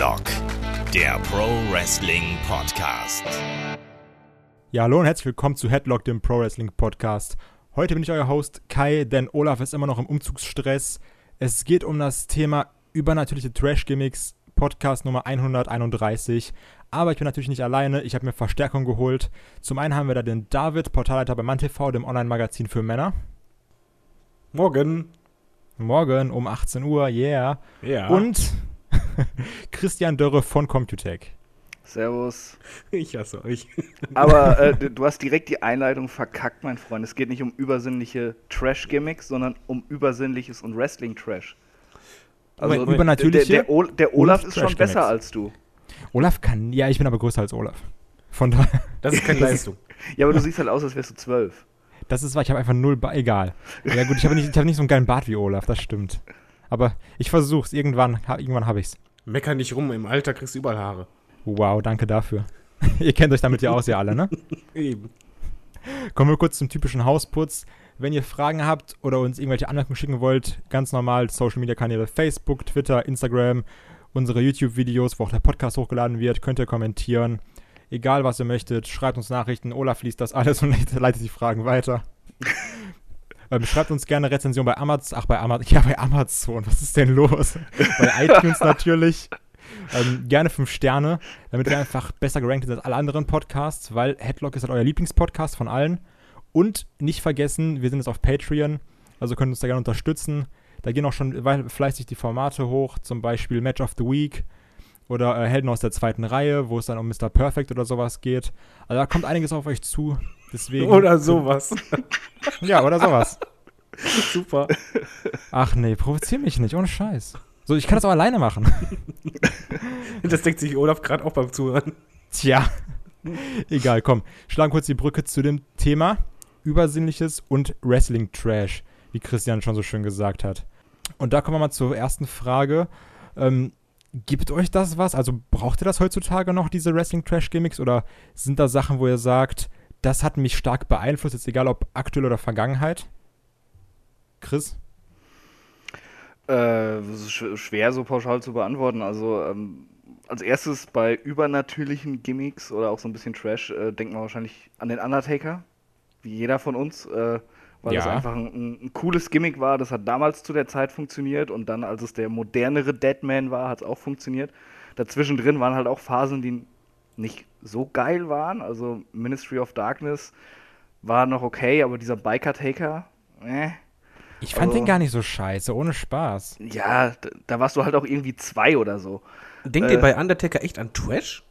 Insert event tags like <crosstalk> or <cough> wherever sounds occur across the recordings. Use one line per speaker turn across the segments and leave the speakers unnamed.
Headlock, der Pro Wrestling Podcast.
Ja, hallo und herzlich willkommen zu Headlock, dem Pro Wrestling Podcast. Heute bin ich euer Host Kai, denn Olaf ist immer noch im Umzugsstress. Es geht um das Thema übernatürliche Trash-Gimmicks, Podcast Nummer 131. Aber ich bin natürlich nicht alleine, ich habe mir Verstärkung geholt. Zum einen haben wir da den David, Portalleiter bei MannTV, dem Online-Magazin für Männer.
Morgen.
Morgen um 18 Uhr, yeah.
Ja.
Und <laughs> Christian Dörre von Computech.
Servus.
ich hasse euch. <laughs>
Aber äh, du- hast direkt die Einleitung verkackt, mein Freund. Es geht nicht um übersinnliche Trash-Gimmicks, sondern um übersinnliches und Wrestling-Trash. Also
Moment,
übernatürliche
der, der, Ol- der Olaf
und
ist schon besser als du.
Olaf kann, ja, ich bin aber größer als Olaf. Von daher,
Das ist keine <laughs> Leistung.
Ja, aber du siehst halt aus, als wärst du zwölf.
das ist wahr, ich habe einfach null, ba egal. Ja gut, ich habe nicht, ich hab nicht so einen geilen Bart wie Olaf, das stimmt. Aber ich versuch's, irgendwann, ha, irgendwann habe ich's.
Mecker nicht rum, im Alter kriegst du überall Haare.
Wow, danke dafür. <laughs> Ihr kennt euch damit ja aus, ihr alle, ne? <laughs>
Eben.
Kommen wir kurz zum typischen Hausputz. Wenn ihr Fragen habt oder uns irgendwelche Anmerkungen schicken wollt, ganz normal Social Media Kanäle Facebook, Twitter, Instagram, unsere YouTube-Videos, wo auch der Podcast hochgeladen wird, könnt ihr kommentieren. Egal was ihr möchtet, schreibt uns Nachrichten. Olaf liest das alles und <laughs> leitet die Fragen weiter. Ähm, schreibt uns gerne Rezension bei Amazon. Ach, bei Amazon. Ja, bei Amazon. Was ist denn los? <laughs> bei iTunes natürlich. Ähm, gerne fünf Sterne, damit wir einfach besser gerankt sind als alle anderen Podcasts, weil Headlock ist halt euer Lieblingspodcast von allen. Und nicht vergessen, wir sind jetzt auf Patreon, also könnt ihr uns da gerne unterstützen. Da gehen auch schon fleißig die Formate hoch, zum Beispiel Match of the Week oder äh, Helden aus der zweiten Reihe, wo es dann um Mr. Perfect oder sowas geht. Also da kommt einiges auf euch zu. Deswegen.
Oder sowas. <laughs>
Ja, oder sowas. <laughs>
Super.
Ach nee, provozier mich nicht, ohne Scheiß. So, ich kann das auch alleine machen. <laughs>
Das denkt sich Olaf gerade auch beim Zuhören.
Tja. Egal, komm. Schlagen kurz die Brücke zu dem Thema Übersinnliches und Wrestling-Trash, wie Christian schon so schön gesagt hat. Und da kommen wir mal zur ersten Frage. Ähm, gibt euch das was? Also braucht ihr das heutzutage noch, diese Wrestling-Trash-Gimmicks? Oder sind da Sachen, wo ihr sagt, das hat mich stark beeinflusst, jetzt egal ob aktuell oder Vergangenheit? Chris?
Äh, das ist sch schwer so pauschal zu beantworten. Also ähm, als erstes bei übernatürlichen Gimmicks oder auch so ein bisschen Trash äh, denkt man wahrscheinlich an den Undertaker, wie jeder von uns, äh, weil das
Ja.
einfach ein, ein, ein cooles Gimmick war. Das hat damals zu der Zeit funktioniert und dann, als es der modernere Deadman war, hat es auch funktioniert. Dazwischen drin waren halt auch Phasen, die nicht so geil waren. Also Ministry of Darkness war noch okay, aber dieser Biker Taker, äh,
Ich fand
Also-
den gar nicht so scheiße, ohne Spaß.
ja, da, da warst du halt auch irgendwie zwei oder so.
Denkt
Äh.
ihr bei Undertaker echt an Trash?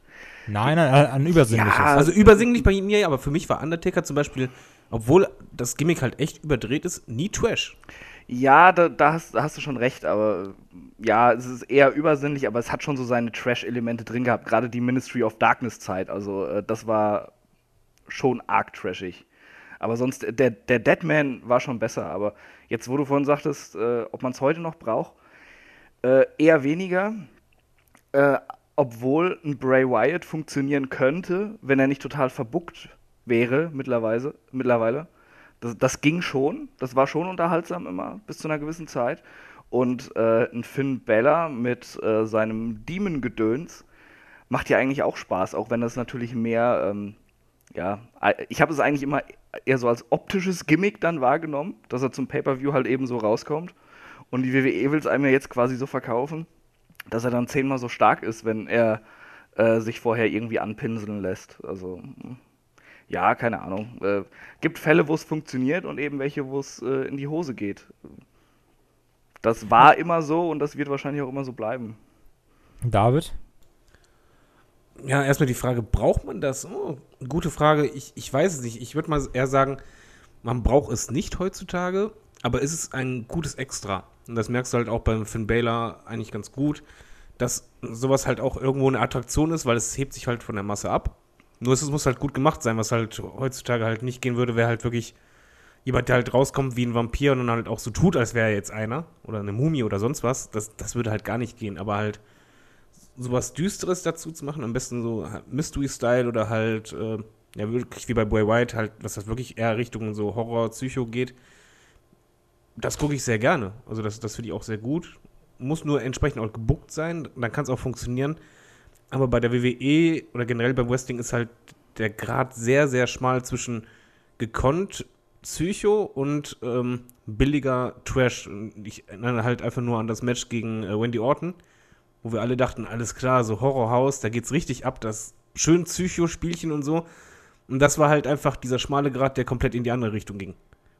Nein, nein, an, an Übersinnliches.
Ja,
Also übersinglich bei mir, aber für mich war Undertaker zum Beispiel, obwohl das Gimmick halt echt überdreht ist, nie Trash.
Ja, da, da, hast, da hast du schon recht, aber ja, es ist eher übersinnlich, aber es hat schon so seine Trash-Elemente drin gehabt, gerade die Ministry of Darkness-Zeit. Also, äh, das war schon arg trashig. Aber sonst, äh, der, der Deadman war schon besser. Aber jetzt, wo du vorhin sagtest, äh, ob man es heute noch braucht, äh, eher weniger. Äh, obwohl ein Bray Wyatt funktionieren könnte, wenn er nicht total verbuckt wäre mittlerweile. mittlerweile. Das, das ging schon, das war schon unterhaltsam immer, bis zu einer gewissen Zeit. Und äh, ein Finn Bella mit äh, seinem Demon-Gedöns macht ja eigentlich auch Spaß, auch wenn das natürlich mehr, ähm, ja, äh, ich habe es eigentlich immer eher so als optisches Gimmick dann wahrgenommen, dass er zum Pay-Per-View halt eben so rauskommt. Und die WWE will es einem ja jetzt quasi so verkaufen, dass er dann zehnmal so stark ist, wenn er äh, sich vorher irgendwie anpinseln lässt. Also, mm, ja, keine Ahnung. Äh, gibt Fälle, wo es funktioniert und eben welche, wo es äh, in die Hose geht. Das war immer so und das wird wahrscheinlich auch immer so bleiben.
David?
Ja, erstmal die Frage, braucht man das? Oh, gute Frage. Ich, ich weiß es nicht. Ich würde mal eher sagen, man braucht es nicht heutzutage, aber ist es ein gutes Extra. Und das merkst du halt auch beim Finn Balor eigentlich ganz gut, dass sowas halt auch irgendwo eine Attraktion ist, weil es hebt sich halt von der Masse ab. Nur es muss halt gut gemacht sein, was halt heutzutage halt nicht gehen würde, wäre halt wirklich jemand, der halt rauskommt wie ein Vampir und dann halt auch so tut, als wäre er jetzt einer oder eine Mumie oder sonst was. Das, das würde halt gar nicht gehen, aber halt sowas Düsteres dazu zu machen, am besten so Mystery-Style oder halt, äh, ja, wirklich wie bei Boy White, halt, dass das wirklich eher Richtung so Horror, Psycho geht. Das gucke ich sehr gerne. Also das, das finde ich auch sehr gut. muss nur entsprechend auch gebuckt sein, dann kann es auch funktionieren. Aber bei der WWE oder generell beim Wrestling ist halt der Grad sehr, sehr schmal zwischen gekonnt Psycho und ähm, billiger Trash. Ich erinnere halt einfach nur an das Match gegen äh, Wendy Orton, wo wir alle dachten, alles klar, so Horrorhaus, da geht's richtig ab, das schön Psycho-Spielchen und so. Und das war halt einfach dieser schmale Grad, der komplett in die andere Richtung ging.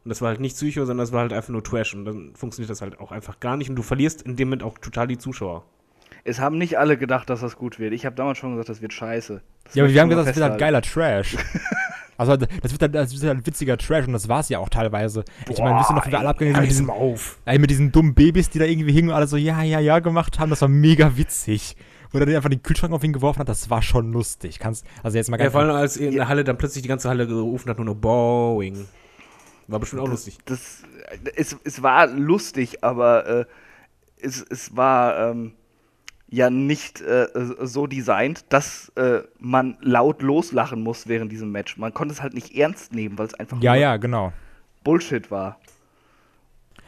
Und das war halt nicht Psycho, sondern das war halt einfach nur Trash. Und dann funktioniert das halt auch einfach gar nicht. Und du verlierst in dem Moment auch total die Zuschauer.
Es haben nicht alle gedacht, dass das gut wird. Ich habe damals schon gesagt, das wird scheiße. Das
Ja, aber wir haben gesagt, das wird halt geiler Trash. <laughs> Also das wird, halt, das wird halt witziger Trash und das war es ja auch teilweise. ich meine, wir sind noch, wie wir alle abgegangen sind mit diesen,
auf.
ey, mit diesen dummen Babys, die da irgendwie hingen und alle so ja, ja, ja gemacht haben. Das war mega witzig. Wo er dann einfach den Kühlschrank auf ihn geworfen hat, das war schon lustig. Kannst, also jetzt mal
Ja,
ganz
vor allem als in der Halle dann plötzlich die ganze Halle gerufen hat, nur noch Boeing. War bestimmt auch lustig.
Das, es, es war lustig, aber äh, es, es war ähm, ja nicht äh, so designt, dass äh, man laut loslachen muss während diesem Match. Man konnte es halt nicht ernst nehmen, weil es einfach
Ja,
nur
ja, genau.
Bullshit war.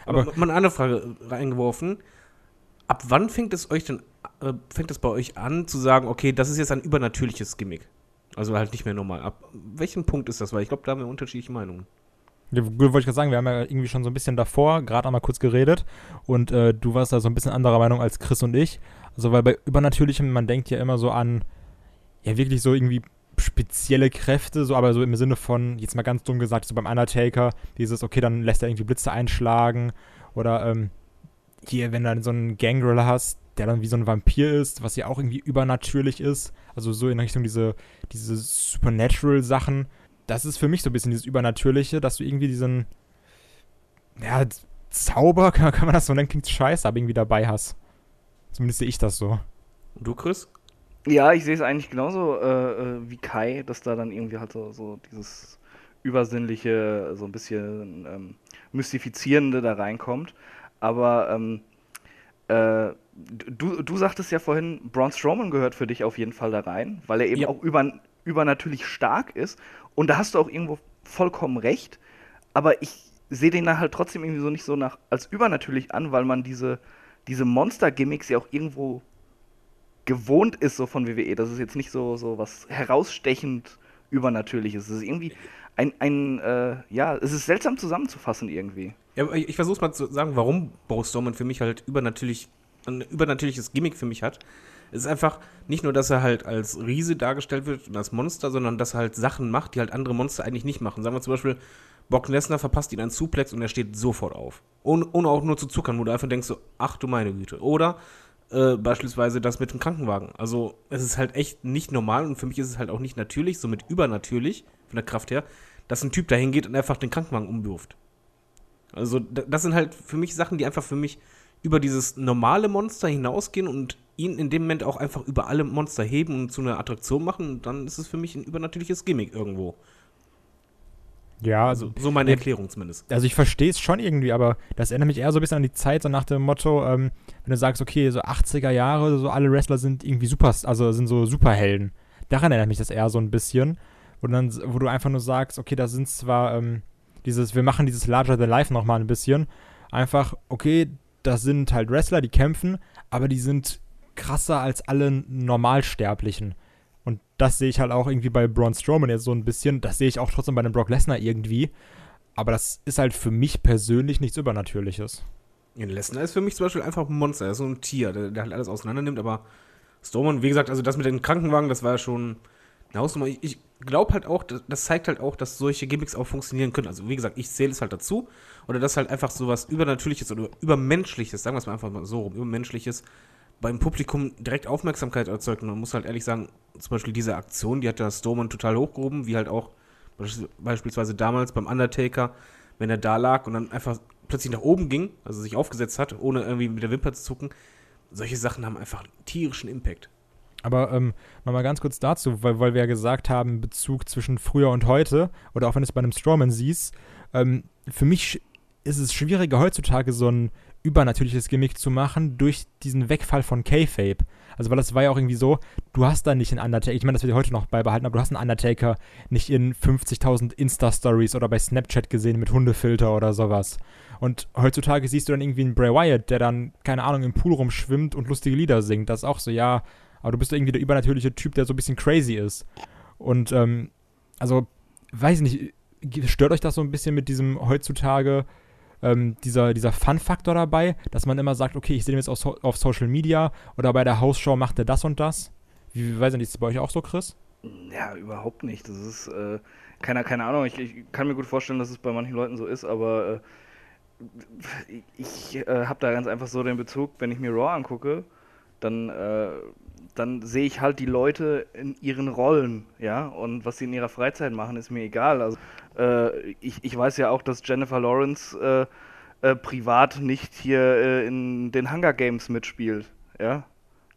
Aber,
Aber-
mal eine andere Frage reingeworfen. Ab wann fängt es euch denn, äh, fängt es bei euch an zu sagen, okay, das ist jetzt ein übernatürliches Gimmick? Also halt nicht mehr normal. Ab welchem Punkt ist das? Weil ich glaube, da haben wir unterschiedliche Meinungen.
Ja, gut, wollte ich gerade sagen, wir haben ja irgendwie schon so ein bisschen davor, gerade einmal kurz geredet und äh, du warst da so ein bisschen anderer Meinung als Chris und ich. Also weil bei Übernatürlichem, man denkt ja immer so an, ja wirklich so irgendwie spezielle Kräfte, so aber so im Sinne von, jetzt mal ganz dumm gesagt, so beim Undertaker, dieses, okay, dann lässt er irgendwie Blitze einschlagen oder ähm, hier, wenn du dann so einen Gangrel hast, der dann wie so ein Vampir ist, was ja auch irgendwie übernatürlich ist, also so in Richtung diese, diese Supernatural-Sachen, das ist für mich so ein bisschen dieses Übernatürliche, dass du irgendwie diesen, ja, Zauber, <laughs> kann, man das so nennen, klingt scheiße, aber irgendwie dabei hast. Zumindest sehe ich das so.
Und du, Chris?
Ja, ich sehe es eigentlich genauso äh, äh, wie Kai, dass da dann irgendwie halt so, so dieses übersinnliche, so ein bisschen ähm, mystifizierende da reinkommt. Aber ähm, äh, du, du sagtest ja vorhin, Braun Strowman gehört für dich auf jeden Fall da rein, weil er eben
Ja.
auch über, übernatürlich stark ist. Und da hast du auch irgendwo vollkommen recht. Aber ich sehe den dann halt trotzdem irgendwie so nicht so nach als übernatürlich an, weil man diese, diese Monster-Gimmicks ja auch irgendwo gewohnt ist, so von WWE. Das ist jetzt nicht so, so was herausstechend Übernatürliches. Es ist irgendwie ein, ein äh, ja, es ist seltsam zusammenzufassen irgendwie.
Ja, ich, ich versuche mal zu sagen, warum Bo Strowman für mich halt übernatürlich, ein übernatürliches Gimmick für mich hat. Es ist einfach nicht nur, dass er halt als Riese dargestellt wird und als Monster, sondern dass er halt Sachen macht, die halt andere Monster eigentlich nicht machen. Sagen wir zum Beispiel, Brock Lesnar verpasst ihn einen Suplex und er steht sofort auf. Ohne, ohne auch nur zu zuckern, wo du einfach denkst so, ach du meine Güte. Oder äh, beispielsweise das mit dem Krankenwagen. Also es ist halt echt nicht normal und für mich ist es halt auch nicht natürlich, somit übernatürlich von der Kraft her, dass ein Typ dahin geht und einfach den Krankenwagen umwirft. Also da- das sind halt für mich Sachen, die einfach für mich über dieses normale Monster hinausgehen und ihn in dem Moment auch einfach über alle Monster heben und zu einer Attraktion machen. Und dann ist es für mich ein übernatürliches Gimmick irgendwo.
Ja, also,
Also so meine
Ja.
Erklärung zumindest.
also ich verstehe es schon irgendwie, aber das erinnert mich eher so ein bisschen an die Zeit, so nach dem Motto, ähm, wenn du sagst, okay, so 80er Jahre, so alle Wrestler sind irgendwie super, also sind so Superhelden. Daran erinnert mich das eher so ein bisschen. Wo, du dann, wo du einfach nur sagst, okay, da sind zwar ähm, dieses, wir machen dieses Larger Than Life nochmal ein bisschen. Einfach, okay, das sind halt Wrestler, die kämpfen, aber die sind krasser als alle Normalsterblichen. Das sehe ich halt auch irgendwie bei Braun Strowman jetzt so ein bisschen. Das sehe ich auch trotzdem bei einem Brock Lesnar irgendwie. Aber das ist halt für mich persönlich nichts Übernatürliches.
Ja, Lesnar ist für mich zum Beispiel einfach ein Monster. Er ist so ein Tier, der, der halt alles auseinander nimmt. Aber Strowman, wie gesagt, also das mit dem Krankenwagen, das war ja schon eine Hausnummer. Ich, glaube halt auch, das, zeigt halt auch, dass solche Gimmicks auch funktionieren können. Also wie gesagt, ich zähle es halt dazu. Oder dass halt einfach sowas Übernatürliches oder Übermenschliches, sagen wir es mal einfach mal so rum, Übermenschliches beim Publikum direkt Aufmerksamkeit erzeugt. Man muss halt ehrlich sagen, zum Beispiel diese Aktion, die hat der Strowman total hochgehoben, wie halt auch beisp- beispielsweise damals beim Undertaker, wenn er da lag und dann einfach plötzlich nach oben ging, also sich aufgesetzt hat, ohne irgendwie mit der Wimper zu zucken. Solche Sachen haben einfach tierischen Impact.
Aber ähm, nochmal ganz kurz dazu, weil, weil wir ja gesagt haben, Bezug zwischen früher und heute, oder auch wenn du es bei einem Strowman siehst, ähm, für mich ist es schwieriger heutzutage so einen übernatürliches Gimmick zu machen durch diesen Wegfall von Kayfabe. Also, weil das war ja auch irgendwie so, du hast da nicht einen Undertaker, ich meine, das wird heute noch beibehalten, aber du hast einen Undertaker nicht in 50.000 Insta-Stories oder bei Snapchat gesehen mit Hundefilter oder sowas. Und heutzutage siehst du dann irgendwie einen Bray Wyatt, der dann, keine Ahnung, im Pool rumschwimmt und lustige Lieder singt. Das ist auch so, ja, aber du bist irgendwie der übernatürliche Typ, der so ein bisschen crazy ist. Und, ähm, also, weiß nicht, stört euch das so ein bisschen mit diesem heutzutage ähm, dieser, dieser Fun-Faktor dabei, dass man immer sagt, okay, ich sehe ihn jetzt auf, so auf Social Media oder bei der Hausshow macht er das und das? Wie, weiß nicht, ist das bei euch auch so, Chris?
Ja, überhaupt nicht. Das ist, äh, keine, keine Ahnung, ich, ich, kann mir gut vorstellen, dass es bei manchen Leuten so ist, aber äh, ich äh, habe da ganz einfach so den Bezug, wenn ich mir Raw angucke, dann, äh, dann sehe ich halt die Leute in ihren Rollen, ja, und was sie in ihrer Freizeit machen, ist mir egal. Also äh, ich, ich weiß ja auch, dass Jennifer Lawrence äh, äh, privat nicht hier äh, in den Hunger Games mitspielt. Ja?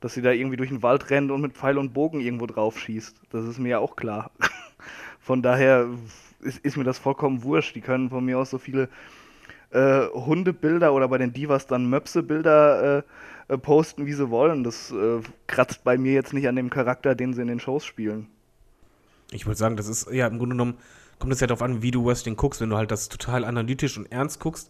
Dass sie da irgendwie durch den Wald rennt und mit Pfeil und Bogen irgendwo drauf schießt. Das ist mir ja auch klar. <laughs> Von daher ist, ist, mir das vollkommen wurscht. Die können von mir aus so viele äh, Hundebilder oder bei den Divas dann Möpse-Bilder äh, posten, wie sie wollen. Das kratzt bei mir jetzt nicht an dem Charakter, den sie in den Shows spielen.
Ich würde sagen, das ist ja im Grunde genommen kommt es ja darauf an, wie du Wrestling guckst. Wenn du halt das total analytisch und ernst guckst,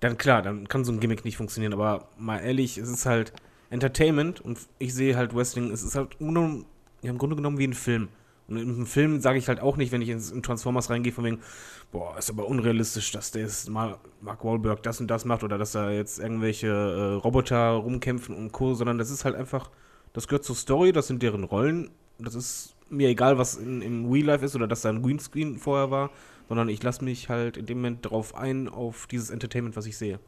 dann klar, dann kann so ein Gimmick nicht funktionieren. Aber mal ehrlich, es ist halt Entertainment und ich sehe halt Wrestling, es ist halt im Grunde, im genommen wie ein Film. Und einem Film sage ich halt auch nicht, wenn ich in Transformers reingehe, von wegen, boah, ist aber unrealistisch, dass der jetzt mal Mark Wahlberg das und das macht oder dass da jetzt irgendwelche äh, Roboter rumkämpfen und Co., sondern das ist halt einfach, das gehört zur Story, das sind deren Rollen, das ist mir egal, was in, im Real Life ist oder dass da ein Greenscreen vorher war, sondern ich lasse mich halt in dem Moment darauf ein, auf dieses Entertainment, was ich sehe.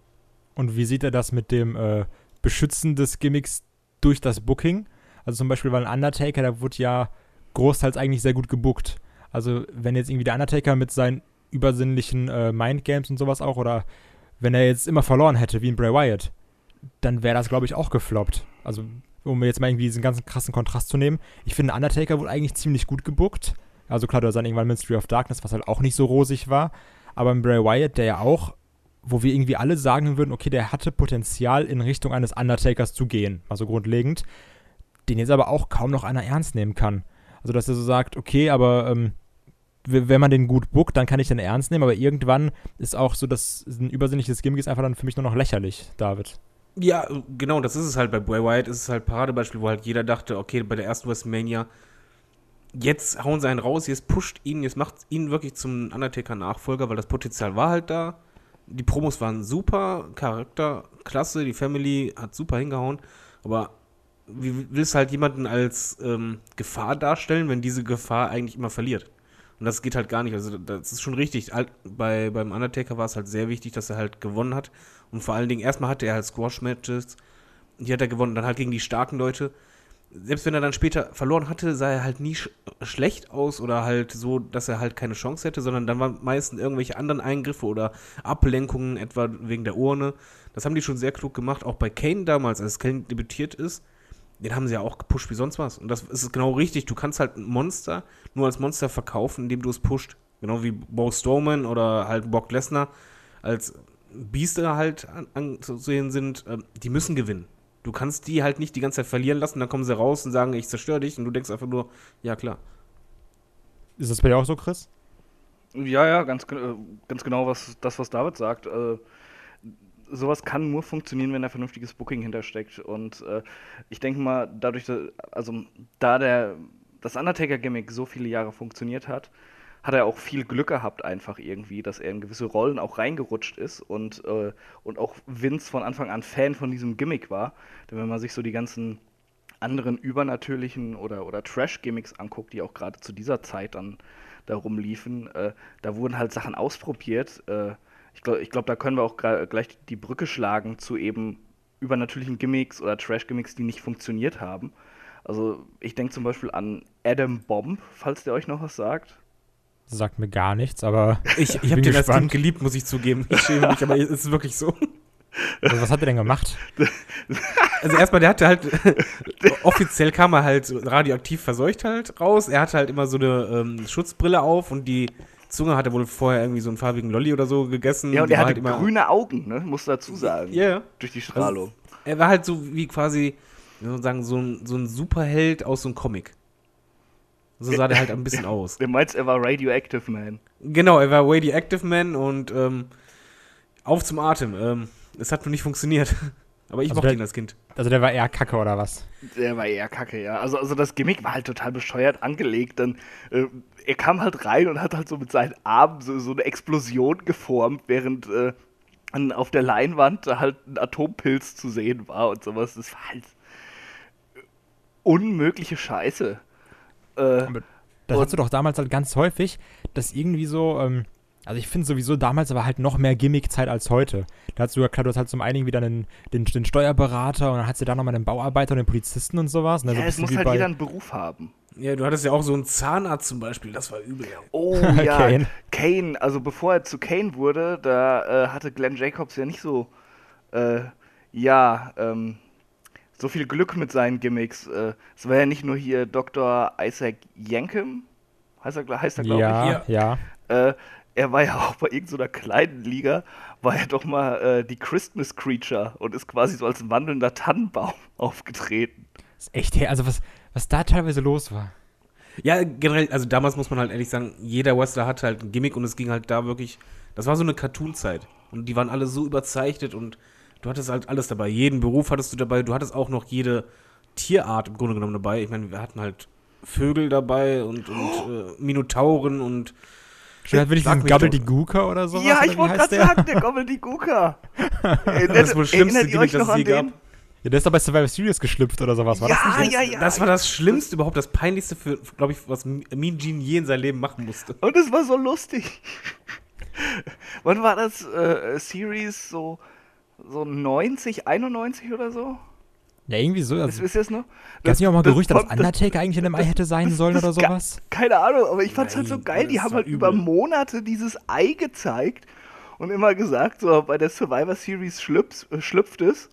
Und wie sieht er das mit dem äh, Beschützen des Gimmicks durch das Booking? Also zum Beispiel bei einem Undertaker, da wurde ja großteils eigentlich sehr gut gebuckt. Also wenn jetzt irgendwie der Undertaker mit seinen übersinnlichen äh, Mindgames und sowas auch, oder wenn er jetzt immer verloren hätte, wie in Bray Wyatt, dann wäre das, glaube ich, auch gefloppt. Also um jetzt mal irgendwie diesen ganzen krassen Kontrast zu nehmen. Ich finde, Undertaker wurde eigentlich ziemlich gut gebuckt. Also klar, du hast dann irgendwann Ministry of Darkness, was halt auch nicht so rosig war. Aber im Bray Wyatt, der ja auch, wo wir irgendwie alle sagen würden, okay, der hatte Potenzial in Richtung eines Undertakers zu gehen, also grundlegend, den jetzt aber auch kaum noch einer ernst nehmen kann. Also dass er so sagt, okay, aber ähm, wenn man den gut bookt, dann kann ich den ernst nehmen, aber irgendwann ist auch so, dass ein übersinnliches Gimmick ist einfach dann für mich nur noch lächerlich, David.
Ja, genau, das ist es halt bei Bray Wyatt, ist es halt Paradebeispiel, wo halt jeder dachte, okay, bei der ersten WrestleMania, jetzt hauen sie einen raus, jetzt pusht ihn, jetzt macht ihn wirklich zum Undertaker-Nachfolger, weil das Potenzial war halt da. Die Promos waren super, Charakter klasse, die Family hat super hingehauen, aber wie willst du halt jemanden als ähm, Gefahr darstellen, wenn diese Gefahr eigentlich immer verliert? Und das geht halt gar nicht. Also, das ist schon richtig. Bei, beim Undertaker war es halt sehr wichtig, dass er halt gewonnen hat. Und vor allen Dingen, erstmal hatte er halt Squash-Matches. Die hat er gewonnen. Dann halt gegen die starken Leute. Selbst wenn er dann später verloren hatte, sah er halt nie sch schlecht aus oder halt so, dass er halt keine Chance hätte, sondern dann waren meistens irgendwelche anderen Eingriffe oder Ablenkungen, etwa wegen der Urne. Das haben die schon sehr klug gemacht. Auch bei Kane damals, als Kane debütiert ist, den haben sie ja auch gepusht wie sonst was. Und das ist genau richtig. Du kannst halt ein Monster nur als Monster verkaufen, indem du es pusht. Genau wie Bo Strowman oder halt Brock Lesnar als Biester halt anzusehen sind. Äh, die müssen gewinnen. Du kannst die halt nicht die ganze Zeit verlieren lassen, dann kommen sie raus und sagen, ich zerstöre dich. Und du denkst einfach nur, ja klar.
Ist das bei dir auch so, Chris?
Ja, ja, ganz, ganz genau was, das, was David sagt. Äh, sowas kann nur funktionieren, wenn da vernünftiges Booking hintersteckt. Und äh, ich denke mal, dadurch, dass, also da der das Undertaker-Gimmick so viele Jahre funktioniert hat, hat er auch viel Glück gehabt, einfach irgendwie, dass er in gewisse Rollen auch reingerutscht ist und, äh, und auch Vince von Anfang an Fan von diesem Gimmick war. Denn wenn man sich so die ganzen anderen übernatürlichen oder, oder Trash-Gimmicks anguckt, die auch gerade zu dieser Zeit dann da rumliefen, äh, da wurden halt Sachen ausprobiert. Äh, ich glaube, glaub, da können wir auch gleich die Brücke schlagen zu eben übernatürlichen Gimmicks oder Trash-Gimmicks, die nicht funktioniert haben. Also ich denke zum Beispiel an Adam Bomb, falls der euch noch was sagt.
Sagt mir gar nichts, aber
ich, ich habe den als Kind geliebt, muss ich zugeben. Ich schäme mich, aber es ist wirklich so. <laughs>
Also was hat er denn gemacht?
Also erstmal, der hatte halt, <laughs> offiziell kam er halt radioaktiv verseucht halt raus. Er hatte halt immer so eine ähm, Schutzbrille auf und die Zunge, hat er wohl vorher irgendwie so einen farbigen Lolli oder so gegessen.
Ja, und
Die
er hatte
halt immer-
grüne Augen, ne? Muss dazu sagen.
Ja, ja.
Durch die Strahlung.
Er war halt so wie quasi, wie soll man sagen, so ein, so ein Superheld aus so einem Comic. So sah der halt ein bisschen aus. <laughs>
Du meinst, er war Radioactive Man.
Genau, er war Wady Active Man und ähm, auf zum Atem. Ähm, es hat nur nicht funktioniert. <laughs> Aber ich
Also
mochte
der-
ihn als Kind.
Also der war eher kacke oder was?
Der war eher kacke, ja. Also, also das Gimmick war halt total bescheuert angelegt. Dann, äh, er kam halt rein und hat halt so mit seinen Armen so, so eine Explosion geformt, während äh, an, auf der Leinwand da halt ein Atompilz zu sehen war und sowas. Das war halt unmögliche Scheiße. Äh,
Aber Das hast du doch damals halt ganz häufig, dass irgendwie so, ähm, also ich finde sowieso damals aber halt noch mehr Gimmick-Zeit als heute. Da hast du ja klar, du hast halt zum einen wieder einen, den, den Steuerberater und dann hast du da nochmal den Bauarbeiter und den Polizisten und sowas. Ne? So
ja,
ein
es muss halt
bei-
jeder einen Beruf haben.
Ja, du hattest ja auch so einen Zahnarzt zum Beispiel, das war übel. Ja.
Oh <laughs> ja,
Kane.
Kane. Also bevor er zu Kane wurde, da äh, hatte Glenn Jacobs ja nicht so, äh, ja, ähm, so viel Glück mit seinen Gimmicks. Äh, es war ja nicht nur hier Dr. Isaac Yankem, heißt er, heißt er glaube
Ja, ja.
ich. Äh, er war ja auch bei irgendeiner kleinen Liga, war ja doch mal äh, die Christmas Creature und ist quasi so als wandelnder Tannenbaum <laughs> aufgetreten.
Ist echt, her- also was, was da teilweise los war.
ja, generell, also damals muss man halt ehrlich sagen, jeder Wrestler hatte halt ein Gimmick und es ging halt da wirklich, das war so eine Cartoon-Zeit. Und die waren alle so überzeichnet und du hattest halt alles dabei. Jeden Beruf hattest du dabei, du hattest auch noch jede Tierart im Grunde genommen dabei. Ich meine, wir hatten halt Vögel dabei und, und äh, <gasps> Minotauren und
hat wirklich
Sag
diesen. Gobbledygooker oder sowas?
ja, ich wollte gerade sagen, der Gobbledygooker. <laughs>
Das ist wohl das schlimmste
euch
Gimmick, das je gab.
Ja, der ist doch bei Survivor Series geschlüpft oder sowas, war das
Ja,
nicht?
ja, ja.
das war das Schlimmste überhaupt, das Peinlichste für, glaube ich, was Mean Gene je in sein Leben machen musste.
Und es war so lustig. <laughs> Wann war das? Äh, Series so, so 90, 91 oder so?
Ja, irgendwie so.
Das
Also,
ist jetzt noch.
Gab es nicht auch mal
das
Gerüchte, dass Undertaker eigentlich in dem Ei hätte sein sollen
das
oder
ga-
sowas?
Keine Ahnung, aber ich fand's halt so geil.
das
Die haben halt über
übel.
Monate dieses Ei gezeigt und immer gesagt, so bei der Survivor Series schlüpft, äh, schlüpft es.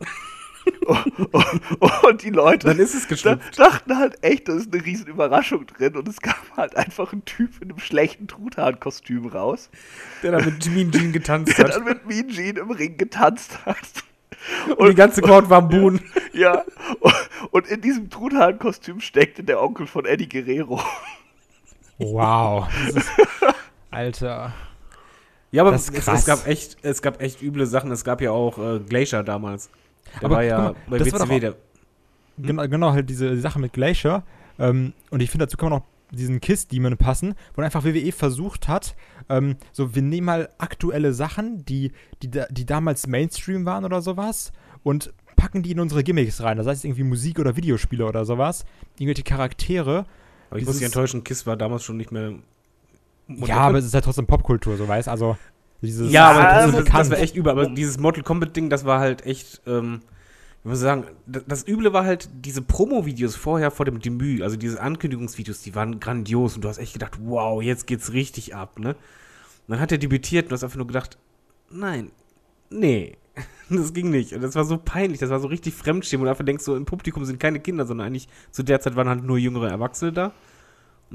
Und, und, und die Leute
Dann ist es
da,
geschlüpft.
dachten halt echt, da ist eine riesen Überraschung drin und es kam halt einfach ein Typ in einem schlechten Truthahn-Kostüm raus,
Der da mit Mean Gene getanzt
der
hat.
dann mit Mean Gene im Ring getanzt hat.
Und die ganze Crowd war am Boden.
Ja, und in diesem Truthahn-Kostüm steckte der Onkel von Eddie Guerrero.
Wow. Ist, <laughs> Alter.
Ja, aber
Das ist
es, es gab echt, es gab echt üble Sachen. Es gab ja auch äh, Glacier damals. Der
Aber
war ja
mal,
bei
das war
WCW. Der,
Genau, genau, halt diese Sache mit Glacier. Ähm, und ich finde, dazu kann man noch diesen Kiss-Demon passen, wo einfach WWE versucht hat, ähm, so, wir nehmen mal aktuelle Sachen, die, die, die damals Mainstream waren oder sowas, und packen die in unsere Gimmicks rein. Das heißt irgendwie Musik oder Videospiele oder sowas. Irgendwelche Charaktere.
aber ich muss dich enttäuschen, Kiss war damals schon nicht mehr.
Ja, aber es ist ja trotzdem Popkultur, so weißt Also, dieses
Ja, aber das, das, das war echt übel. Aber dieses Mortal Kombat-Ding, das war halt echt. Ähm, ich muss sagen, das, Üble war halt diese Promo-Videos vorher vor dem Debüt, also diese Ankündigungsvideos, die waren grandios und du hast echt gedacht, wow, jetzt geht's richtig ab, ne? Und dann hat er debütiert und du hast einfach nur gedacht, nein, nee, <laughs> das ging nicht. Und das war so peinlich, das war so richtig Fremdschämen und dafür denkst du, im Publikum sind keine Kinder, sondern eigentlich zu der Zeit waren halt nur jüngere Erwachsene da.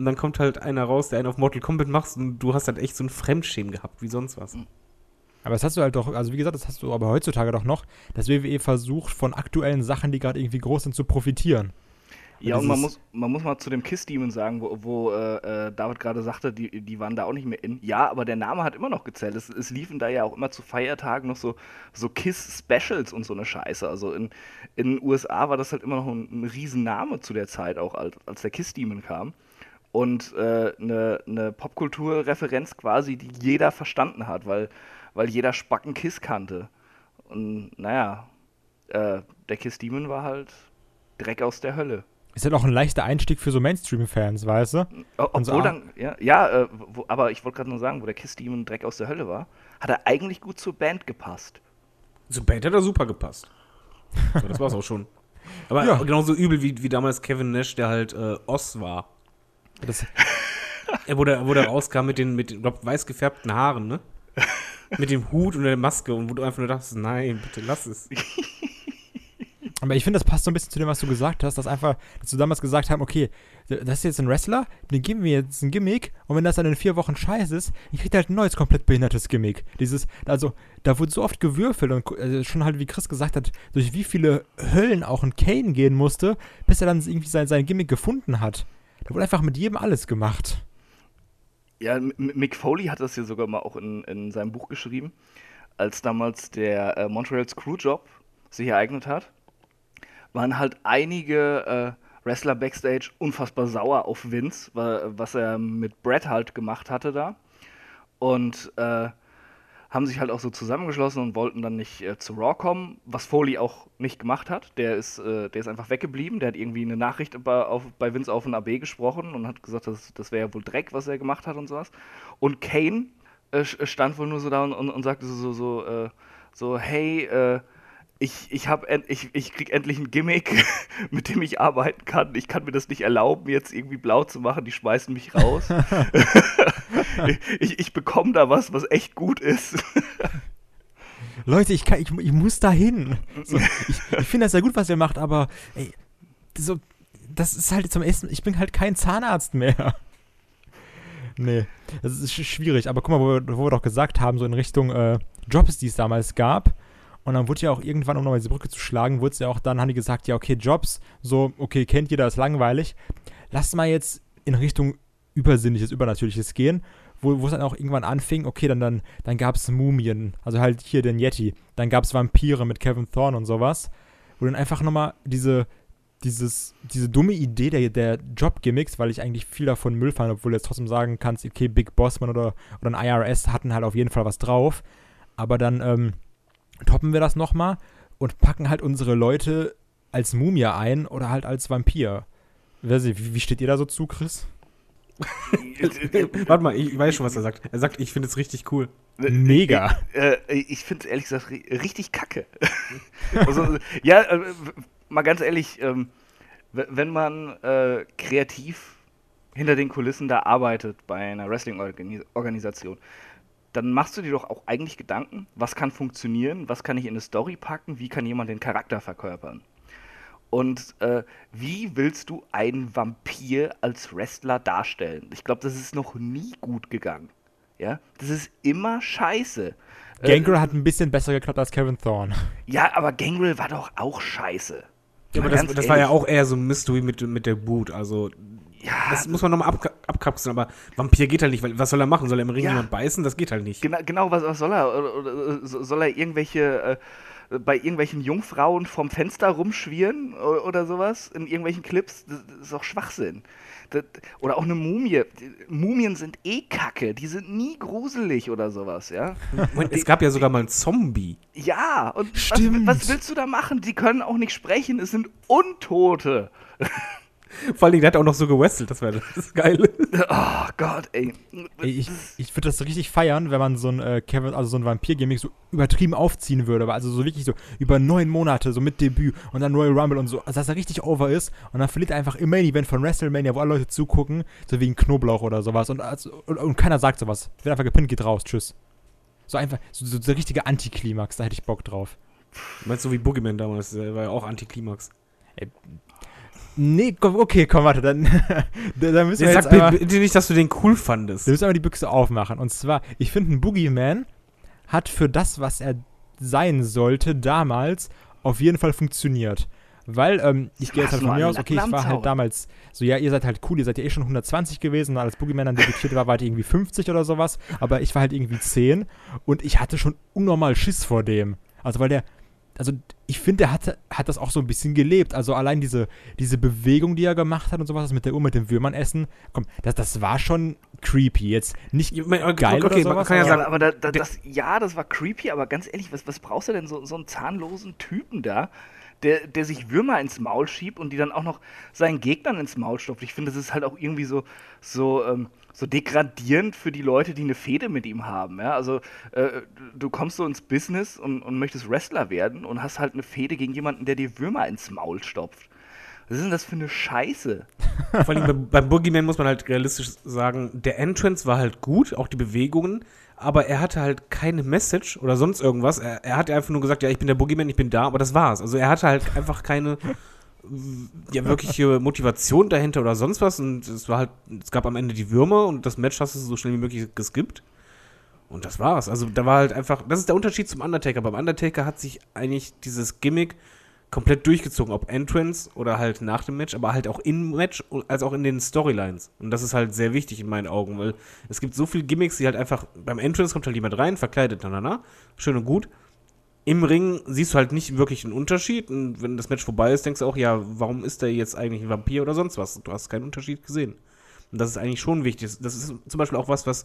Und dann kommt halt einer raus, der einen auf Mortal Kombat macht und du hast halt echt so ein Fremdschämen gehabt, wie sonst was.
Aber das hast du halt doch, also wie gesagt, das hast du aber heutzutage doch noch, dass WWE versucht, von aktuellen Sachen, die gerade irgendwie groß sind, zu profitieren.
Ja, und man muss, man muss mal zu dem Kiss Demon sagen, wo, wo äh, äh, David gerade sagte, die, die waren da auch nicht mehr in. Ja, aber der Name hat immer noch gezählt. Es, es liefen da ja auch immer zu Feiertagen noch so, so Kiss-Specials und so eine Scheiße. Also in in den USA war das halt immer noch ein, ein Riesenname zu der Zeit, auch als, als der Kiss Demon kam. Und äh, eine, eine Popkulturreferenz quasi, die jeder verstanden hat, weil, weil jeder Spacken Kiss kannte. Und naja, äh, der Kiss Demon war halt Dreck aus der Hölle.
Ist halt auch ein leichter Einstieg für so Mainstream-Fans, weißt du? So
Obwohl
ar-
dann, ja, ja äh, wo, aber ich wollte gerade nur sagen, wo der Kiss Demon Dreck aus der Hölle war, hat er eigentlich gut zur Band gepasst.
Zu Band hat er super gepasst. So, das war's auch schon. <laughs> Aber
Ja.
genauso übel wie, wie damals Kevin Nash, der halt äh, Oss war.
Das,
Er wurde, wo der rauskam mit den, mit den glaub, weiß gefärbten Haaren, ne? mit dem Hut und der Maske und wo du einfach nur dachtest, nein, bitte lass es. <laughs>
Aber ich finde, das passt so ein bisschen zu dem, was du gesagt hast, dass einfach, dass du damals gesagt haben, okay, das ist jetzt ein Wrestler, den geben wir jetzt ein Gimmick und wenn das dann in vier Wochen scheiße ist, ich krieg halt ein neues, komplett behindertes Gimmick. Dieses, also, da wurde so oft gewürfelt und also schon halt, wie Chris gesagt hat, durch wie viele Höllen auch ein Kane gehen musste, bis er dann irgendwie sein, sein Gimmick gefunden hat. Da wurde einfach mit jedem alles gemacht.
Ja, Mick Foley hat das hier sogar mal auch in, in seinem Buch geschrieben, als damals der äh, Montreal Screwjob sich ereignet hat waren halt einige äh, Wrestler backstage unfassbar sauer auf Vince, was er mit Brett halt gemacht hatte da. Und äh, haben sich halt auch so zusammengeschlossen und wollten dann nicht äh, zu Raw kommen, was Foley auch nicht gemacht hat. Der ist, äh, der ist einfach weggeblieben. Der hat irgendwie eine Nachricht bei, auf, bei Vince auf ein AB gesprochen und hat gesagt, das, das wäre ja wohl Dreck, was er gemacht hat und sowas. Und Kane äh, stand wohl nur so da und, und, und sagte so, so, so, äh, so hey, äh, ich, ich, hab, ich, ich krieg endlich ein Gimmick, <laughs> mit dem ich arbeiten kann. Ich kann mir das nicht erlauben, jetzt irgendwie blau zu machen. Die schmeißen mich raus. <laughs> ich ich bekomme da was, was echt gut ist.
Leute, ich, kann, ich, ich muss da hin. So, <laughs> ich ich finde das ja gut, was ihr macht, aber ey, so, das ist halt zum Essen. Ich bin halt kein Zahnarzt mehr. Nee, das ist schwierig. Aber guck mal, wo wir, wo wir doch gesagt haben, so in Richtung äh, Jobs, die es damals gab und dann wurde ja auch irgendwann, um nochmal diese Brücke zu schlagen, wurde es ja auch, dann haben die gesagt, ja, okay, Jobs, so, okay, kennt jeder, ist langweilig. Lass mal jetzt in Richtung Übersinnliches, Übernatürliches gehen, wo, es dann auch irgendwann anfing, okay, dann, dann, dann gab es Mumien, also halt hier den Yeti, dann gab es Vampire mit Kevin Thorne und sowas, wo dann einfach nochmal diese, dieses, diese dumme Idee der, der Job-Gimmicks, weil ich eigentlich viel davon Müll fand, obwohl du jetzt trotzdem sagen kannst, okay, Big Bossman oder, oder ein IRS hatten halt auf jeden Fall was drauf, aber dann, ähm, toppen wir das nochmal und packen halt unsere Leute als Mumie ein oder halt als Vampir. Wie, wie steht ihr da so zu, Chris? <laughs>
Warte mal, ich weiß schon, was er sagt. Er sagt, ich finde es richtig cool.
Mega.
Äh, äh, ich finde es ehrlich gesagt richtig kacke. <laughs> also, ja, äh, mal ganz ehrlich, ähm, wenn man äh, kreativ hinter den Kulissen da arbeitet bei einer Wrestling-Organisation, dann machst du dir doch auch eigentlich Gedanken, was kann funktionieren, was kann ich in eine Story packen, wie kann jemand den Charakter verkörpern. Und äh, wie willst du einen Vampir als Wrestler darstellen? Ich glaube, das ist noch nie gut gegangen. Ja, das ist immer scheiße.
Gangrel äh, hat ein bisschen besser geklappt als Kevin Thorne.
Ja, aber Gangrel war doch auch scheiße.
Ja, aber das, das war ja auch eher so ein Mystery mit, mit der Boot. Also ja, das muss man nochmal ab, abkapseln, aber Vampir geht halt nicht, weil was soll er machen? Soll er im Ring ja. jemand beißen? Das geht halt nicht.
Genau, genau was, was soll er? Oder, soll er irgendwelche äh, bei irgendwelchen Jungfrauen vom Fenster rumschwirren oder, oder sowas in irgendwelchen Clips? Das, ist doch Schwachsinn. Das, oder auch eine Mumie. Mumien sind eh Kacke, die sind nie gruselig oder sowas, ja.
Und es gab ja sogar mal einen Zombie.
Ja, und was, was willst du da machen? Die können auch nicht sprechen, es sind Untote. <laughs>
Vor allem, der hat auch noch so gewestelt, das wäre das geil. <laughs>
Oh Gott, ey.
ey ich ich würde das richtig feiern, wenn man so ein äh, Kevin, also so ein Vampir-Gimmick so übertrieben aufziehen würde. Also so wirklich so über neun Monate, so mit Debüt und dann Royal Rumble und so. Also dass er richtig over ist und dann verliert er einfach im Main Event von WrestleMania, wo alle Leute zugucken, so wegen Knoblauch oder sowas. Und, also, und, und keiner sagt sowas. Wird einfach gepinnt, geht raus, tschüss. So einfach, so, so der richtige Antiklimax, da hätte ich Bock drauf.
Meinst du so wie Boogeyman damals, der war ja auch Antiklimax. Ey,
Nee, komm, okay, komm, warte, dann, <laughs>
dann müssen wir jetzt sag einmal, bitte nicht, dass du den cool fandest.
Wir müssen aber die Büchse aufmachen. Und zwar, ich finde, ein Boogeyman hat für das, was er sein sollte, damals auf jeden Fall funktioniert. Weil, ähm, ich gehe jetzt halt von mir aus, okay, ich war halt damals so, ja, ihr seid halt cool, ihr seid ja eh schon 120 gewesen, als Boogeyman dann debütiert war, wart ihr irgendwie 50 oder sowas, aber ich war halt irgendwie 10 und ich hatte schon unnormal Schiss vor dem. Also, weil der, also ich finde, er hat, hat das auch so ein bisschen gelebt. Also allein diese, diese Bewegung, die er gemacht hat und sowas, mit der Uhr mit dem Würmern essen, komm, das, das war schon creepy. Jetzt nicht okay, geil okay, oder sowas.
Kann ja, sagen, aber da, da, das, ja, das war creepy, aber ganz ehrlich, was, was brauchst du denn so, so einen zahnlosen Typen da? Der, der sich Würmer ins Maul schiebt und die dann auch noch seinen Gegnern ins Maul stopft. Ich finde, das ist halt auch irgendwie so, so ähm, so degradierend für die Leute, die eine Fehde mit ihm haben. Ja? Also äh, du kommst so ins Business und, und möchtest Wrestler werden und hast halt eine Fehde gegen jemanden, der dir Würmer ins Maul stopft. Was ist denn das für eine Scheiße? <laughs>
Vor allem beim, beim Boogeyman muss man halt realistisch sagen, der Entrance war halt gut, auch die Bewegungen, aber er hatte halt keine Message oder sonst irgendwas. Er, er hat einfach nur gesagt, ja, ich bin der Boogeyman, ich bin da, aber das war's. Also er hatte halt einfach keine ja, wirkliche Motivation dahinter oder sonst was. Und es war halt, es gab am Ende die Würmer und das Match hast du so schnell wie möglich geskippt. Und das war's. Also da war halt einfach, das ist der Unterschied zum Undertaker. Beim Undertaker hat sich eigentlich dieses Gimmick komplett durchgezogen, ob Entrance oder halt nach dem Match, aber halt auch im Match, als auch in den Storylines. Und das ist halt sehr wichtig in meinen Augen, weil es gibt so viele Gimmicks, die halt einfach, beim Entrance kommt halt jemand rein, verkleidet, na, na, na, schön und gut. Im Ring siehst du halt nicht wirklich einen Unterschied und wenn das Match vorbei ist, denkst du auch, ja, warum ist der jetzt eigentlich ein Vampir oder sonst was? Du hast keinen Unterschied gesehen. Und das ist eigentlich schon wichtig. Das ist zum Beispiel auch was, was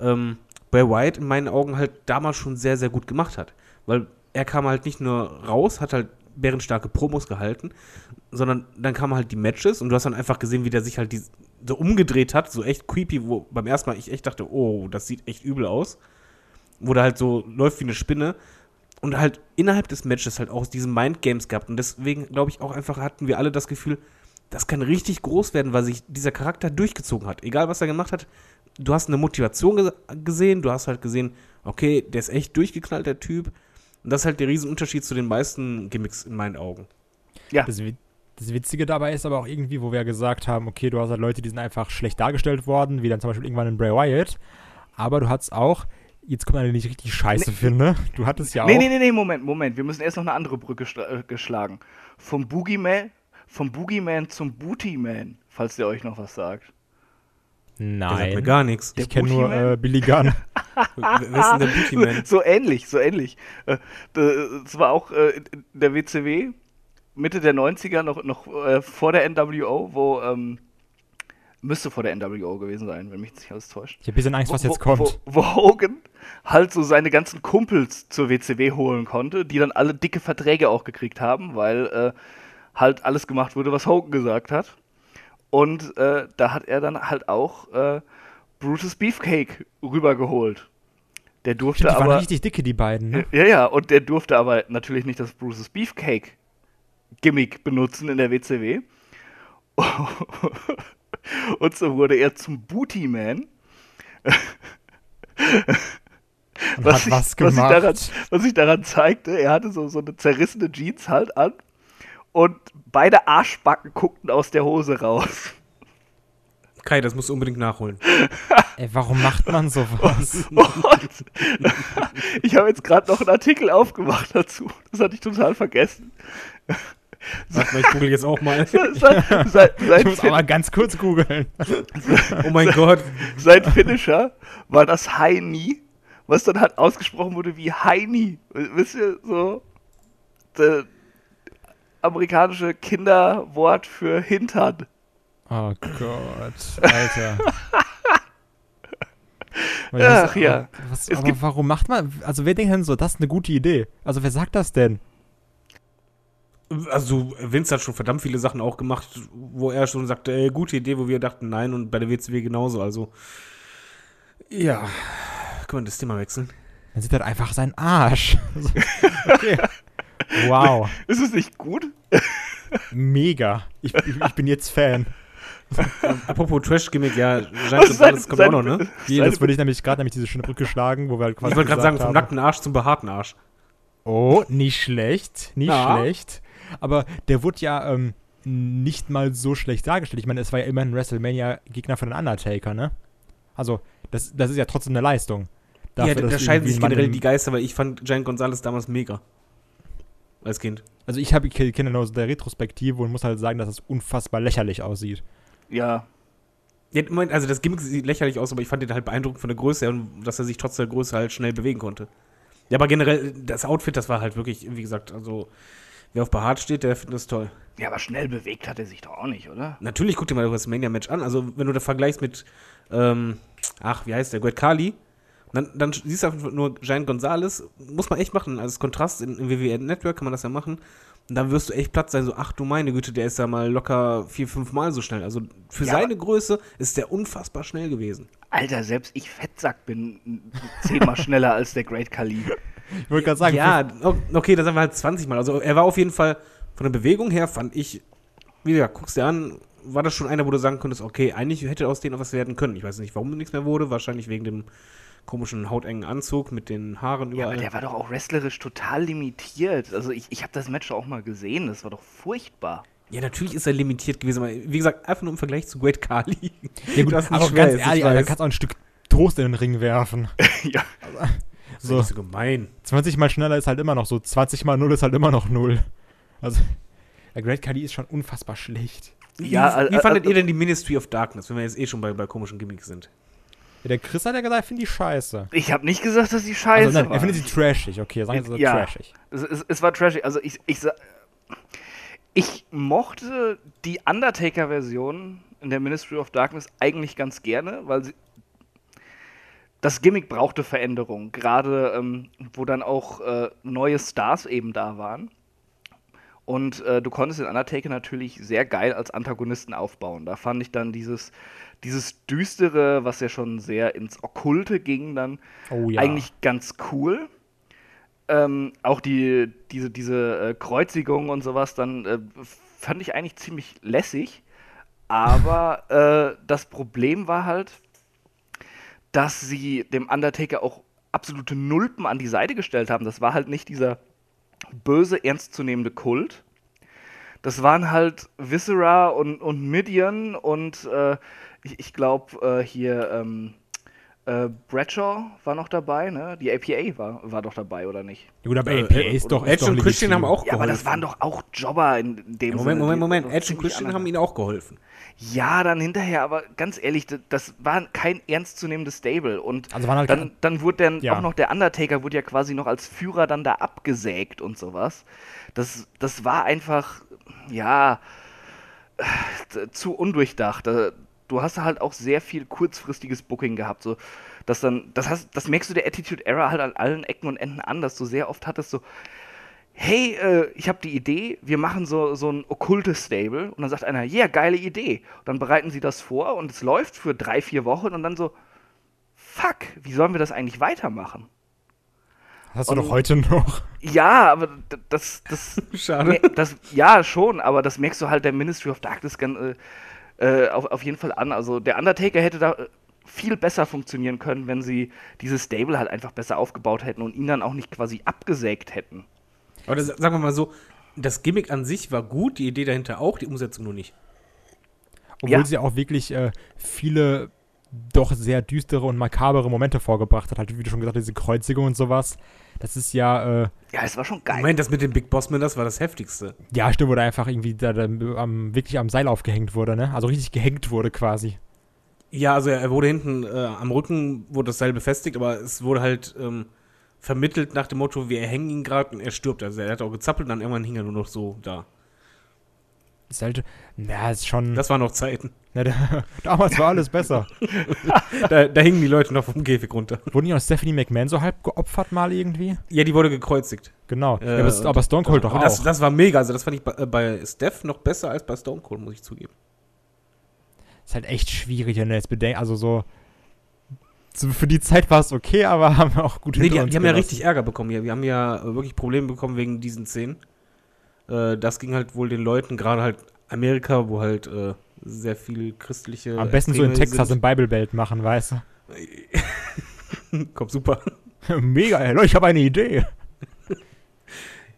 ähm, Bray Wyatt in meinen Augen halt damals schon sehr, sehr gut gemacht hat. Weil er kam halt nicht nur raus, hat halt bärenstarke Promos gehalten, sondern dann kamen halt die Matches und du hast dann einfach gesehen, wie der sich halt die, so umgedreht hat, so echt creepy, wo beim ersten Mal ich echt dachte, oh, das sieht echt übel aus. Wo der halt so läuft wie eine Spinne und halt innerhalb des Matches halt auch diese Mindgames gehabt und deswegen glaube ich auch einfach hatten wir alle das Gefühl, das kann richtig groß werden, weil sich dieser Charakter durchgezogen hat. Egal was er gemacht hat, du hast eine Motivation ge gesehen, du hast halt gesehen, okay, der ist echt durchgeknallt, der Typ und das ist halt der Riesenunterschied zu den meisten Gimmicks in meinen Augen.
Ja. Das, das, Witzige dabei ist aber auch irgendwie, wo wir gesagt haben, okay, du hast halt Leute, die sind einfach schlecht dargestellt worden, wie dann zum Beispiel irgendwann in Bray Wyatt. Aber du hattest auch, jetzt kommt eine, die ich richtig scheiße nee, finde. Du hattest ja
nee,
auch.
Nee, nee, nee, Moment, Moment. Wir müssen erst noch eine andere Brücke äh, geschlagen. Vom Boogeyman, vom Boogeyman zum Bootyman, falls der euch noch was sagt.
Nein. Der
sagt mir gar nichts.
Ich kenne nur äh, Billy Gunn. <laughs>
Wer ist denn der Booty-Man? So ähnlich, so ähnlich. Äh, das war auch äh, der WCW Mitte der 90er, noch, noch äh, vor der NWO, wo, ähm, müsste vor der NWO gewesen sein, wenn mich nicht alles täuscht.
Ich habe ein bisschen Angst, was wo, jetzt kommt.
Wo, wo, Hogan halt so seine ganzen Kumpels zur WCW holen konnte, die dann alle dicke Verträge auch gekriegt haben, weil äh, halt alles gemacht wurde, was Hogan gesagt hat. Und äh, da hat er dann halt auch äh, Brutus Beefcake rübergeholt. Der durfte
Stimmt, die
aber.
Waren richtig dicke, die beiden, ne?
Ja, ja, und der durfte aber natürlich nicht das Brutus Beefcake Gimmick benutzen in der WCW. Und so wurde er zum Booty Man.
was, ich, was, was,
ich daran, was ich daran zeigte, er hatte so, so eine zerrissene Jeans halt an und beide Arschbacken guckten aus der Hose raus.
Kai, das musst du unbedingt nachholen.
Ey, warum macht man sowas? <laughs>
Und ich habe jetzt gerade noch einen Artikel aufgemacht dazu. Das hatte ich total vergessen.
Sag mal, ich google jetzt auch mal. <laughs>
Seit, seit, ich muss aber ganz kurz googeln.
oh mein Gott.
Sein Finisher war das Heini, was dann halt ausgesprochen wurde wie Heini. Wisst ihr, so. Der, amerikanische Kinderwort für Hintern.
Oh Gott, Alter. <laughs>
Ach ja.
Was, aber warum macht man, also wer denkt denn so, das ist eine gute Idee? Also wer sagt das denn?
Also Vince hat schon verdammt viele Sachen auch gemacht, wo er schon sagte, ey, gute Idee, wo wir dachten, nein und bei der WCW genauso, also ja, können wir das Thema wechseln?
Man sieht halt einfach seinen Arsch. <laughs> okay. Wow. <laughs>
Ist es nicht gut?
Mega. Ich, ich, ich bin jetzt Fan. <laughs>
Apropos Trash-Gimmick, ja, Giant Gonzalez kommt auch noch, ne?
Wie, das würde ich nämlich gerade nämlich diese schöne Brücke schlagen, wo wir halt
quasi. Ich wollte gerade sagen, vom nackten Arsch zum behaarten Arsch.
Oh, nicht schlecht, nicht ja. schlecht. Aber der wurde ja ähm, nicht mal so schlecht dargestellt. Ich meine, es war ja immer ein WrestleMania-Gegner von den Undertaker, ne? Also, das, das ist ja trotzdem eine Leistung.
Dafür, ja, da scheiden sich generell die Geister, weil ich fand Giant Gonzalez damals mega als Kind.
Also ich habe kenne nur aus der Retrospektive und muss halt sagen, dass es unfassbar lächerlich aussieht.
Ja.
ja Moment, also das Gimmick sieht lächerlich aus, aber ich fand ihn halt beeindruckend von der Größe und dass er sich trotz der Größe halt schnell bewegen konnte. Ja, aber generell, das Outfit, das war halt wirklich, wie gesagt, also wer auf behaart steht, der findet das toll.
Ja, aber schnell bewegt hat er sich doch auch nicht, oder?
Natürlich, guck dir mal das Mania-Match an. Also, wenn du das vergleichst mit, ähm, ach, wie heißt der, Great Kali, dann, dann siehst du einfach nur Giant Gonzalez, muss man echt machen, als Kontrast in WWN Network kann man das ja machen. Und dann wirst du echt platt sein, so, ach du meine Güte, der ist ja mal locker vier, fünf Mal so schnell. Also für ja, seine Größe ist der unfassbar schnell gewesen.
Alter, selbst ich Fettsack bin zehnmal <laughs> schneller als der Great Khali.
Ich wollte gerade sagen.
Ja, okay, das haben wir halt 20 Mal. Also er war auf jeden Fall, von der Bewegung her fand ich, wie gesagt, guckst dir an, war das schon einer, wo du sagen könntest, okay, eigentlich hätte aus denen was werden können. Ich weiß nicht, warum nichts mehr wurde, wahrscheinlich wegen dem komischen hautengen Anzug mit den Haaren
Ja, aber
überall.
der war doch auch wrestlerisch total limitiert. Also ich, ich habe das Match auch mal gesehen, das war doch furchtbar.
Ja, natürlich ist er limitiert gewesen, aber wie gesagt, einfach nur im Vergleich zu Great Kali.
Ja gut, <laughs>
Das nicht
aber
schwer
ganz ehrlich,
weiß.
kannst auch ein Stück Toast in den Ring werfen. <laughs>
ja.
Das ist
So,
so gemein.
20 mal schneller ist halt immer noch so, 20 mal 0 ist halt immer noch 0. Also, der Great Khali ist schon unfassbar schlecht.
Ja,
wie, wie
äh,
fandet
äh,
ihr denn die Ministry of Darkness, wenn wir jetzt eh schon bei, bei komischen Gimmicks sind?
Ja, der Chris hat ja gesagt, er findet die scheiße.
Ich habe nicht gesagt, dass die scheiße
Also nein,
war.
er findet sie trashig, okay, sagen Sie
Ja.
trashig.
Es, es, es war trashig. Also ich, ich, ich mochte die Undertaker-Version in der Ministry of Darkness eigentlich ganz gerne, weil sie das Gimmick brauchte Veränderung, gerade ähm, wo dann auch äh, neue Stars eben da waren. Und äh, du konntest den Undertaker natürlich sehr geil als Antagonisten aufbauen. Da fand ich dann dieses, dieses Düstere, was ja schon sehr ins Okkulte ging, dann
Oh ja.
eigentlich ganz cool. Ähm, auch die, diese, diese äh, Kreuzigung und sowas, dann äh, fand ich eigentlich ziemlich lässig. Aber äh, das Problem war halt, dass sie dem Undertaker auch absolute Nulpen an die Seite gestellt haben. Das war halt nicht dieser böse, ernstzunehmende Kult. Das waren halt Viscera und, und Midian und äh, ich, ich glaube äh, hier ähm, äh, Bradshaw war noch dabei, ne? Die APA war, war doch dabei, oder nicht?
Ja, gut, aber
Äh,
APA
äh,
ist doch.
Edge
ist doch
und Christian haben auch
Ja, aber das
geholfen.
waren doch auch Jobber in dem
Ja, Moment,
Sinne.
Moment, Moment.
doch
Edge und Christian haben ihnen auch geholfen.
Ja, dann hinterher, aber ganz ehrlich, das, war kein ernstzunehmendes Stable. Und
Also halt
dann, dann wurde dann
Ja.
auch noch der Undertaker wurde ja quasi noch als Führer dann da abgesägt und sowas. Das, das war einfach, ja, äh, zu undurchdacht. Da- Du hast halt auch sehr viel kurzfristiges Booking gehabt. So, dass dann, das, hast, das merkst du der Attitude Era halt an allen Ecken und Enden an, dass du sehr oft hattest so, hey, äh, ich habe die Idee, wir machen so, so ein okkultes Stable. Und dann sagt einer, ja, yeah, geile Idee. Und dann bereiten sie das vor und es läuft für drei, vier Wochen und dann so, fuck, wie sollen wir das eigentlich weitermachen?
Hast du
und-
doch heute noch.
Ja, aber das, das, <laughs>
Schade.
das, ja, schon, aber das merkst du halt der Ministry of Darkness äh, äh, auf, auf jeden Fall an. Also der Undertaker hätte da äh, viel besser funktionieren können, wenn sie dieses Stable halt einfach besser aufgebaut hätten und ihn dann auch nicht quasi abgesägt hätten.
Aber das, sagen wir mal so, das Gimmick an sich war gut, die Idee dahinter auch, die Umsetzung nur nicht.
Obwohl
Ja.
sie auch wirklich äh, viele doch sehr düstere und makabere Momente vorgebracht hat. Halt, wie du schon gesagt hast, diese Kreuzigung und sowas. Das ist ja, äh,
Ja, es war schon geil.
Moment, das mit dem Big Bossman, das war das heftigste.
ja, stimmt, wo da einfach irgendwie da, da, am, wirklich am Seil aufgehängt wurde, ne? Also richtig gehängt wurde quasi.
Ja, also er wurde hinten äh, am Rücken, wurde das Seil befestigt, aber es wurde halt ähm, vermittelt nach dem Motto, wir hängen ihn gerade und er stirbt. Also er hat auch gezappelt und dann irgendwann hing er nur noch so da.
Ist halt, na, ist schon.
Das waren noch Zeiten. <laughs>
na, da, damals war alles besser. <laughs>
Da, da hingen die Leute noch vom Käfig runter.
Wurde nicht auch Stephanie McMahon so halb geopfert mal irgendwie?
Ja, die wurde gekreuzigt.
Genau.
Äh,
ja, aber, aber Stone Cold doch auch.
das, das war mega. Also das fand ich bei, äh, bei Steph noch besser als bei Stone Cold, muss ich zugeben.
ist halt echt schwierig, wenn du jetzt bedenkst. Also so, so. Für die Zeit war es okay, aber <laughs> haben wir auch gut
Nee, die, die haben ja richtig Ärger bekommen. Ja, wir haben ja äh, wirklich Probleme bekommen wegen diesen Szenen. Äh, das ging halt wohl den Leuten, gerade halt Amerika, wo halt äh, sehr viel christliche.
Am besten so in
Extreme
Texas im Bible Belt machen, weißt
sind. <laughs> Kommt super.
du? <laughs> Mega, ich habe eine Idee.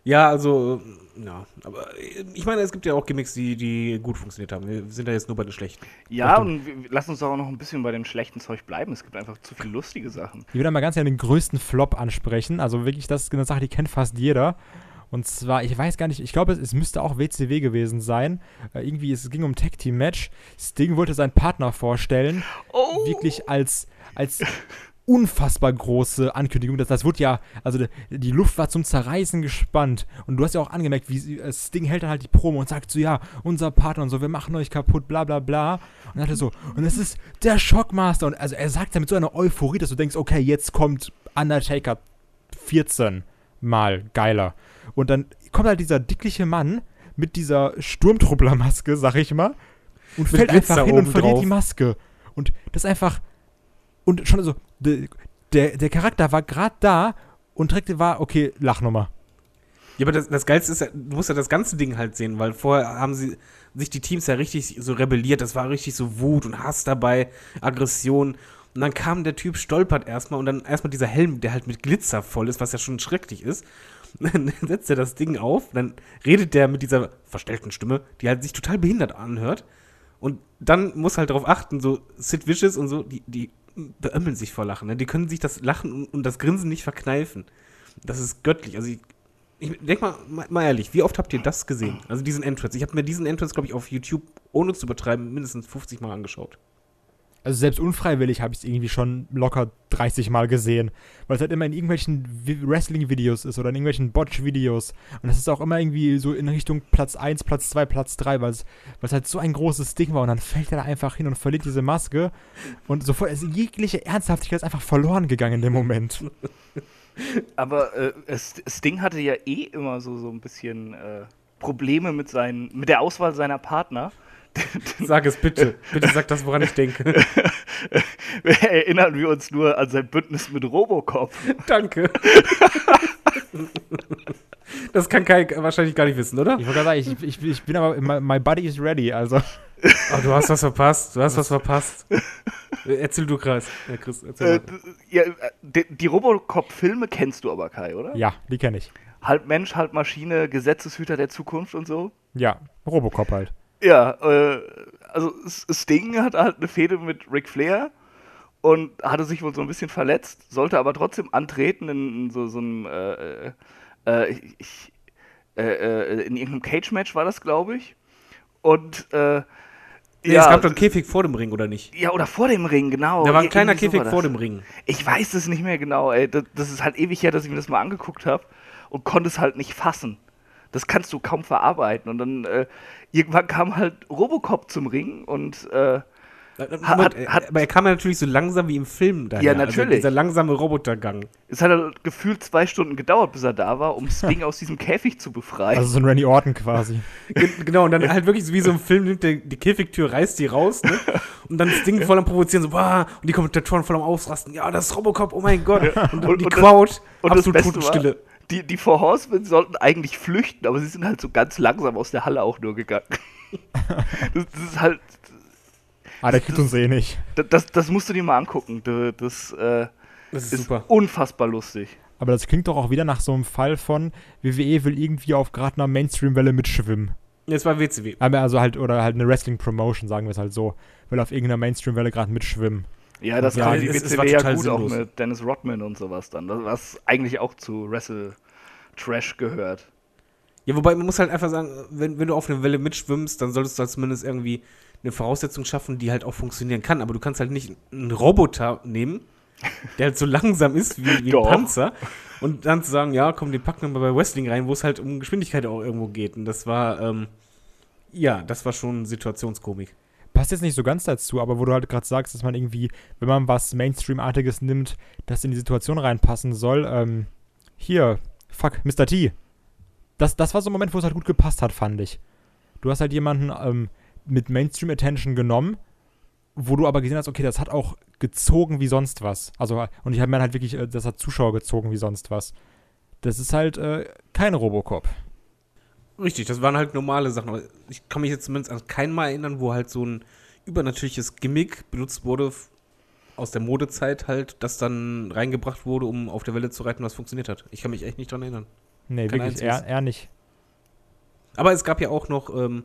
Ja, also, ja. Aber äh, ich meine, es gibt ja auch Gimmicks, die, die gut funktioniert haben. Wir sind da jetzt nur bei den schlechten.
Ja, und lass uns doch auch noch ein bisschen bei dem schlechten Zeug bleiben. Es gibt einfach zu viele lustige Sachen.
Ich würde mal ganz gerne den größten Flop ansprechen. Also wirklich, das ist eine Sache, die kennt fast jeder. Und zwar, ich weiß gar nicht, ich glaube, es, es müsste auch WCW gewesen sein. Äh, irgendwie, es ging um Tag Team Match. Sting wollte seinen Partner vorstellen.
Oh!
Wirklich als, als unfassbar große Ankündigung. Das, das wurde ja, also die, Luft war zum Zerreißen gespannt. Und du hast ja auch angemerkt, wie sie- äh, Sting hält dann halt die Promo und sagt so, ja, unser Partner und so, wir machen euch kaputt, bla bla bla. Und dann hat er so, und es ist der Shockmaster. Und also er sagt ja mit so einer Euphorie, dass du denkst, okay, jetzt kommt Undertaker 14 mal geiler. Und dann kommt halt dieser dickliche Mann mit dieser Sturmtrupplermaske, sag ich mal, und fällt einfach hin und verliert
drauf.
die Maske. Und das ist einfach. Und schon so, de, der, der Charakter war gerade da und direkt war, okay, Lachnummer.
Ja, aber das, das Geilste ist du musst ja das ganze Ding halt sehen, weil vorher haben sie sich die Teams ja richtig so rebelliert. Das war richtig so Wut und Hass dabei, Aggression. Und dann kam der Typ, stolpert erstmal und dann erstmal dieser Helm, der halt mit Glitzer voll ist, was ja schon schrecklich ist. <laughs> Dann setzt er das Ding auf, dann redet der mit dieser verstellten Stimme, die halt sich total behindert anhört. Und dann muss halt darauf achten, so Sid Vicious und so, die, die beömmeln sich vor Lachen. Ne? Die können sich das Lachen und, das Grinsen nicht verkneifen. Das ist göttlich. Also ich, ich denk mal, mal, ehrlich, wie oft habt ihr das gesehen? Also diesen Entrance. Ich habe mir diesen Entrance, glaube ich, auf YouTube, ohne zu übertreiben, mindestens 50 Mal angeschaut.
Also selbst unfreiwillig habe ich es irgendwie schon locker 30 Mal gesehen, weil es halt immer in irgendwelchen Vi- Wrestling-Videos ist oder in irgendwelchen Botch-Videos. Und das ist auch immer irgendwie so in Richtung Platz 1, Platz 2, Platz 3, weil es halt so ein großes Ding war und dann fällt er da einfach hin und verliert diese Maske und sofort ist jegliche Ernsthaftigkeit ist einfach verloren gegangen in dem Moment. <laughs>
Aber äh, Sting hatte ja eh immer so, so ein bisschen äh, Probleme mit, seinen, mit der Auswahl seiner Partner. <laughs>
Sag es bitte. Bitte sag das, woran ich denke. <laughs>
Erinnern wir uns nur an sein Bündnis mit Robocop. <laughs>
Danke. Das kann Kai wahrscheinlich gar nicht wissen, oder?
Ich wollte gerade sagen, ich, ich, ich bin aber, my, my body is ready, also.
Oh, du hast was verpasst. Du hast was verpasst. Erzähl du, Chris. Ja, Chris erzähl
Äh, ja, die, die Robocop-Filme kennst du aber, Kai, oder?
Ja, die kenne ich.
Halb Mensch, halb Maschine, Gesetzeshüter der Zukunft und so.
Ja, Robocop halt.
Ja, äh, also Sting hat halt eine Fehde mit Ric Flair und hatte sich wohl so ein bisschen verletzt, sollte aber trotzdem antreten in so, so einem, äh, äh, ich, äh, äh, in irgendeinem Cage-Match war das, glaube ich. Und, äh,
Nee, es gab doch einen Käfig vor dem Ring, oder nicht?
ja, oder vor dem Ring, genau.
Da war ein
Ir-
kleiner
so
Käfig
war
vor dem Ring.
Ich weiß es nicht mehr genau, ey. Das, das ist halt ewig her, dass ich mir das mal angeguckt habe und konnte es halt nicht fassen. Das kannst du kaum verarbeiten. Und dann äh, irgendwann kam halt Robocop zum Ring und äh,
Moment,
hat- hat-
aber er kam ja natürlich so langsam wie im Film daher.
Ja,
Also
natürlich.
dieser langsame Robotergang.
es hat halt gefühlt zwei Stunden gedauert, bis er da war, um Sting <laughs> aus diesem Käfig zu befreien.
Also so ein Randy Orton quasi. <laughs>
Ge- Genau, und dann halt wirklich so wie so im Film nimmt der die Käfigtür, reißt die raus, ne? <laughs> Und dann das Ding voll am Provozieren, so, boah, und die Kommentatoren voll am Ausrasten, ja, das ist Robocop, oh mein Gott. Und,
Und-
die
und das-
Crowd,
das
absolut Totenstille.
war, die, die Four Horsemen sollten eigentlich flüchten, aber sie sind halt so ganz langsam aus der Halle auch nur gegangen. <laughs> das, das ist halt,
Ah, der kriegt uns eh nicht.
das, das, das musst du dir mal angucken. Das, äh,
Das ist,
ist
super.
unfassbar lustig.
Aber das klingt doch auch wieder nach so einem Fall von WWE will irgendwie auf gerade einer Mainstream-Welle mitschwimmen.
Das war WCW.
Aber also halt, oder halt eine Wrestling-Promotion, sagen wir es halt so. Will auf irgendeiner Mainstream-Welle gerade mitschwimmen.
Ja, das
Ja,
kann die WCW
war
ja
total
gut auch
sinnlos.
mit Dennis Rodman und sowas dann, das- was eigentlich auch zu Wrestle Trash gehört.
Ja, wobei man muss halt einfach sagen, wenn, wenn du auf eine Welle mitschwimmst, dann solltest du halt zumindest irgendwie eine Voraussetzung schaffen, die halt auch funktionieren kann. Aber du kannst halt nicht einen Roboter nehmen, der halt so langsam ist wie, wie ein. Panzer und dann zu sagen, ja, komm, den packen wir mal bei Wrestling rein, wo es halt um Geschwindigkeit auch irgendwo geht. Und das war, ähm, ja, das war schon Situationskomik.
Passt jetzt nicht so ganz dazu, aber wo du halt gerade sagst, dass man irgendwie, wenn man was Mainstream-artiges nimmt, das in die Situation reinpassen soll, ähm, hier, fuck, Mr. T. Das, das war so ein Moment, wo es halt gut gepasst hat, fand ich. Du hast halt jemanden ähm, mit Mainstream-Attention genommen, wo du aber gesehen hast, okay, das hat auch gezogen wie sonst was. Also, und ich habe mir halt wirklich, äh, das hat Zuschauer gezogen wie sonst was. Das ist halt äh, kein Robocop.
Richtig, das waren halt normale Sachen. Aber ich kann mich jetzt zumindest an kein Mal erinnern, wo halt so ein übernatürliches Gimmick benutzt wurde aus der Modezeit halt, das dann reingebracht wurde, um auf der Welle zu reiten, was funktioniert hat. Ich kann mich echt nicht dran erinnern.
Nee,
Kein
wirklich, eher, eher nicht.
Aber es gab ja auch noch ähm,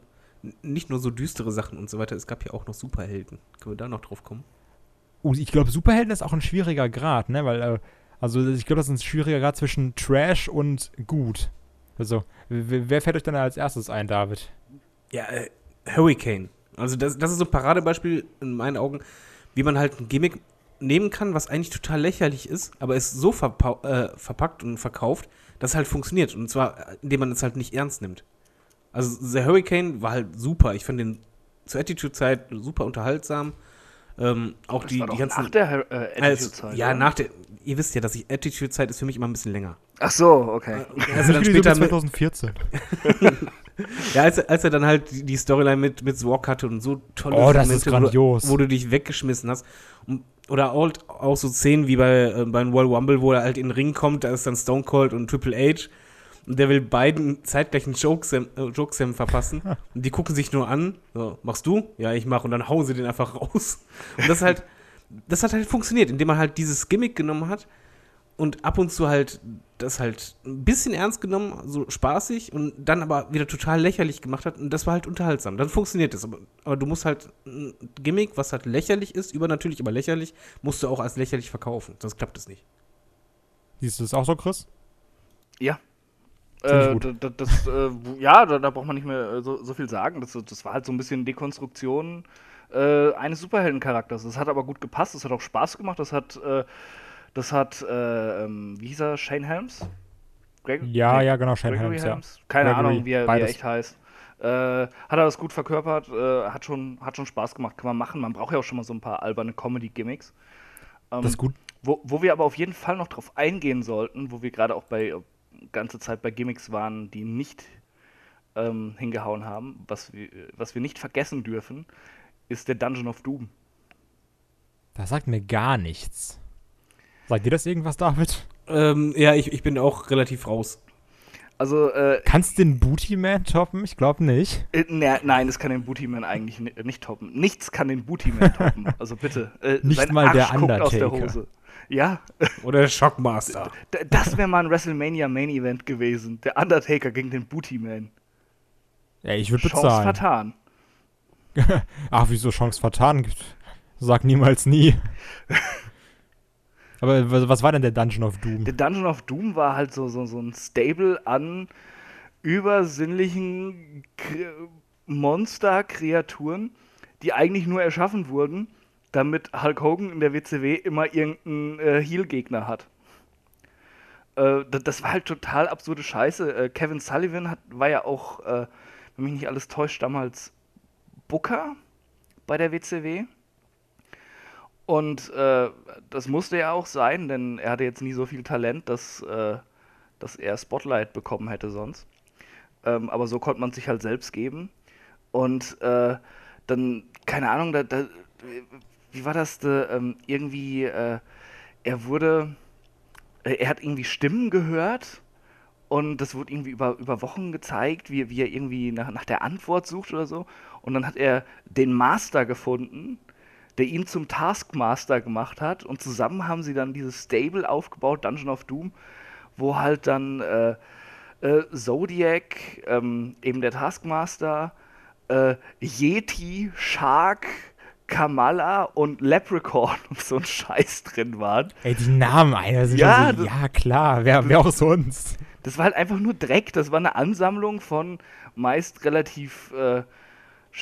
nicht nur so düstere Sachen und so weiter, es gab ja auch noch Superhelden. Können wir da noch drauf kommen?
Uh, ich glaube, Superhelden ist auch ein schwieriger Grad, ne? Weil, äh, also ich glaube, das ist ein schwieriger Grad zwischen Trash und gut. Also, wer fällt euch dann als erstes ein, David?
Ja, äh, Hurricane. Also das, das ist so ein Paradebeispiel in meinen Augen, wie man halt ein Gimmick nehmen kann, was eigentlich total lächerlich ist, aber es so verpau- äh, verpackt und verkauft, dass es halt funktioniert. Und zwar, indem man es halt nicht ernst nimmt. Also der Hurricane war halt super. Ich fand den zur Attitude-Zeit super unterhaltsam. Ähm, auch
Das
die,
war
die
doch
ganzen.
nach der äh,
also,
Attitude-Zeit.
ja,
oder?
nach der. Ihr wisst ja, dass ich Attitude-Zeit ist für mich immer ein bisschen länger.
Ach so, okay.
Also dann später
so
mit,
2014. <laughs>
Ja, als, er- als er dann halt die, Storyline mit, mit Zwok hatte und so tolle
Oh, das ist grandios.
Wo, wo du dich weggeschmissen hast. Und, oder auch, auch so Szenen wie bei, äh, beim Royal Rumble, wo er halt in den Ring kommt, da ist dann Stone Cold und Triple H. Und der will beiden zeitgleich einen Jokesam, äh, Jokesam verpassen. und die gucken sich nur an. So, machst du? Ja, ich mach. Und dann hauen sie den einfach raus. Und das halt, das hat halt funktioniert, indem man halt dieses Gimmick genommen hat und ab und zu halt das halt ein bisschen ernst genommen, so spaßig und dann aber wieder total lächerlich gemacht hat und das war halt unterhaltsam. Dann funktioniert das. Aber, aber du musst halt ein Gimmick, was halt lächerlich ist, übernatürlich, aber lächerlich, musst du auch als lächerlich verkaufen. Sonst klappt es nicht.
Siehst du das auch so, Chris?
Ja. Äh,
gut.
da- da- das, äh, ja, da, da braucht man nicht mehr äh, so, so viel sagen. Das, das war halt so ein bisschen Dekonstruktion äh, eines Superheldencharakters. Das hat aber gut gepasst, das hat auch Spaß gemacht, das hat, äh, das hat, äh, ähm, wie hieß er, Shane Helms? Greg
Ja,
nee,
ja, genau, Shane
Gregory
Helms, ja.
Keine
Gregory,
Ahnung, wie er, wie er echt heißt. Äh, hat er das gut verkörpert, äh, hat, schon, hat schon Spaß gemacht, kann man machen. Man braucht ja auch schon mal so ein paar alberne Comedy-Gimmicks. Ähm,
Das ist gut.
wo, wo wir aber auf jeden Fall noch drauf eingehen sollten, wo wir gerade auch bei äh, ganze Zeit bei Gimmicks waren, die nicht ähm, hingehauen haben, was wir, was wir nicht vergessen dürfen, ist der Dungeon of Doom.
Das sagt mir gar nichts. Sagt dir das irgendwas, David?
Ähm, ja, ich, ich bin auch relativ raus.
Also, äh,
Kannst du den Booty Man toppen? Ich glaube nicht.
äh, ne, nein, es kann den Bootyman eigentlich ni nicht toppen. Nichts kann den Bootyman toppen. <laughs> Also bitte. Äh,
Nicht mal der
Arsch guckt aus der
Undertaker.
Hose. Ja, <laughs>
Oder der Shockmaster.
d- das wäre mal ein WrestleMania Main Event gewesen. Der Undertaker gegen den Bootyman.
Ja, ich würde
Chance
bezahlen.
vertan. <laughs>
Ach, wieso Chance vertan? Sag niemals nie. Aber was war denn der Dungeon of Doom?
Der Dungeon of Doom war halt so, so, so ein Stable an übersinnlichen Monster-Kreaturen, die eigentlich nur erschaffen wurden, damit Hulk Hogan in der WCW immer irgendeinen äh, Heel-Gegner hat. Äh, das, das war halt total absurde Scheiße. Äh, Kevin Sullivan hat, war ja auch, äh, wenn mich nicht alles täuscht, damals Booker bei der WCW. Und äh, das musste ja auch sein, denn er hatte jetzt nie so viel Talent, dass, äh, dass er Spotlight bekommen hätte sonst. Ähm, aber so konnte man sich halt selbst geben. Und äh, dann, keine Ahnung, da, da, wie war das? Da, ähm, irgendwie, äh, er wurde, äh, er hat irgendwie Stimmen gehört und das wurde irgendwie über, über Wochen gezeigt, wie, wie er irgendwie nach, nach der Antwort sucht oder so. Und dann hat er den Master gefunden, der ihn zum Taskmaster gemacht hat. Und zusammen haben sie dann dieses Stable aufgebaut, Dungeon of Doom, wo halt dann äh, äh, Zodiac, ähm, eben der Taskmaster, äh, Yeti, Shark, Kamala und Leprechaun <laughs> und so ein Scheiß drin waren.
Ey, die Namen einer sind
Ja,
so,
das-
ja klar, wer, wer auch sonst.
Das war halt einfach nur Dreck. Das war eine Ansammlung von meist relativ äh,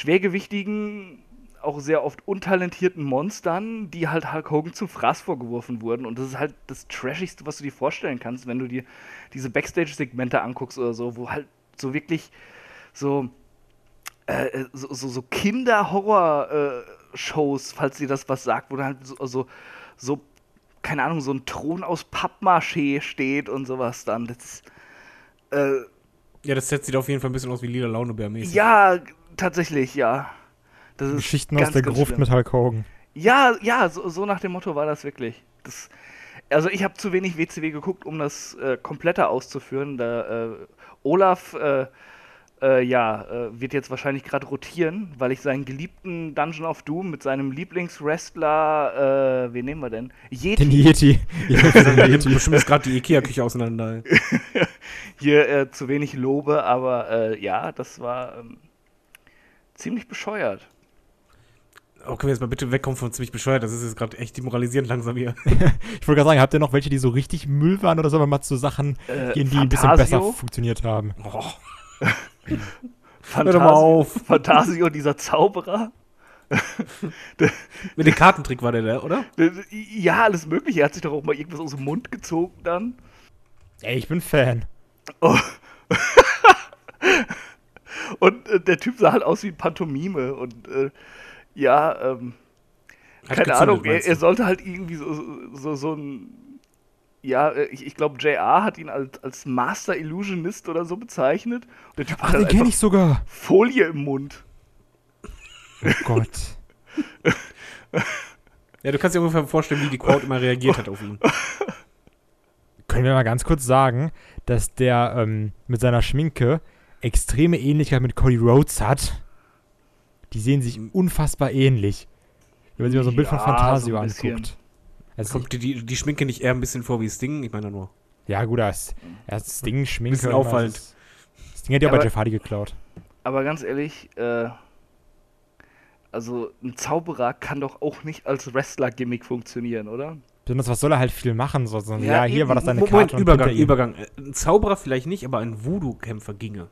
schwergewichtigen, auch sehr oft untalentierten Monstern, die halt Hulk Hogan zum Fraß vorgeworfen wurden. Und das ist halt das Trashigste, was du dir vorstellen kannst, wenn du dir diese Backstage-Segmente anguckst oder so, wo halt so wirklich so, äh, so, so, so Kinder-Horror-Shows, falls dir das was sagt, wo dann halt so, so, so, keine Ahnung, so ein Thron aus Pappmaché steht und sowas dann. Das äh,
Ja, das Set sieht auf jeden Fall ein bisschen aus wie Lila Launebär-mäßig.
ja, tatsächlich, ja. Das ist
Geschichten aus
ganz,
der
ganz
Gruft
schlimm.
mit Hulk Hogan.
Ja, ja, so, so nach dem Motto war das wirklich. Das, also ich habe zu wenig WCW geguckt, um das äh, kompletter auszuführen. Da, äh, Olaf, äh, äh, ja, äh, wird jetzt wahrscheinlich gerade rotieren, weil ich seinen geliebten Dungeon of Doom mit seinem Lieblingswrestler, äh, wen nehmen wir denn? Yeti,
Den Yeti. <laughs> Ja,
bestimmt jetzt gerade die Ikea-Küche auseinander. <laughs>
hier äh, zu wenig lobe, aber äh, ja, das war ähm, ziemlich bescheuert.
Oh, können wir jetzt mal bitte wegkommen von ziemlich bescheuert? Das ist jetzt gerade echt demoralisierend langsam hier. <laughs>
Ich wollte gerade sagen, habt ihr noch welche, die so richtig Müll waren oder sollen wir mal zu Sachen
Äh,
gehen, die ein bisschen
Fantasio?
besser funktioniert haben?
Oh, <laughs>
Fantasio,
mal auf. <laughs>
Fantasio, dieser Zauberer.
Mit dem Kartentrick war der da, oder?
Ja, alles mögliche. Er hat sich doch auch mal irgendwas aus dem Mund gezogen dann.
Ey, ich bin Fan.
Und äh, der Typ sah halt aus wie ein Pantomime. Und äh, ja, ähm,
Hat
keine Ahnung, er, er sollte halt irgendwie so, so, so ein. Ja, äh, ich, ich glaube, JR hat ihn als, als Master Illusionist oder so bezeichnet. Und der Typ
Ach,
hat
den
halt
kenne ich sogar.
Folie im Mund.
Oh Gott. <laughs>
Ja, du kannst dir ungefähr vorstellen, wie die Crowd immer reagiert hat auf ihn.
Können wir mal ganz kurz sagen, dass der ähm, mit seiner Schminke extreme Ähnlichkeit mit Cody Rhodes hat. Die sehen sich unfassbar ähnlich. Wenn man sich mal so ein Bild von
Ja,
Fantasio
so
anguckt. Also,
Kommt dir die, die Schminke nicht eher ein bisschen vor wie Sting? Ich meine nur.
ja, gut, das, das Ding, Schminke.
Bisschen
was,
auffallend.
Das, das Ding hat ja
Aber-
bei Jeff Hardy geklaut.
Aber ganz ehrlich, äh, also ein Zauberer kann doch auch nicht als Wrestler-Gimmick funktionieren, oder?
Besonders, was soll er halt viel machen? So, so, ja,
Ja,
hier
eben.
war das deine
Moment,
Karte.
Übergang, Übergang. Ein Zauberer vielleicht nicht, aber ein Voodoo-Kämpfer ginge.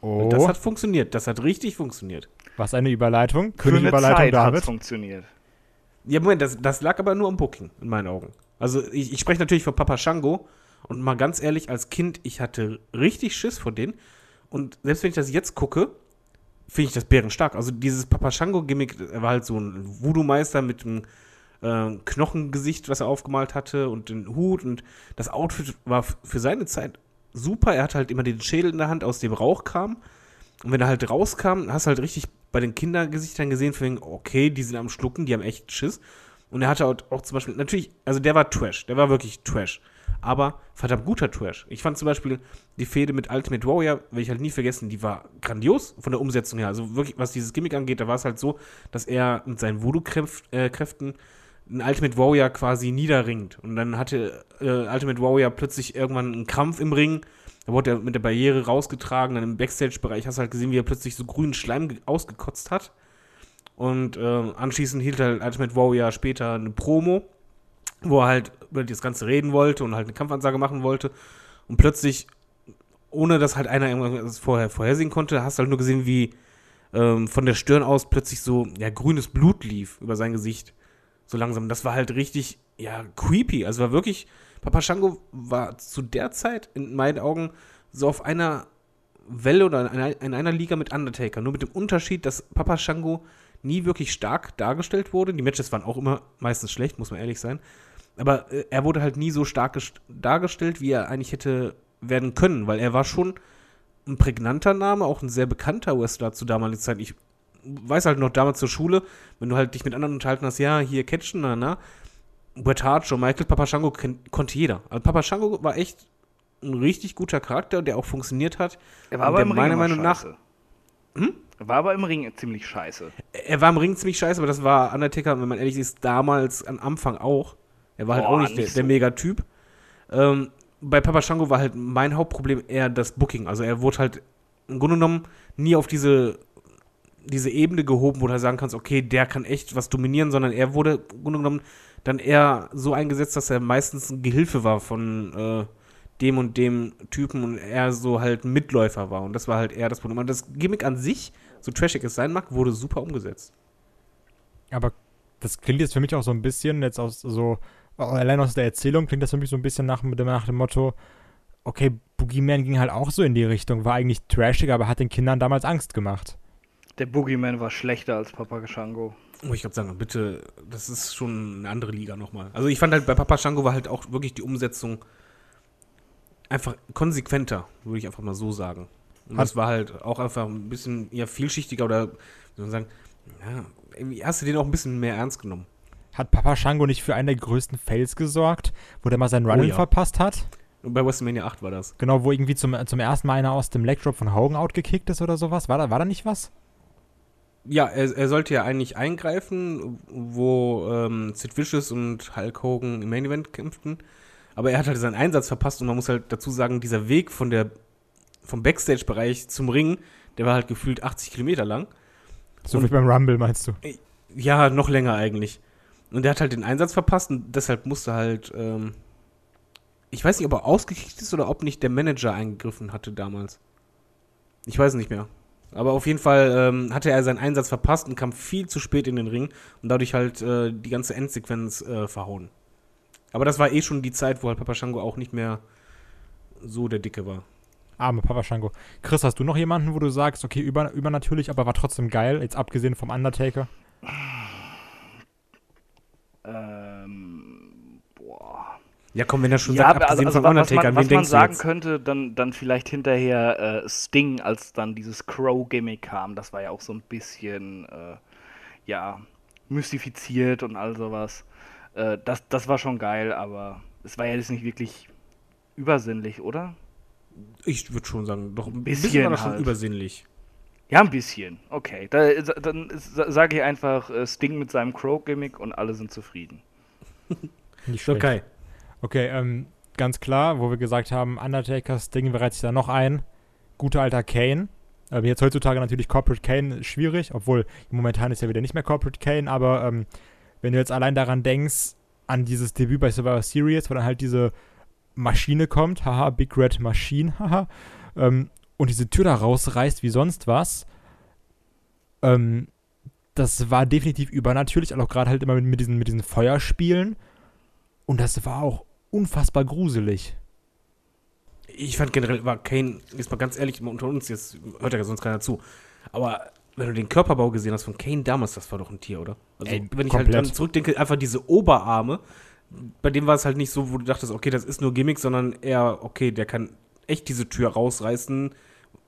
Oh,
Und das hat funktioniert. Das hat richtig funktioniert.
Was eine Überleitung.
Für eine
König-Überleitung,
Zeit
David.
funktioniert.
Ja, Moment, das, das lag aber nur am Booking, in meinen Augen. Also, ich, ich spreche natürlich von Papa Shango. Und mal ganz ehrlich, als Kind, ich hatte richtig Schiss vor denen. Und selbst wenn ich das jetzt gucke, finde ich das bärenstark. Also, dieses Papa Shango-Gimmick, er war halt so ein Voodoo-Meister mit einem äh, Knochengesicht, was er aufgemalt hatte und den Hut. Und das Outfit war für seine Zeit super. Er hatte halt immer den Schädel in der Hand, aus dem Rauch kam. Und wenn er halt rauskam, hast du halt richtig bei den Kindergesichtern gesehen, für den, okay, die sind am Schlucken, die haben echt Schiss. Und er hatte auch, auch zum Beispiel, natürlich, also der war Trash, der war wirklich Trash. Aber verdammt guter Trash. Ich fand zum Beispiel die Fehde mit Ultimate Warrior, will ich halt nie vergessen, die war grandios von der Umsetzung her. Also wirklich, was dieses Gimmick angeht, da war es halt so, dass er mit seinen Voodoo-Kräften einen Ultimate Warrior quasi niederringt. Und dann hatte äh, Ultimate Warrior plötzlich irgendwann einen Krampf im Ring. Da wurde er mit der Barriere rausgetragen. Dann im Backstage-Bereich hast du halt gesehen, wie er plötzlich so grünen Schleim ge- ausgekotzt hat. Und äh, anschließend hielt halt Ultimate Warrior später eine Promo, wo er halt über das Ganze reden wollte und halt eine Kampfansage machen wollte. Und plötzlich, ohne dass halt einer irgendwas vorher vorhersehen konnte, hast du halt nur gesehen, wie ähm, von der Stirn aus plötzlich so ja, grünes Blut lief über sein Gesicht. So langsam. Das war halt richtig, ja, creepy. Also war wirklich, Papa Shango war zu der Zeit in meinen Augen so auf einer Welle oder in einer, in einer Liga mit Undertaker. Nur mit dem Unterschied, dass Papa Shango nie wirklich stark dargestellt wurde. Die Matches waren auch immer meistens schlecht, muss man ehrlich sein. Aber äh, er wurde halt nie so stark gest- dargestellt, wie er eigentlich hätte werden können, weil er war schon ein prägnanter Name, auch ein sehr bekannter Wrestler zu damaliger Zeit. Ich weiß halt noch damals zur Schule, wenn du halt dich mit anderen unterhalten hast, ja, hier catchen, na, na. Bret Hart, Shawn Michaels, Papa Shango ken- konnte jeder. Also Papa Shango war echt ein richtig guter Charakter, der auch funktioniert hat.
Er war aber
der
im Ring
meiner Meinung nach-
scheiße. Hm? Er war aber im Ring ziemlich scheiße.
Er war im Ring ziemlich scheiße, aber das war Undertaker, wenn man ehrlich ist, damals am Anfang auch. Er war halt
Boah,
auch nicht, der,
nicht
der
so.
Megatyp. Ähm, bei Papa Shango war halt mein Hauptproblem eher das Booking. Also er wurde halt im Grunde genommen nie auf diese, diese Ebene gehoben, wo du halt sagen kannst, okay, der kann echt was dominieren, sondern er wurde im Grunde genommen dann eher so eingesetzt, dass er meistens ein Gehilfe war von äh, dem und dem Typen und er so halt Mitläufer war. Und das war halt eher das Problem. Und das Gimmick an sich, so trashig es sein mag, wurde super umgesetzt.
Aber das klingt jetzt für mich auch so ein bisschen, jetzt aus so, allein aus der Erzählung klingt das für mich so ein bisschen nach, dem- nach dem Motto, okay, Boogeyman ging halt auch so in die Richtung, war eigentlich trashig, aber hat den Kindern damals Angst gemacht.
Der Boogeyman war schlechter als Papa Shango.
Oh, ich glaube sagen, bitte, das ist schon eine andere Liga nochmal. Also ich fand halt bei Papa Shango war halt auch wirklich die Umsetzung einfach konsequenter, würde ich einfach mal so sagen. Und
Hat-
das war halt auch einfach ein bisschen ja, vielschichtiger oder wie soll man sagen, ja, irgendwie hast du den auch ein bisschen mehr ernst genommen.
Hat Papa Shango nicht für einen der größten Fails gesorgt, wo der mal seinen Run
Oh ja.
verpasst hat?
Und bei WrestleMania 8 war das.
Genau, wo irgendwie zum, zum ersten Mal einer aus dem Leg Drop von Hogan outgekickt ist oder sowas. War da, war da nicht was?
Ja, er, er sollte ja eigentlich eingreifen, wo ähm, Sid Vicious und Hulk Hogan im Main Event kämpften. Aber er hat halt seinen Einsatz verpasst und man muss halt dazu sagen, dieser Weg von der, vom Backstage-Bereich zum Ring, der war halt gefühlt 80 Kilometer lang.
So
Und-
wie beim Rumble, meinst du?
Ja, noch länger eigentlich. Und der hat halt den Einsatz verpasst und deshalb musste halt, ähm, ich weiß nicht, ob er ausgekickt ist oder ob nicht der Manager eingegriffen hatte damals. Ich weiß nicht mehr. Aber auf jeden Fall ähm, hatte er seinen Einsatz verpasst und kam viel zu spät in den Ring und dadurch halt äh, die ganze Endsequenz äh, verhauen. Aber das war eh schon die Zeit, wo halt Papa Shango auch nicht mehr so der Dicke war.
Arme Papa Shango. Chris, hast du noch jemanden, wo du sagst, okay, über, übernatürlich, aber war trotzdem geil, jetzt abgesehen vom Undertaker?
Boah.
Ja, komm, wenn er schon
Ja,
sagt,
also,
abgesehen
also
von
was
Undertaker,
man, was
wen
man
denkst du
sagen
jetzt?
könnte, dann, dann vielleicht hinterher äh, Sting, als dann dieses Crow-Gimmick kam, das war ja auch so ein bisschen, äh, ja, mystifiziert und all sowas. Äh, das, das war schon geil, aber es war ja jetzt nicht wirklich übersinnlich, oder?
Ich würde schon sagen, doch ein
Bisschen
bisschen war das schon
halt.
übersinnlich.
Ja, ein bisschen. Okay. Da, dann sage ich einfach äh, Sting mit seinem Crow-Gimmick und alle sind zufrieden. <laughs>
Nicht schlecht.
Okay.
Okay, ähm, ganz klar, wo wir gesagt haben, Undertaker, Sting bereitet sich da noch ein. Guter alter Kane. Ähm, jetzt heutzutage natürlich Corporate Kane schwierig, obwohl momentan ist ja wieder nicht mehr Corporate Kane, aber ähm, wenn du jetzt allein daran denkst, an dieses Debüt bei Survivor Series, wo dann halt diese Maschine kommt, haha, Big Red Machine, <laughs> haha, ähm, und diese Tür da rausreißt wie sonst was, ähm, das war definitiv übernatürlich, auch gerade halt immer mit, mit, diesen, mit diesen Feuerspielen. Und das war auch unfassbar gruselig.
Ich fand generell, war Kane, jetzt mal ganz ehrlich, unter uns, jetzt hört ja sonst keiner zu. Aber wenn du den Körperbau gesehen hast von Kane damals, das war doch ein Tier, oder? Also,
Ey,
wenn ich
komplett.
halt dann zurückdenke, einfach diese Oberarme, bei dem war es halt nicht so, wo du dachtest, okay, das ist nur Gimmick, sondern eher, okay, der kann echt diese Tür rausreißen.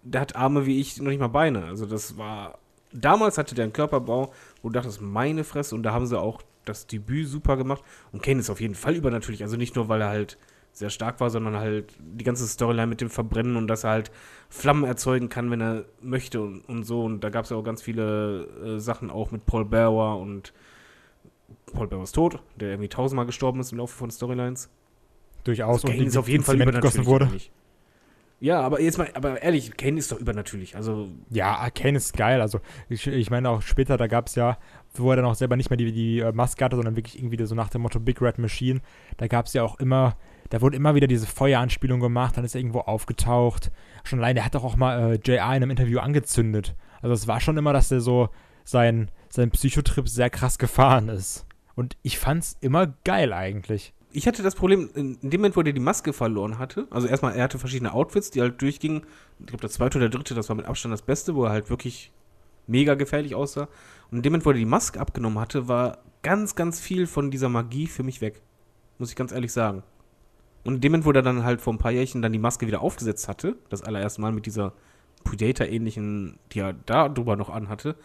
Der hat Arme wie ich, noch nicht mal Beine. Also das war, damals hatte der einen Körperbau, wo du dachtest, meine Fresse, und da haben sie auch das Debüt super gemacht. Und Kane ist auf jeden Fall übernatürlich. Also nicht nur, weil er halt sehr stark war, sondern halt die ganze Storyline mit dem Verbrennen und dass er halt Flammen erzeugen kann, wenn er möchte und, und so. Und da gab es ja auch ganz viele äh, Sachen auch mit Paul Bearer und Paul Bearer ist tot, der irgendwie tausendmal gestorben ist im Laufe von Storylines.
Durchaus.
Also Kane
und
ist auf jeden Fall übernatürlich.
wurde.
nicht? Ja, aber jetzt mal, aber ehrlich, Kane ist doch übernatürlich. Also
Ja, Kane ist geil. Also ich, ich meine auch später, da gab es ja, wo er dann auch selber nicht mehr die, die äh, Maske hatte, sondern wirklich irgendwie so nach dem Motto Big Red Machine, da gab es ja auch immer, da wurde immer wieder diese Feueranspielung gemacht, dann ist er irgendwo aufgetaucht. Schon allein, der hat doch auch mal äh, JR in einem Interview angezündet. Also es war schon immer, dass der so sein, sein Psychotrip sehr krass gefahren ist. Und ich fand's immer geil eigentlich.
Ich hatte das Problem, in dem Moment, wo er die Maske verloren hatte, also erstmal, er hatte verschiedene Outfits, die halt durchgingen. Ich glaube, der zweite oder dritte, das war mit Abstand das Beste, wo er halt wirklich mega gefährlich aussah. Und in dem Moment, wo er die Maske abgenommen hatte, war ganz, ganz viel von dieser Magie für mich weg. Muss ich ganz ehrlich sagen. Und in dem Moment, wo er dann halt vor ein paar Jährchen dann die Maske wieder aufgesetzt hatte, das allererste Mal mit dieser Predator-ähnlichen, die er da drüber noch anhatte,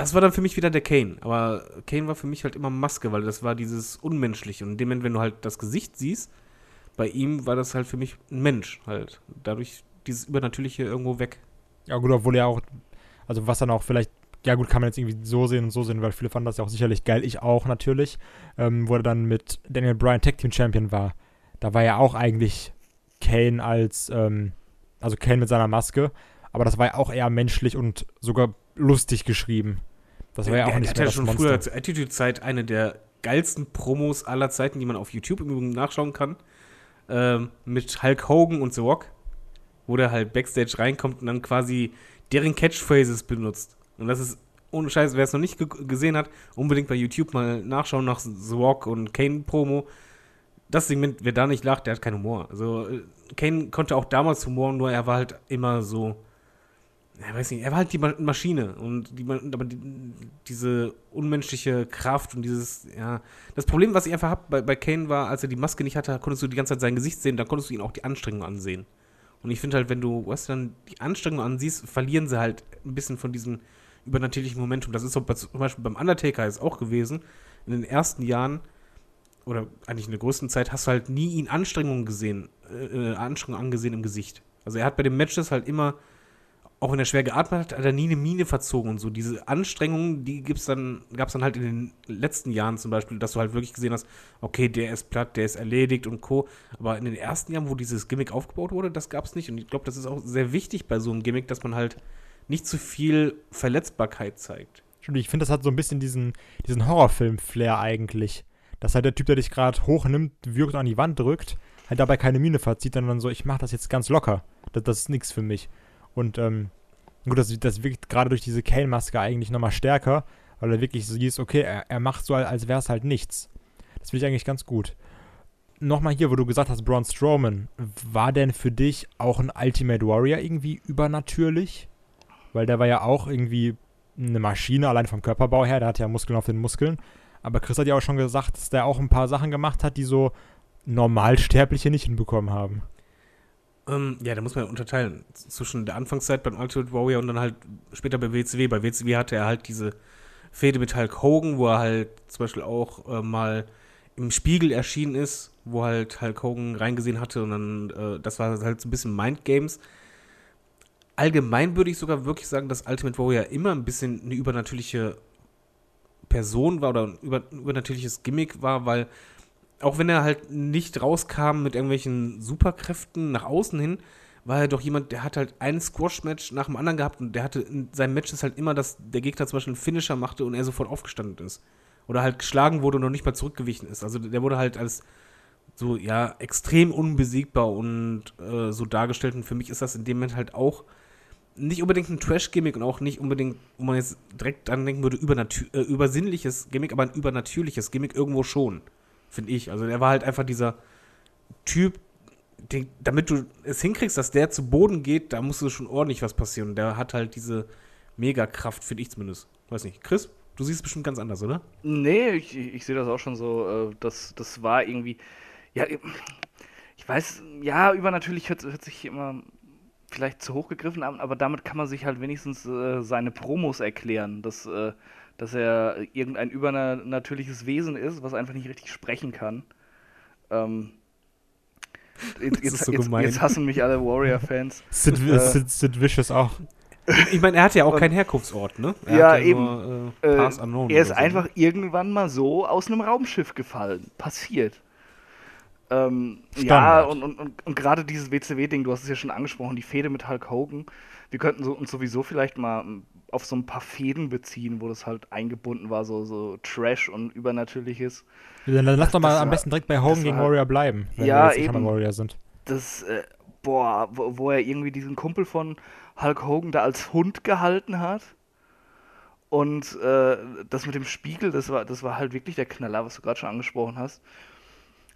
das war dann für mich wieder der Kane. Aber Kane war für mich halt immer Maske, weil das war dieses Unmenschliche. Und in dem Moment, wenn du halt das Gesicht siehst, bei ihm war das halt für mich ein Mensch halt. Dadurch dieses Übernatürliche irgendwo weg.
Ja gut, obwohl er auch, also was dann auch vielleicht, ja gut, kann man jetzt irgendwie so sehen und so sehen, weil viele fanden das ja auch sicherlich geil, ich auch natürlich, ähm, wo er dann mit Daniel Bryan Tag Team Champion war. Da war ja auch eigentlich Kane als, ähm, also Kane mit seiner Maske, aber das war ja auch eher menschlich und sogar lustig geschrieben. Das war ja auch
der,
nicht
der
mehr
hatte
das
schon früher
Monster.
zur Attitude-Zeit eine der geilsten Promos aller Zeiten, die man auf YouTube im Übrigen nachschauen kann. Ähm, mit Hulk Hogan und The Rock, wo der halt Backstage reinkommt und dann quasi deren Catchphrases benutzt. Und das ist, ohne Scheiß, wer es noch nicht ge gesehen hat, unbedingt bei YouTube mal nachschauen nach The Rock und Kane Promo. Das Segment, wer da nicht lacht, der hat keinen Humor. Also, äh, Kane konnte auch damals Humor, nur er war halt immer so, ja, weiß nicht, er war halt die Ma Maschine und die, aber die, diese unmenschliche Kraft und dieses, ja, das Problem, was ich einfach hab bei, bei Kane war, als er die Maske nicht hatte, konntest du die ganze Zeit sein Gesicht sehen, dann konntest du ihn auch die Anstrengung ansehen. Und ich finde halt, wenn du Western die Anstrengung ansiehst, verlieren sie halt ein bisschen von diesem übernatürlichen Momentum. Das ist so zum Beispiel beim Undertaker ist auch gewesen. In den ersten Jahren oder eigentlich in der größten Zeit hast du halt nie ihn Anstrengungen gesehen, äh, äh, Anstrengungen angesehen im Gesicht. Also er hat bei den Matches halt immer, auch wenn er schwer geatmet hat, hat er nie eine Miene verzogen und so. Diese Anstrengungen, die dann, gab es dann halt in den letzten Jahren zum Beispiel, dass du halt wirklich gesehen hast, okay, der ist platt, der ist erledigt und Co. Aber in den ersten Jahren, wo dieses Gimmick aufgebaut wurde, das gab es nicht. Und ich glaube, das ist auch sehr wichtig bei so einem Gimmick, dass man halt nicht zu viel Verletzbarkeit zeigt.
Stimmt, ich finde, das hat so ein bisschen diesen, diesen Horrorfilm-Flair eigentlich. Dass halt der Typ, der dich gerade hochnimmt, wirkt an die Wand drückt, halt dabei keine Miene verzieht, sondern so, ich mach das jetzt ganz locker. Das, das ist nichts für mich. Und ähm, gut, das, das wirkt gerade durch diese Kane-Maske eigentlich nochmal stärker, weil er wirklich so siehst, okay, er, er macht so, als wäre es halt nichts. Das finde ich eigentlich ganz gut. Nochmal hier, wo du gesagt hast, Braun Strowman, war denn für dich auch ein Ultimate Warrior irgendwie übernatürlich? Weil der war ja auch irgendwie eine Maschine, allein vom Körperbau her, der hat ja Muskeln auf den Muskeln. Aber Chris hat ja auch schon gesagt, dass der auch ein paar Sachen gemacht hat, die so Normalsterbliche nicht hinbekommen haben.
Ähm, ja, da muss man unterteilen zwischen der Anfangszeit beim Ultimate Warrior und dann halt später bei WCW. Bei WCW hatte er halt diese Fehde mit Hulk Hogan, wo er halt zum Beispiel auch äh, mal im Spiegel erschienen ist, wo halt Hulk Hogan reingesehen hatte und dann, äh, das war halt so ein bisschen Mind Games. allgemein würde ich sogar wirklich sagen, dass Ultimate Warrior immer ein bisschen eine übernatürliche Person war oder ein über, übernatürliches Gimmick war, weil auch wenn er halt nicht rauskam mit irgendwelchen Superkräften nach außen hin, war er doch jemand, der hat halt ein Squash-Match nach dem anderen gehabt und der hatte in seinem Match ist halt immer, dass der Gegner zum Beispiel einen Finisher machte und er sofort aufgestanden ist. Oder halt geschlagen wurde und noch nicht mal zurückgewichen ist. Also der wurde halt als so, ja, extrem unbesiegbar und äh, so dargestellt. Und für mich ist das in dem Moment halt auch nicht unbedingt ein Trash-Gimmick und auch nicht unbedingt, wo man jetzt direkt dran denken würde, äh, übersinnliches Gimmick, aber ein übernatürliches Gimmick irgendwo schon, finde ich. Also er war halt einfach dieser Typ, den, damit du es hinkriegst, dass der zu Boden geht, da muss schon ordentlich was passieren. Und der hat halt diese Megakraft, finde ich zumindest. Weiß nicht. Chris, du siehst es bestimmt ganz anders, oder?
Nee, ich, ich sehe das auch schon so. Äh, das, das war irgendwie. Ja, ich weiß, ja, übernatürlich hört, hört sich immer vielleicht zu hoch gegriffen an, aber damit kann man sich halt wenigstens äh, seine Promos erklären, dass, äh, dass er irgendein übernatürliches Wesen ist, was einfach nicht richtig sprechen kann. Ähm, <laughs> Jetzt, jetzt, so jetzt, jetzt, hassen mich alle Warrior-Fans. <laughs>
Sid, äh, Sid, Sid Vicious auch.
Ich meine, er hat ja auch keinen Herkunftsort, ne?
Er ja, ja, eben. Nur, äh, äh, er ist so. einfach irgendwann mal so aus einem Raumschiff gefallen. Passiert. Ähm, ja, und, und, und, und gerade dieses WCW-Ding, du hast es ja schon angesprochen, die Fehde mit Hulk Hogan. Wir könnten so, uns sowieso vielleicht mal auf so ein paar Fäden beziehen, wo das halt eingebunden war, so, so Trash und Übernatürliches.
Ja, dann lass doch mal am besten direkt bei Hogan gegen Warrior bleiben,
wenn ja, wir jetzt eben, Warrior sind. Das, äh, boah, wo, wo, er irgendwie diesen Kumpel von Hulk Hogan da als Hund gehalten hat. Und äh, das mit dem Spiegel, das war, das war halt wirklich der Knaller, was du gerade schon angesprochen hast.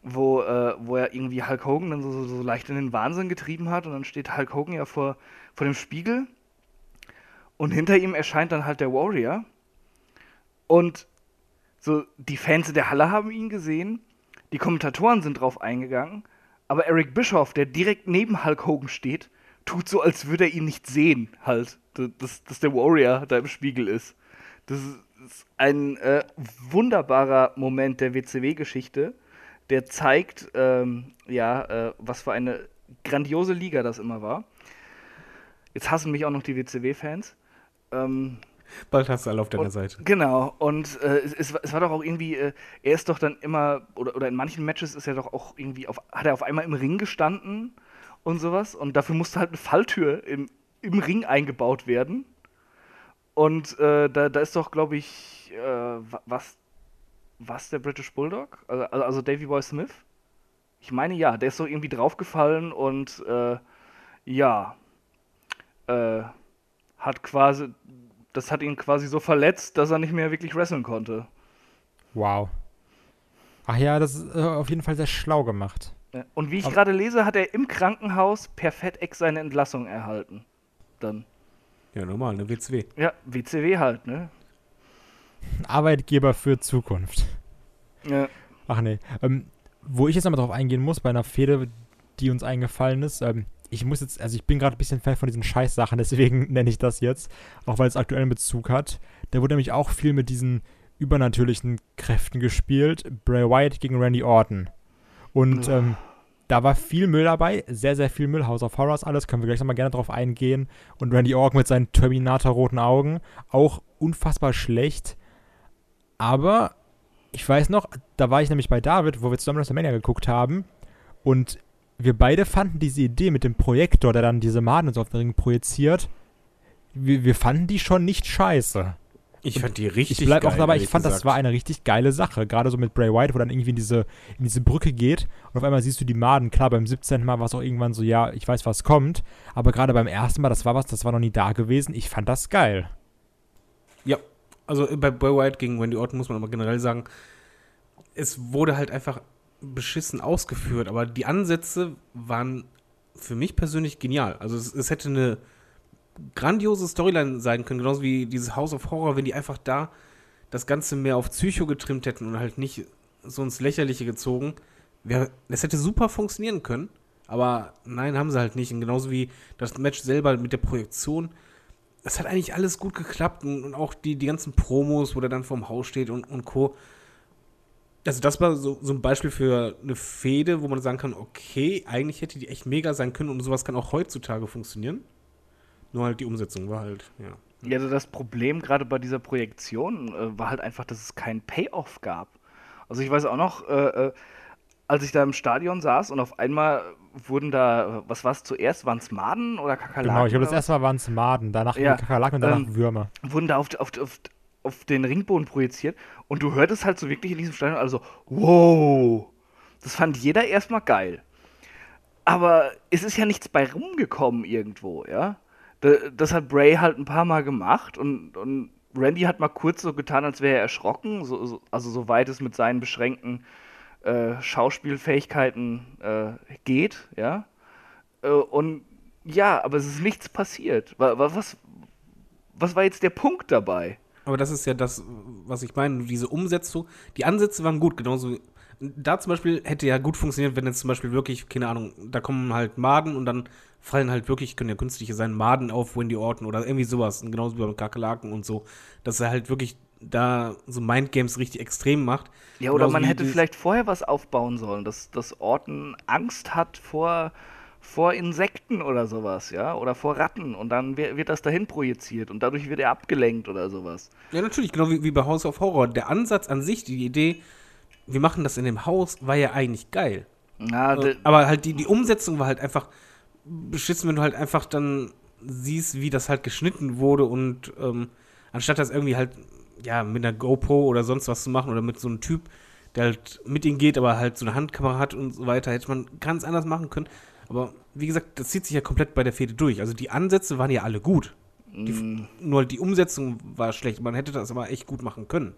Wo, äh, wo er irgendwie Hulk Hogan dann so, so, so leicht in den Wahnsinn getrieben hat und dann steht Hulk Hogan ja vor, vor dem Spiegel und hinter ihm erscheint dann halt der Warrior. Und so, die Fans in der Halle haben ihn gesehen, die Kommentatoren sind drauf eingegangen, aber Eric Bischoff, der direkt neben Hulk Hogan steht, tut so, als würde er ihn nicht sehen, halt, dass, dass der Warrior da im Spiegel ist. Das ist ein äh, wunderbarer Moment der WCW-Geschichte, der zeigt, ähm, ja, äh, was für eine grandiose Liga das immer war. Jetzt hassen mich auch noch die WCW-Fans. Ähm,
Bald hast du alle auf deiner
und,
Seite.
Genau, und äh, es, es, war doch auch irgendwie, äh, er ist doch dann immer, oder, oder in manchen Matches ist er doch auch irgendwie, auf, hat er auf einmal im Ring gestanden und sowas. Und dafür musste halt eine Falltür im, im Ring eingebaut werden. Und äh, da, da ist doch, glaube ich, äh, was, was der British Bulldog? Also, also, also Davy Boy Smith? Ich meine ja, der ist doch irgendwie draufgefallen und äh, ja, äh, hat quasi, das hat ihn quasi so verletzt, dass er nicht mehr wirklich wresteln konnte.
Wow. Ach ja, das ist äh, auf jeden Fall sehr schlau gemacht.
Und wie ich gerade lese, hat er im Krankenhaus per FedEx seine Entlassung erhalten. Dann.
Ja, normal, ne? WCW.
Ja, WCW halt, ne?
Arbeitgeber für Zukunft.
Ja.
Ach nee. Ähm, wo ich jetzt nochmal drauf eingehen muss, bei einer Fehde, die uns eingefallen ist, ähm, ich muss jetzt, also ich bin gerade ein bisschen Fan von diesen Scheißsachen, <laughs> deswegen nenne ich das jetzt, auch weil es aktuellen Bezug hat. Da wurde nämlich auch viel mit diesen übernatürlichen Kräften gespielt. Bray Wyatt gegen Randy Orton. Und ähm, da war viel Müll dabei, sehr, sehr viel Müll. House of Horrors, alles, können wir gleich nochmal gerne drauf eingehen. Und Randy Orton mit seinen Terminator-roten Augen, auch unfassbar schlecht. Aber ich weiß noch, da war ich nämlich bei David, wo wir zusammen WrestleMania geguckt haben. Und wir beide fanden diese Idee mit dem Projektor, der dann diese Maden auf den Ring projiziert, wir, wir fanden die schon nicht scheiße.
Ich fand die richtig
Ich bleib auch dabei, ich fand, gesagt. das war eine richtig geile Sache. Gerade so mit Bray White, wo dann irgendwie in diese, in diese Brücke geht und auf einmal siehst du die Maden. Klar, beim 17. Mal war es auch irgendwann so, ja, ich weiß, was kommt. Aber gerade beim ersten Mal, das war was, das war noch nie da gewesen. Ich fand das geil.
Ja, also bei Bray White gegen Wendy Orton muss man aber generell sagen, es wurde halt einfach beschissen ausgeführt, aber die Ansätze waren für mich persönlich genial. Also es, es hätte eine grandiose Storyline sein können, genauso wie dieses House of Horror, wenn die einfach da das Ganze mehr auf Psycho getrimmt hätten und halt nicht so ins Lächerliche gezogen. Das hätte super funktionieren können, aber nein, haben sie halt nicht. Und genauso wie das Match selber mit der Projektion. Es hat eigentlich alles gut geklappt und, und, auch die, die ganzen Promos, wo der dann vorm Haus steht und, und Co. Also das war so, so ein Beispiel für eine Fehde, wo man sagen kann, okay, eigentlich hätte die echt mega sein können und sowas kann auch heutzutage funktionieren. Nur halt die Umsetzung war halt, ja.
Ja, also das Problem gerade bei dieser Projektion äh, war halt einfach, dass es keinen Payoff gab. Also ich weiß auch noch, äh, äh, als ich da im Stadion saß und auf einmal wurden da, was war es zuerst, waren es Maden oder Kakerlaken?
Genau, ich glaube, das erste Mal waren es Maden, danach
Ja,
Kakerlaken und danach
ähm,
Würmer.
wurden da auf, auf, auf, auf den Ringboden projiziert und du hörtest halt so wirklich in diesem Stadion also, wow, das fand jeder erstmal geil. Aber es ist ja nichts bei rumgekommen irgendwo, ja. Da- Das hat Bray halt ein paar Mal gemacht und, und Randy hat mal kurz so getan, als wäre er erschrocken, so, so, also soweit es mit seinen beschränkten äh, Schauspielfähigkeiten äh, geht, ja. Äh, und ja, aber es ist nichts passiert. Wa- wa- Was, was war jetzt der Punkt dabei?
Aber das ist ja das, was ich meine, diese Umsetzung, die Ansätze waren gut, genauso. Da zum Beispiel hätte ja gut funktioniert, wenn jetzt zum Beispiel wirklich, keine Ahnung, da kommen halt Maden und dann fallen halt wirklich, können ja künstliche sein, Maden auf Wendy Orton oder irgendwie sowas. Und genauso wie bei Kakerlaken und so. Dass er halt wirklich da so Mindgames richtig extrem macht.
Ja, oder
Genauso
man hätte vielleicht vorher was aufbauen sollen, dass, dass Orton Angst hat vor, vor Insekten oder sowas, ja, oder vor Ratten und dann wird, das dahin projiziert und dadurch wird er abgelenkt oder sowas.
Ja, natürlich, genau wie, wie bei House of Horror. Der Ansatz an sich, die Idee, wir machen das in dem Haus, war ja eigentlich geil.
Na, de-
Aber halt die, die Umsetzung war halt einfach beschissen, wenn du halt einfach dann siehst, wie das halt geschnitten wurde und ähm, anstatt das irgendwie halt, ja, mit einer GoPro oder sonst was zu machen oder mit so einem Typ, der halt mit ihm geht, aber halt so eine Handkamera hat und so weiter, hätte man ganz anders machen können. Aber wie gesagt, das zieht sich ja komplett bei der Fehde durch. Also die Ansätze waren ja alle gut. Die,
Mm.
Nur die Umsetzung war schlecht. Man hätte das aber echt gut machen können.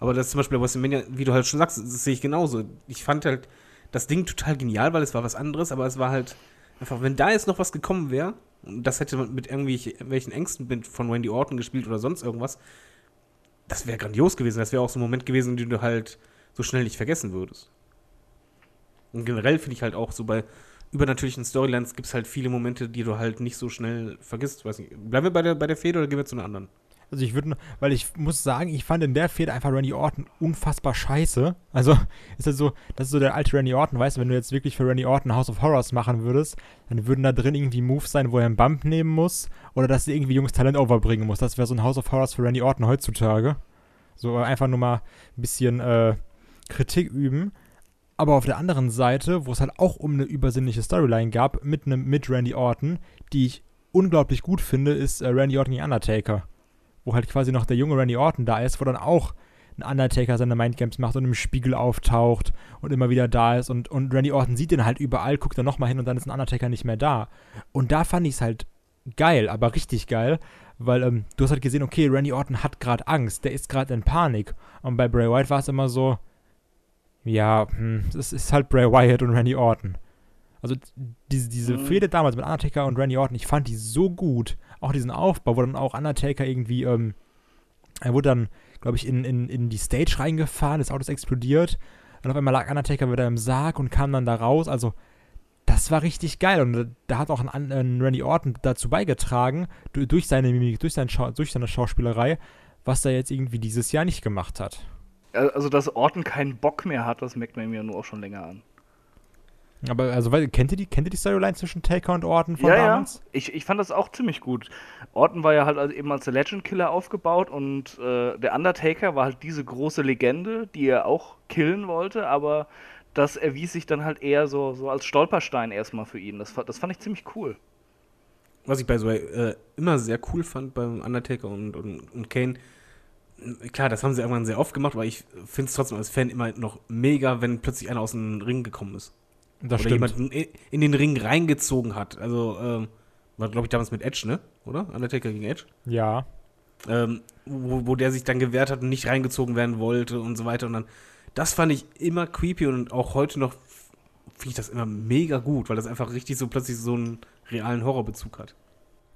Aber das zum Beispiel bei WrestleMania, wie du halt schon sagst, das sehe ich genauso. Ich fand halt das Ding total genial, weil es war was anderes, aber es war halt einfach, wenn da jetzt noch was gekommen wäre, und das hätte man mit irgendwelchen Ängsten mit von Randy Orton gespielt oder sonst irgendwas, das wäre grandios gewesen. Das wäre auch so ein Moment gewesen, den du halt so schnell nicht vergessen würdest. Und generell finde ich halt auch so bei übernatürlichen Storylines gibt es halt viele Momente, die du halt nicht so schnell vergisst. Weiß nicht. Bleiben wir bei der, bei der Fehde oder gehen wir zu einer anderen?
Also ich würde, weil ich muss sagen, ich fand in der Fehde einfach Randy Orton unfassbar scheiße. Also ist das so, das ist so der alte Randy Orton, weißt du, wenn du jetzt wirklich für Randy Orton House of Horrors machen würdest, dann würden da drin irgendwie Moves sein, wo er einen Bump nehmen muss oder dass er irgendwie junges Talent overbringen muss. Das wäre so ein House of Horrors für Randy Orton heutzutage. So einfach nur mal ein bisschen äh, Kritik üben. Aber auf der anderen Seite, wo es halt auch um eine übersinnliche Storyline gab, mit einem mit Randy Orton, die ich unglaublich gut finde, ist äh, Randy Orton gegen Undertaker wo halt quasi noch der junge Randy Orton da ist, wo dann auch ein Undertaker seine Mindgames macht und im Spiegel auftaucht und immer wieder da ist und, und Randy Orton sieht den halt überall, guckt dann nochmal hin und dann ist ein Undertaker nicht mehr da. Und da fand ich es halt geil, aber richtig geil, weil ähm, du hast halt gesehen, okay, Randy Orton hat gerade Angst, der ist gerade in Panik. Und bei Bray Wyatt war es immer so, ja, hm, es ist halt Bray Wyatt und Randy Orton. Also diese, diese
Mhm.
Fehde damals mit Undertaker und Randy Orton, ich fand die so gut. Auch diesen Aufbau, wo dann auch Undertaker irgendwie, ähm, er wurde dann, glaube ich, in, in, in die Stage reingefahren, das Auto ist explodiert. Und auf einmal lag Undertaker wieder im Sarg und kam dann da raus. Also, das war richtig geil. Und äh, da hat auch ein, ein Randy Orton dazu beigetragen, du- durch seine Mimik, durch, sein durch seine Schauspielerei, was er jetzt irgendwie dieses Jahr nicht gemacht hat.
Also, dass Orton keinen Bock mehr hat, das merkt man mir nur auch schon länger an.
Aber, also, weil, kennt ihr die, kennt ihr die Storyline zwischen Taker und Orton von
ja,
damals?
ja. Ich, ich fand das auch ziemlich gut. Orton war ja halt also eben als der Legend Killer aufgebaut und äh, der Undertaker war halt diese große Legende, die er auch killen wollte, aber das erwies sich dann halt eher so, so als Stolperstein erstmal für ihn. Das, das fand ich ziemlich cool.
Was ich bei so äh, immer sehr cool fand beim Undertaker und, und, und Kane, klar, das haben sie irgendwann sehr oft gemacht, aber ich finde es trotzdem als Fan immer noch mega, wenn plötzlich einer aus dem Ring gekommen ist.
Das
Oder jemanden i- in den Ring reingezogen hat. Also, ähm, war, glaube ich, damals mit Edge, ne? Oder? Undertaker gegen Edge.
Ja.
Ähm, wo, wo der sich dann gewehrt hat und nicht reingezogen werden wollte und so weiter. Und dann, das fand ich immer creepy und auch heute noch finde ich das immer mega gut, weil das einfach richtig so plötzlich so einen realen Horrorbezug hat.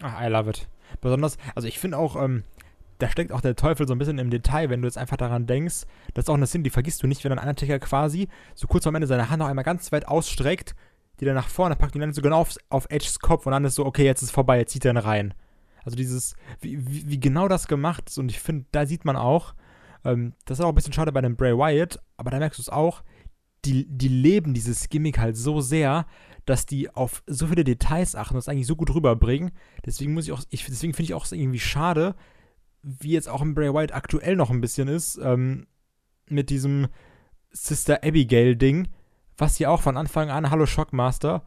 Ach, I love it. Besonders, also ich finde auch, ähm, da steckt auch der Teufel so ein bisschen im Detail, wenn du jetzt einfach daran denkst, das ist auch eine Szene, die vergisst du nicht, wenn dann Undertaker quasi so kurz am Ende seine Hand noch einmal ganz weit ausstreckt, die dann nach vorne packt und dann so genau auf, auf Edges Kopf und dann ist so, okay, jetzt ist vorbei, jetzt zieht er ihn rein. Also dieses, wie, wie, wie genau das gemacht ist und ich finde, da sieht man auch, ähm, das ist auch ein bisschen schade bei dem Bray Wyatt, aber da merkst du es auch, die, die leben dieses Gimmick halt so sehr, dass die auf so viele Details achten und das eigentlich so gut rüberbringen. Deswegen muss ich auch, ich, deswegen finde ich auch irgendwie schade, wie jetzt auch im Bray Wyatt aktuell noch ein bisschen ist, ähm, mit diesem Sister Abigail-Ding, was ja auch von Anfang an, Hallo Shockmaster,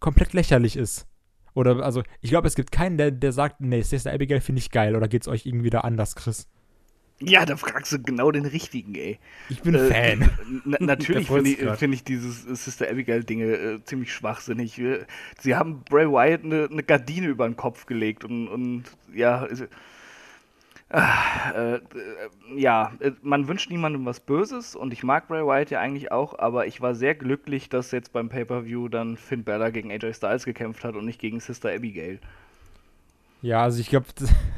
komplett lächerlich ist. Oder, also, ich glaube, es gibt keinen, der, der sagt, nee, Sister Abigail finde ich geil. Oder geht's euch irgendwie da anders, Chris?
Ja, da fragst du genau den richtigen, ey.
Ich bin äh, Fan. <laughs>
natürlich finde ich, find ich dieses Sister Abigail-Dinge äh, ziemlich schwachsinnig. Sie haben Bray Wyatt eine, eine Gardine über den Kopf gelegt und, und ja, äh, äh, ja, äh, man wünscht niemandem was Böses und ich mag Bray Wyatt ja eigentlich auch, aber ich war sehr glücklich, dass jetzt beim Pay-Per-View dann Finn Balor gegen AJ Styles gekämpft hat und nicht gegen Sister Abigail.
Ja, also ich glaube,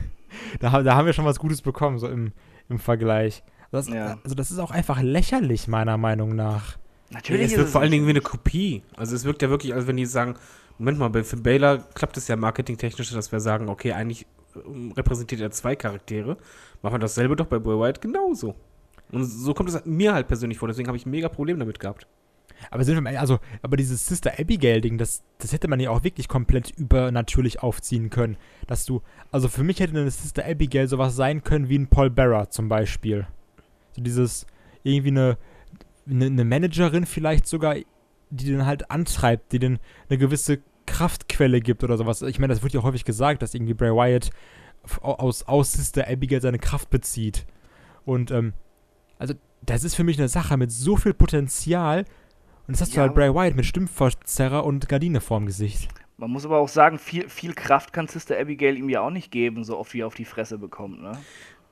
<laughs> da, da haben wir schon was Gutes bekommen, so im, im Vergleich. Das, ja. Also das ist auch einfach lächerlich, meiner Meinung nach.
Natürlich. Ja, es wirkt vor allen Dingen wie eine Kopie. Also es wirkt ja wirklich, als wenn die sagen, Moment mal, bei Finn Balor klappt es ja marketingtechnisch, dass wir sagen, okay, eigentlich repräsentiert er zwei Charaktere. Machen wir dasselbe doch bei Boy White genauso. Und so kommt es mir halt persönlich vor, deswegen habe ich mega Problem damit gehabt.
Aber sind wir also, aber dieses Sister Abigail-Ding, das, das hätte man ja auch wirklich komplett übernatürlich aufziehen können. Dass du, also für mich hätte eine Sister Abigail sowas sein können wie ein Paul Bearer zum Beispiel. So dieses, irgendwie eine, eine, eine Managerin vielleicht sogar, die den halt antreibt, die den eine gewisse Kraftquelle gibt oder sowas. Ich meine, das wird ja häufig gesagt, dass irgendwie Bray Wyatt aus, aus Sister Abigail seine Kraft bezieht. Und, ähm, also, das ist für mich eine Sache mit so viel Potenzial. Und das hast ja, du halt Bray Wyatt mit Stimmverzerrer und Gardine vorm Gesicht.
Man muss aber auch sagen, viel, viel Kraft kann Sister Abigail ihm ja auch nicht geben, so oft wie er auf die Fresse bekommt, ne?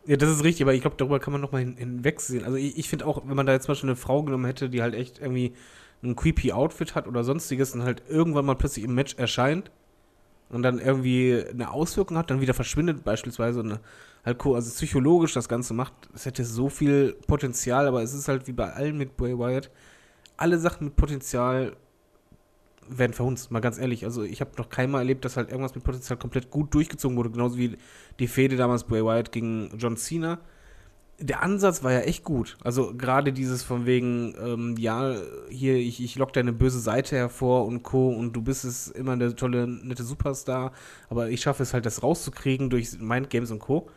Ja, das ist richtig, aber ich glaube, darüber kann man nochmal hin, hinwegsehen. Also ich, ich finde auch, wenn man da jetzt zum Beispiel eine Frau genommen hätte, die halt echt irgendwie ein creepy Outfit hat oder sonstiges und halt irgendwann mal plötzlich im Match erscheint und dann irgendwie eine Auswirkung hat, dann wieder verschwindet beispielsweise und halt also psychologisch das Ganze macht, es hätte so viel Potenzial, aber es ist halt wie bei allen mit Bray Wyatt, alle Sachen mit Potenzial werden verhunzt, mal ganz ehrlich. Also ich habe noch keinmal erlebt, dass halt irgendwas mit Potenzial komplett gut durchgezogen wurde, genauso wie die Fehde damals Bray Wyatt gegen John Cena der Ansatz war ja echt gut. Also gerade dieses von wegen, ähm, ja, hier, ich, ich lock deine böse Seite hervor und Co. und du bist es immer eine tolle, nette Superstar, aber ich schaffe es halt, das rauszukriegen durch Mindgames und Co.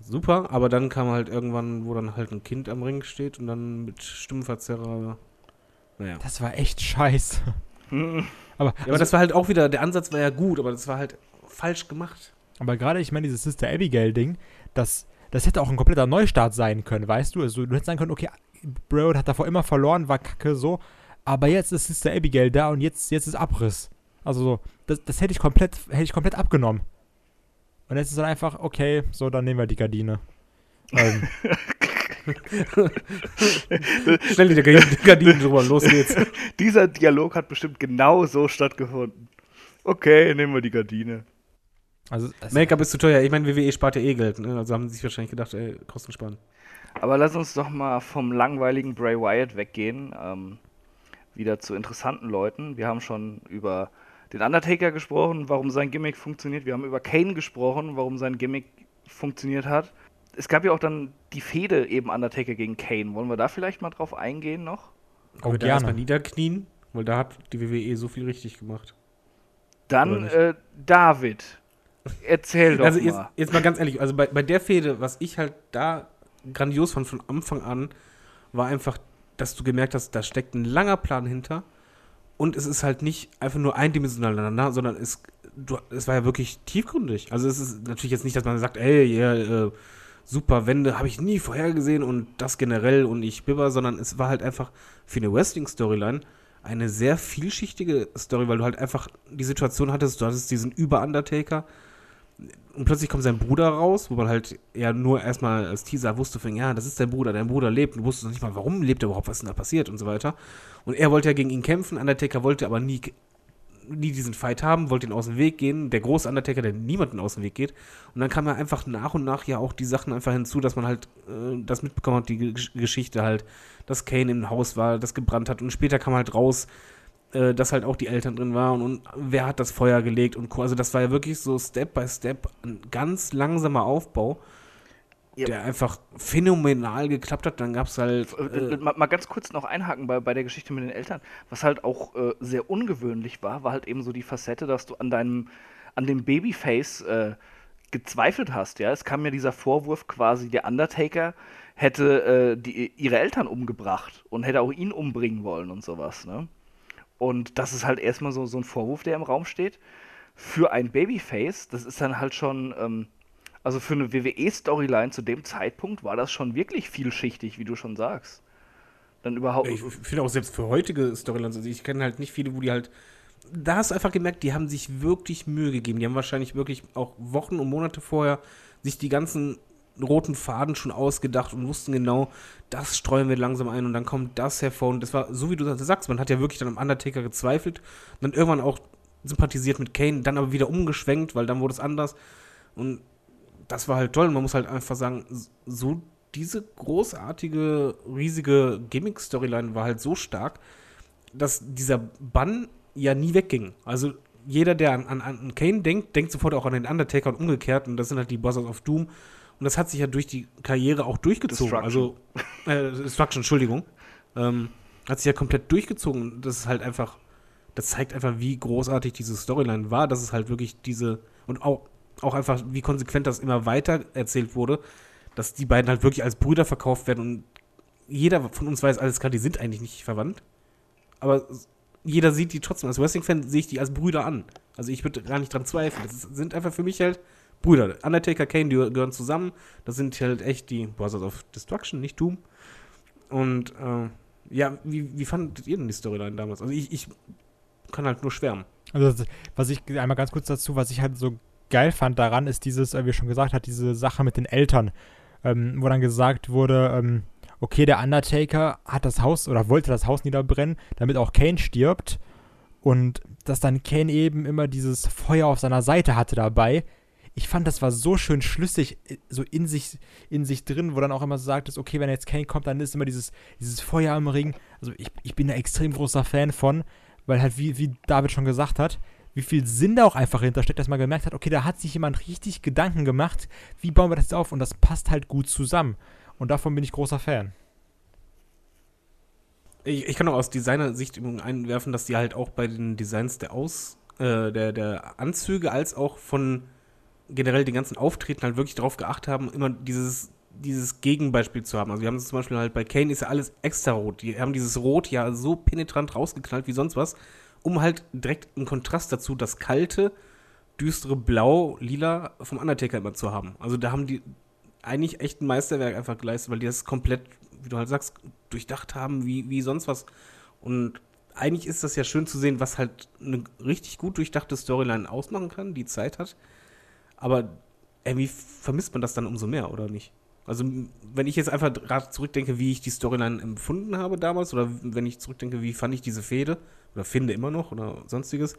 Super, aber dann kam halt irgendwann, wo dann halt ein Kind am Ring steht und dann mit Stimmverzerrer.
Naja. Das war echt scheiße. <laughs>
aber, ja, aber also, das war halt auch wieder, der Ansatz war ja gut, aber das war halt falsch gemacht.
Aber gerade, ich meine, dieses Sister Abigail-Ding, das das hätte auch ein kompletter Neustart sein können, weißt du? Also du hättest sagen können, okay, Broad hat davor immer verloren, war kacke so, aber jetzt ist Sister Abigail da und jetzt, jetzt ist Abriss. Also so, das, das hätte ich komplett, hätte ich komplett abgenommen. Und jetzt ist dann einfach, okay, so, dann nehmen wir die Gardine. ähm. <laughs>
Schnell die Gardinen drüber, los geht's. <laughs>
Dieser Dialog hat bestimmt genau so stattgefunden. Okay, nehmen wir die Gardine.
Also, Make-up ist zu teuer. Ich meine, WWE spart ja eh Geld. Ne? Also haben sie sich wahrscheinlich gedacht, ey, Kosten sparen.
Aber lass uns doch mal vom langweiligen Bray Wyatt weggehen. Ähm, wieder zu interessanten Leuten. Wir haben schon über den Undertaker gesprochen, warum sein Gimmick funktioniert. Wir haben über Kane gesprochen, warum sein Gimmick funktioniert hat. Es gab ja auch dann die Fehde eben Undertaker gegen Kane. Wollen wir da vielleicht mal drauf eingehen noch?
Oh, wir da erstmal niederknien, weil da hat die WWE so viel richtig gemacht.
Dann äh, David. Erzähl doch
also jetzt, mal. Jetzt mal ganz ehrlich, also bei, bei der Fehde, was ich halt da grandios fand von Anfang an, war einfach, dass du gemerkt hast, da steckt ein langer Plan hinter und es ist halt nicht einfach nur eindimensional aneinander, sondern es, du, es war ja wirklich tiefgründig. Also es ist natürlich jetzt nicht, dass man sagt, ey, ja, äh, super Wende, habe ich nie vorhergesehen und das generell und ich bibber, sondern es war halt einfach für eine Wrestling-Storyline eine sehr vielschichtige Story, weil du halt einfach die Situation hattest, du hattest diesen Über-Undertaker, und plötzlich kommt sein Bruder raus, wo man halt ja nur erstmal als Teaser wusste, von, ja, das ist dein Bruder, dein Bruder lebt. Und du wusstest noch nicht mal, warum lebt er überhaupt, was denn da passiert und so weiter. Und er wollte ja gegen ihn kämpfen, Undertaker wollte aber nie, nie diesen Fight haben, wollte ihn aus dem Weg gehen. Der große Undertaker, der niemanden aus dem Weg geht. Und dann kam ja einfach nach und nach ja auch die Sachen einfach hinzu, dass man halt äh, das mitbekommen hat, die Geschichte halt, dass Kane im Haus war, das gebrannt hat. Und später kam halt raus, äh, dass halt auch die Eltern drin waren und, wer hat das Feuer gelegt und Co. Also das war ja wirklich so Step by Step ein ganz langsamer Aufbau.
Ja.
der einfach phänomenal geklappt hat. Dann gab es halt.
Äh,
Äh,
mal, mal ganz kurz noch einhaken bei, bei der Geschichte mit den Eltern. Was halt auch äh, sehr ungewöhnlich war, war halt eben so die Facette, dass du an deinem, an dem Babyface äh, gezweifelt hast. Ja, es kam ja dieser Vorwurf quasi, der Undertaker hätte äh, die, ihre Eltern umgebracht und hätte auch ihn umbringen wollen und sowas. Ne? Und das ist halt erstmal so, so ein Vorwurf, der im Raum steht. Für ein Babyface, das ist dann halt schon, ähm, also für eine WWE-Storyline zu dem Zeitpunkt war das schon wirklich vielschichtig, wie du schon sagst. Dann überhaupt.
ich finde auch selbst für heutige Storylines, also ich kenne halt nicht viele, wo die halt. Da hast du einfach gemerkt, die haben sich wirklich Mühe gegeben. Die haben wahrscheinlich wirklich auch Wochen und Monate vorher sich die ganzen roten Faden schon ausgedacht und wussten genau, das streuen wir langsam ein und dann kommt das hervor. Und das war, so wie du sagst, man hat ja wirklich dann am Undertaker gezweifelt dann irgendwann auch sympathisiert mit Kane, dann aber wieder umgeschwenkt, weil dann wurde es anders. Und das war halt toll. Und man muss halt einfach sagen, so diese großartige, riesige Gimmick-Storyline war halt so stark, dass dieser Bann ja nie wegging. Also jeder, der an, an, an Kane denkt, denkt sofort auch an den Undertaker und umgekehrt. Und das sind halt die Bosses of Doom. Und das hat sich ja durch die Karriere auch durchgezogen. Also, äh, Destruction, Entschuldigung. Ähm, hat sich ja komplett durchgezogen. Das ist halt einfach, das zeigt einfach, wie großartig diese Storyline war, dass es halt wirklich diese, und auch, auch einfach, wie konsequent das immer weiter erzählt wurde, dass die beiden halt wirklich als Brüder verkauft werden und jeder von uns weiß alles klar, die sind eigentlich nicht verwandt. Aber jeder sieht die trotzdem. Als Wrestling-Fan sehe ich die als Brüder an. Also ich würde gar nicht dran zweifeln. Das sind einfach für mich halt Brüder. Undertaker, Kane, die gehören zusammen. Das sind halt echt die Brothers of Destruction, nicht Doom. Und äh, ja, wie, wie fandet ihr denn die Storyline damals? Also ich, ich kann halt nur schwärmen.
Also, was ich einmal ganz kurz dazu, was ich halt so geil fand daran, ist dieses, äh, wie schon gesagt hat, diese Sache mit den Eltern, ähm, wo dann gesagt wurde, ähm, okay, der Undertaker hat das Haus oder wollte das Haus niederbrennen, damit auch Kane stirbt. Und dass dann Kane eben immer dieses Feuer auf seiner Seite hatte dabei. Ich fand, das war so schön schlüssig, äh, so in sich, in sich drin, wo dann auch immer so sagt, ist, okay, wenn jetzt Kane kommt, dann ist immer dieses, dieses Feuer im Ring. Also ich, ich bin da extrem großer Fan von, weil halt, wie, wie David schon gesagt hat, wie viel Sinn da auch einfach hintersteckt, dass man gemerkt hat, okay, da hat sich jemand richtig Gedanken gemacht, wie bauen wir das jetzt auf und das passt halt gut zusammen. Und davon bin ich großer Fan.
Ich, ich kann auch aus Designer-Sicht einwerfen, dass die halt auch bei den Designs der Aus, äh, der, der Anzüge als auch von generell den ganzen Auftreten halt wirklich darauf geachtet haben, immer dieses, dieses Gegenbeispiel zu haben. Also wir haben es zum Beispiel halt bei Kane ist ja alles extra rot. Die haben dieses Rot ja so penetrant rausgeknallt wie sonst was, um halt direkt im Kontrast dazu das kalte, düstere Blau, Lila vom Undertaker immer zu haben. Also da haben die eigentlich echt ein Meisterwerk einfach geleistet, weil die das komplett, wie du halt sagst, durchdacht haben, wie, wie sonst was. Und eigentlich ist das ja schön zu sehen, was halt eine richtig gut durchdachte Storyline ausmachen kann, die Zeit hat. Aber irgendwie vermisst man das dann umso mehr, oder nicht? Also, wenn ich jetzt einfach gerade zurückdenke, wie ich die Storyline empfunden habe damals, oder wenn ich zurückdenke, wie fand ich diese Fehde, oder finde immer noch, oder sonstiges,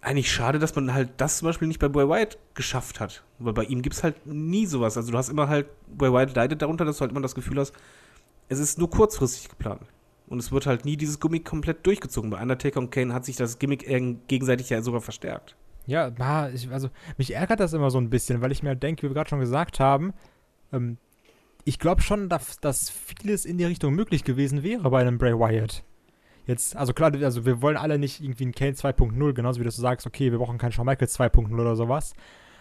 eigentlich schade, dass man halt das zum Beispiel nicht bei Bray Wyatt geschafft hat. Weil bei ihm gibt es halt nie sowas. Also, du hast immer halt, Bray Wyatt leidet darunter, dass du halt immer das Gefühl hast, es ist nur kurzfristig geplant. Und es wird halt nie dieses Gimmick komplett durchgezogen. Bei Undertaker und Kane hat sich das Gimmick eher gegenseitig ja sogar verstärkt.
Ja, ich, also mich ärgert das immer so ein bisschen, weil ich mir denke, wie wir gerade schon gesagt haben, ähm, ich glaube schon, dass, dass vieles in die Richtung möglich gewesen wäre bei einem Bray Wyatt. Jetzt, also klar, also wir wollen alle nicht irgendwie einen Kane 2.0, genauso wie du sagst, okay, wir brauchen keinen Shawn Michaels 2.0 oder sowas.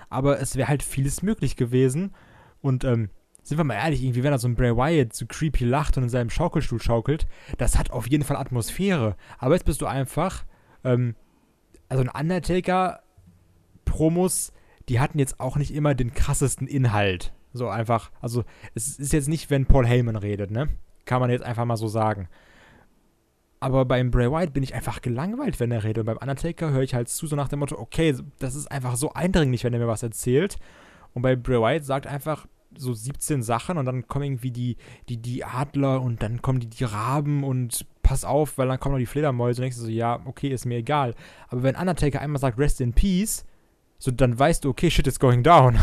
Aber es wäre halt vieles möglich gewesen. Und ähm, sind wir mal ehrlich, irgendwie, wenn da so ein Bray Wyatt so creepy lacht und in seinem Schaukelstuhl schaukelt, das hat auf jeden Fall Atmosphäre. Aber jetzt bist du einfach, ähm, also ein Undertaker Promos, die hatten jetzt auch nicht immer den krassesten Inhalt. So einfach, also es ist jetzt nicht, wenn Paul Heyman redet, ne? Kann man jetzt einfach mal so sagen. Aber beim Bray Wyatt bin ich einfach gelangweilt, wenn er redet. Und beim Undertaker höre ich halt zu, so nach dem Motto, okay, das ist einfach so eindringlich, wenn er mir was erzählt. Und bei Bray Wyatt sagt einfach so 17 Sachen und dann kommen irgendwie die, die, die Adler und dann kommen die, die Raben und pass auf, weil dann kommen noch die Fledermäuse und denkst du so, ja, okay, ist mir egal. Aber wenn Undertaker einmal sagt, rest in peace, so dann weißt du, okay, shit is going down.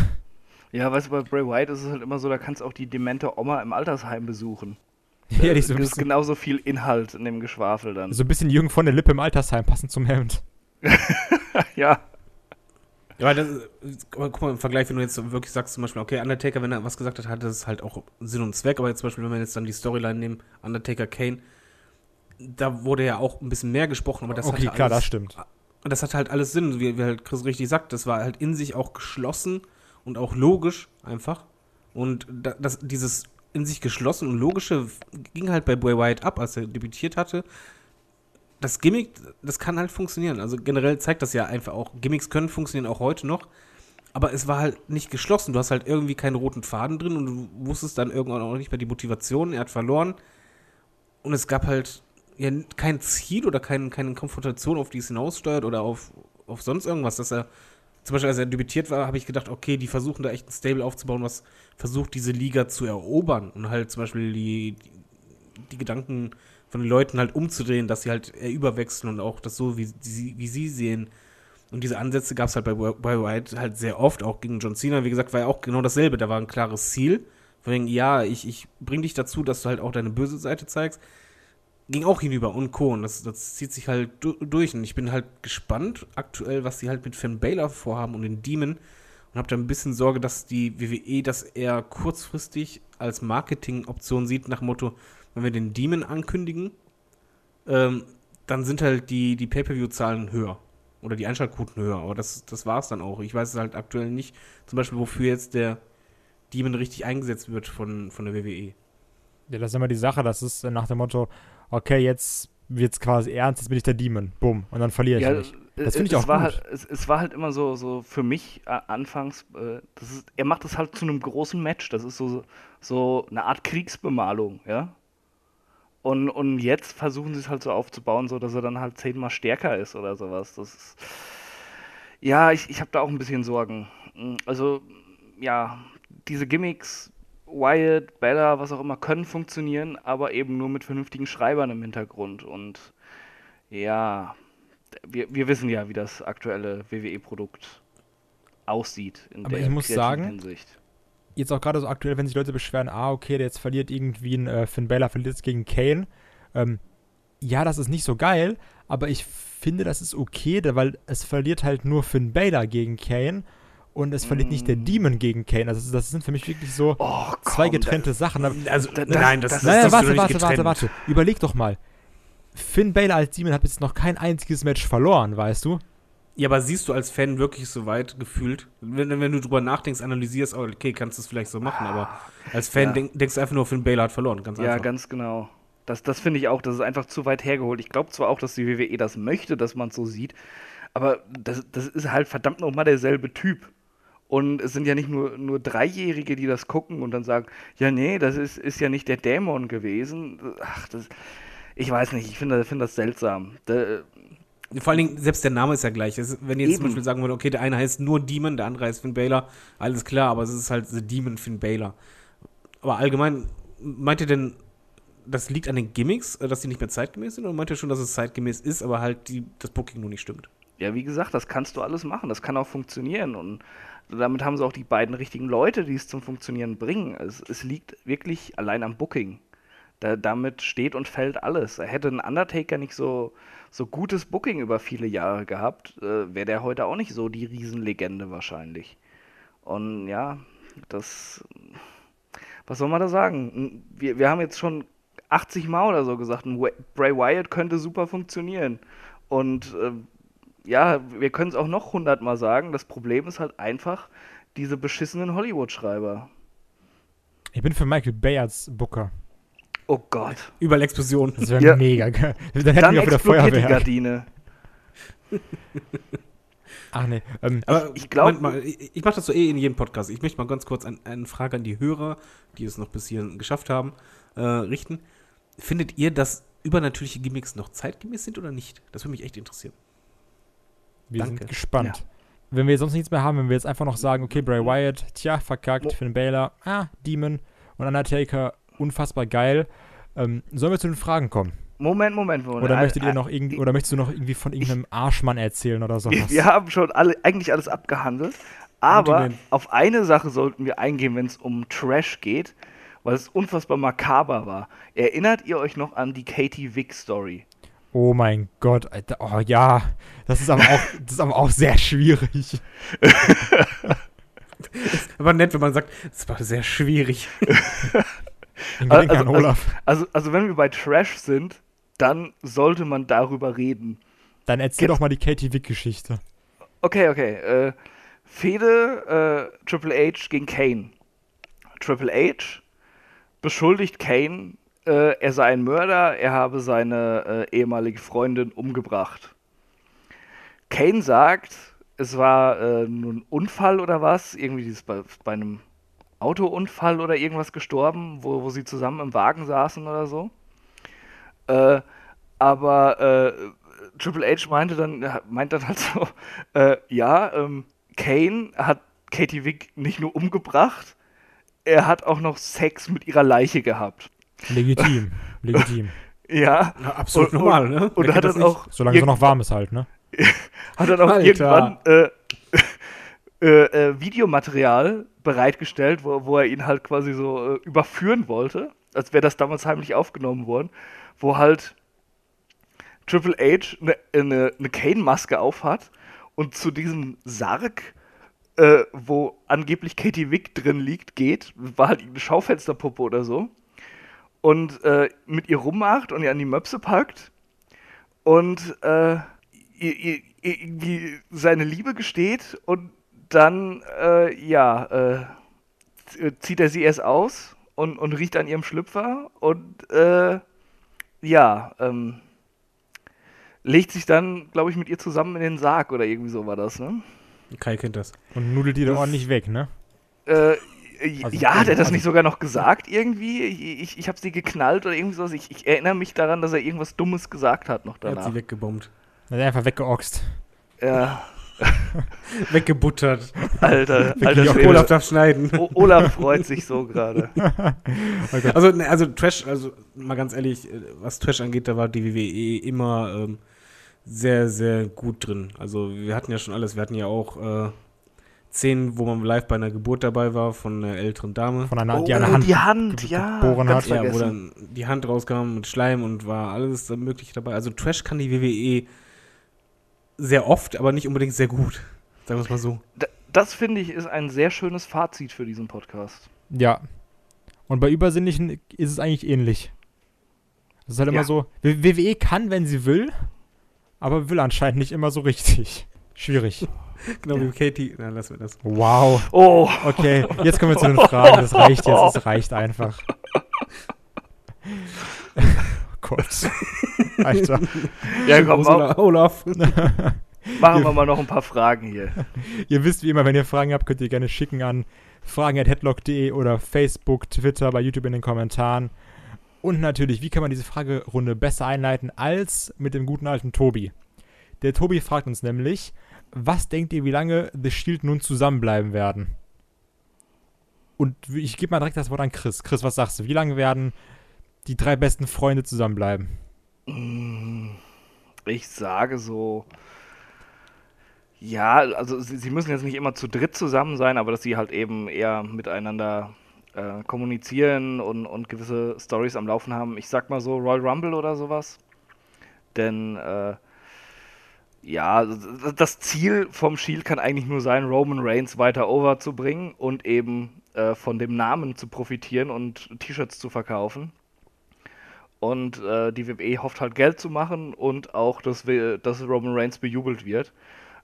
Ja, weißt du, bei Bray Wyatt ist es halt immer so, da kannst du auch die demente Oma im Altersheim besuchen. <laughs>
ja, die ist so ein
das ist
bisschen,
genauso viel Inhalt in dem Geschwafel dann.
so ein bisschen Jürgen von der Lippe im Altersheim, passend zum Hemd. <laughs>
ja.
Ja, aber, das, aber guck mal, im Vergleich, wenn du jetzt wirklich sagst, zum Beispiel, okay, Undertaker, wenn er was gesagt hat, hat das halt auch Sinn und Zweck. Aber jetzt zum Beispiel, wenn wir jetzt dann die Storyline nehmen, Undertaker Kane, da wurde ja auch ein bisschen mehr gesprochen, aber das
okay,
hatte
klar,
alles,
das stimmt.
Und das hat halt alles Sinn, wie, wie halt Chris richtig sagt. Das war halt in sich auch geschlossen und auch logisch einfach. Und da, das, dieses in sich geschlossen und logische ging halt bei Bray Wyatt ab, als er debütiert hatte. Das Gimmick, das kann halt funktionieren. Also generell zeigt das ja einfach auch, Gimmicks können funktionieren auch heute noch. Aber es war halt nicht geschlossen. Du hast halt irgendwie keinen roten Faden drin und du wusstest dann irgendwann auch nicht mehr die Motivation. Er hat verloren. Und es gab halt ja, kein Ziel oder kein, keine Konfrontation, auf die es hinaussteuert oder auf, auf sonst irgendwas, dass er, zum Beispiel als er debütiert war, habe ich gedacht, okay, die versuchen da echt ein Stable aufzubauen, was versucht, diese Liga zu erobern und halt zum Beispiel die, die, die Gedanken von den Leuten halt umzudrehen, dass sie halt überwechseln und auch das so, wie sie, wie sie sehen. Und diese Ansätze gab es halt bei, bei White halt sehr oft, auch gegen John Cena. Wie gesagt, war ja auch genau dasselbe. Da war ein klares Ziel. Von wegen, ja, ich, ich bring dich dazu, dass du halt auch deine böse Seite zeigst ging auch hinüber und Co. Und das, das zieht sich halt du durch. Und ich bin halt gespannt aktuell, was sie halt mit Finn Baylor vorhaben und den Demon. Und habe da ein bisschen Sorge, dass die WWE das eher kurzfristig als Marketingoption sieht, nach Motto, wenn wir den Demon ankündigen, ähm, dann sind halt die, die Pay-Per-View-Zahlen höher. Oder die Einschaltquoten höher. Aber das, das war es dann auch. Ich weiß es halt aktuell nicht. Zum Beispiel, wofür jetzt der Demon richtig eingesetzt wird von, von der WWE.
Ja, das ist immer die Sache. Das ist nach dem Motto, okay, jetzt wird es quasi ernst, jetzt bin ich der Demon. Bumm. Und dann verliere ich
Ja,
nicht. Das finde ich auch
war
gut.
Halt, es, es war halt immer so, so für mich äh, anfangs, äh, das ist, er macht das halt zu einem großen Match. Das ist so, so eine Art Kriegsbemalung, ja. Und, und jetzt versuchen sie es halt so aufzubauen, so dass er dann halt zehnmal stärker ist oder sowas. Das ist, ja, ich, ich habe da auch ein bisschen Sorgen. Also, ja, diese Gimmicks, Wyatt, Bella, was auch immer, können funktionieren, aber eben nur mit vernünftigen Schreibern im Hintergrund. Und ja, wir, wir wissen ja, wie das aktuelle WWE-Produkt aussieht in
Aber
der
ich muss sagen,
Hinsicht.
Jetzt auch gerade so aktuell, wenn sich Leute beschweren, ah, okay, der jetzt verliert irgendwie ein äh, Finn Balor, verliert jetzt gegen Kane. Ähm, ja, das ist nicht so geil, aber ich finde, das ist okay, weil es verliert halt nur Finn Balor gegen Kane und es verliert nicht der
Mm.
Demon gegen Kane. Also das, das sind für mich wirklich so
Oh,
zwei
komm,
getrennte Sachen. Aber,
Also,
Da-
nein,
das-
das,
das-
das,
naja,
das
warte, warte,
nicht
warte, warte. Überleg doch mal. Finn Balor als Demon hat jetzt noch kein einziges Match verloren, weißt du?
Ja, aber siehst du als Fan wirklich so weit gefühlt? Wenn, wenn du drüber nachdenkst, analysierst, oh, okay, kannst du es vielleicht so machen, aber als Fan
Ja.
denk, denkst du einfach nur, Finn Baylor hat verloren, ganz
Ja,
einfach.
ganz genau. Das, das finde ich auch, das ist einfach zu weit hergeholt. Ich glaube zwar auch, dass die WWE das möchte, dass man es so sieht, aber das, das ist halt verdammt nochmal derselbe Typ. Und es sind ja nicht nur, nur Dreijährige, die das gucken und dann sagen, ja, nee, das ist, ist ja nicht der Dämon gewesen. Ach, das, ich weiß nicht, ich finde finde das seltsam. Da,
Vor allen Dingen, selbst der Name ist ja gleich. Ist- wenn jetzt zum
Eben.
Beispiel sagen würde, okay, der eine heißt nur Demon, der andere heißt Finn Baylor, alles klar, aber es ist halt The Demon Finn Baylor. Aber allgemein, meint ihr denn, das liegt an den Gimmicks, äh, dass die nicht mehr zeitgemäß sind, oder meint ihr schon, dass es zeitgemäß ist, aber halt die, das Booking nur nicht stimmt?
Ja, wie gesagt, das kannst du alles machen. Das kann auch funktionieren. Und damit haben sie auch die beiden richtigen Leute, die es zum Funktionieren bringen. Es, es liegt wirklich allein am Booking. Da, damit steht und fällt alles. Hätte ein Undertaker nicht so, so gutes Booking über viele Jahre gehabt, äh, wäre der heute auch nicht so die Riesenlegende wahrscheinlich. Und ja, das. Was soll man da sagen? Wir, wir haben jetzt schon 80 Mal oder so gesagt, Bray Wyatt könnte super funktionieren. Und äh, ja, wir können es auch noch 100 Mal sagen. Das Problem ist halt einfach diese beschissenen Hollywood-Schreiber.
Ich bin für Michael Bay als Booker.
Oh Gott.
Überall Explosion.
Das wäre
Ja.
mega geil. <laughs> Dann hätten
Dann
wir auch wieder
explodiert die
Feuerwehr.
Gardine. <laughs>
Ach nee. Ähm,
Aber
ich glaub-
Moment mal, ich, ich mache das so eh in jedem Podcast. Ich möchte mal ganz kurz ein, eine Frage an die Hörer, die es noch bis hierhin geschafft haben, äh, richten. Findet ihr, dass übernatürliche Gimmicks noch zeitgemäß sind oder nicht? Das würde mich echt interessieren.
Wir
Danke.
sind gespannt. Wenn wir sonst nichts mehr haben, wenn wir jetzt einfach noch sagen, okay, Bray Wyatt, tja, verkackt, Finn Balor, ah, Demon und Undertaker, unfassbar geil. Ähm, sollen wir zu den Fragen kommen?
Moment, Moment, Moment.
Oder möchtet ihr noch irgendwie, oder möchtest du noch irgendwie von irgendeinem Arschmann erzählen oder sowas?
Wir haben schon alle, eigentlich alles abgehandelt. Aber auf eine Sache sollten wir eingehen, wenn es um Trash geht, weil es unfassbar makaber war. Erinnert ihr euch noch an die Katie Vick Story?
Oh mein Gott, Alter. Oh ja, das ist aber auch, <laughs> das ist aber auch sehr schwierig. <laughs>
Aber nett, wenn man sagt, es war sehr schwierig. <laughs>
Also-
an Olaf.
Also, also wenn wir bei Trash sind, dann sollte man darüber reden.
Dann erzähl
Gibt's-
doch mal die Katie Wick-Geschichte.
Okay, okay. Äh, Fehde äh, Triple H gegen Kane. Triple H beschuldigt Kane, äh, er sei ein Mörder, er habe seine äh, ehemalige Freundin umgebracht. Kane sagt, es war äh, ein Unfall oder was, irgendwie dieses bei, bei einem Autounfall oder irgendwas gestorben, wo, wo sie zusammen im Wagen saßen oder so. Äh, aber äh, Triple H meinte dann, meint dann halt <laughs> so, äh, ja, ähm, Kane hat Katie Wick nicht nur umgebracht, er hat auch noch Sex mit ihrer Leiche gehabt.
Legitim, legitim. <laughs>
Ja.
Ja, absolut
Und-
normal, ne?
Und
Wer
hat dann auch
Solange es noch warm ist halt, ne? <laughs>
hat dann auch
Alter.
irgendwann äh, <laughs> äh, äh, Videomaterial bereitgestellt, wo, wo er ihn halt quasi so äh, überführen wollte, als wäre das damals heimlich aufgenommen worden, wo halt Triple H eine ne, ne Kane-Maske aufhat und zu diesem Sarg, äh, wo angeblich Katie Wick drin liegt, geht, war halt eine Schaufensterpuppe oder so, und äh, mit ihr rummacht und ihr an die Möpse packt und äh, ihr, ihr, ihr seine Liebe gesteht und dann, äh, ja, äh, zieht er sie erst aus und, und riecht an ihrem Schlüpfer und, äh, ja, ähm, legt sich dann, glaube ich, mit ihr zusammen in den Sarg oder irgendwie so war das, ne?
Kai kennt das.
Und nudelt die da
Das-
ordentlich weg, ne?
Äh,
Also-
ja, hat er das
also-
nicht sogar noch gesagt irgendwie? Ich, ich, ich habe sie geknallt oder irgendwie sowas. Ich, ich erinnere mich daran, dass er irgendwas Dummes gesagt hat noch
Er hat
danach.
sie weggebombt.
Dann einfach weggeoxt.
Ja, <laughs>
Weggebuttert.
Alter, alter Schwede.
Olaf darf schneiden.
O- Olaf freut sich so gerade. <laughs>
Oh Gott.
Also, ne, also Trash, also mal ganz ehrlich, äh, was Trash angeht, da war die WWE immer ähm, sehr, sehr gut drin. Also wir hatten ja schon alles. Wir hatten ja auch äh, Szenen, wo man live bei einer Geburt dabei war von einer älteren Dame.
Von einer,
Oh,
die eine Hand.
die Hand,
ge-
ja.
geboren hat.
ja, wo dann die Hand rauskam mit Schleim und war alles Mögliche dabei. Also Trash kann die WWE sehr oft, aber nicht unbedingt sehr gut. Sagen wir es mal so.
Das finde ich ist ein sehr schönes Fazit für diesen Podcast.
Ja. Und bei Übersinnlichen ist es eigentlich ähnlich. Das ist halt immer
Ja.
so, W- WWE kann, wenn sie will, aber will anscheinend nicht immer so richtig. Schwierig. <laughs>
Genau wie Katie. Na, lassen wir das.
Wow.
Oh,
Okay, jetzt kommen wir zu den Fragen. Das reicht jetzt, es reicht einfach. <laughs> Oh Gott. Alter.
ja, komm,
Ursula, <laughs> Olaf.
machen wir mal noch ein paar Fragen hier.
Ihr wisst wie immer, wenn ihr Fragen habt, könnt ihr gerne schicken an fragen.headlock.de oder Facebook, Twitter, bei YouTube in den Kommentaren. Und natürlich, wie kann man diese Fragerunde besser einleiten als mit dem guten alten Tobi? Der Tobi fragt uns nämlich, was denkt ihr, wie lange The Shield nun zusammenbleiben werden? Und ich gebe mal direkt das Wort an Chris. Chris, was sagst du? Wie lange werden die drei besten Freunde zusammenbleiben?
Mm, Ich sage so. Ja, also sie, sie müssen jetzt nicht immer zu dritt zusammen sein, aber dass sie halt eben eher miteinander äh, kommunizieren und, und gewisse Stories am Laufen haben. Ich sag mal so Royal Rumble oder sowas. Denn äh, ja, das Ziel vom Shield kann eigentlich nur sein, Roman Reigns weiter over zu bringen und eben äh, von dem Namen zu profitieren und T-Shirts zu verkaufen. Und äh, die WWE hofft halt Geld zu machen und auch, dass, wir, dass Roman Reigns bejubelt wird.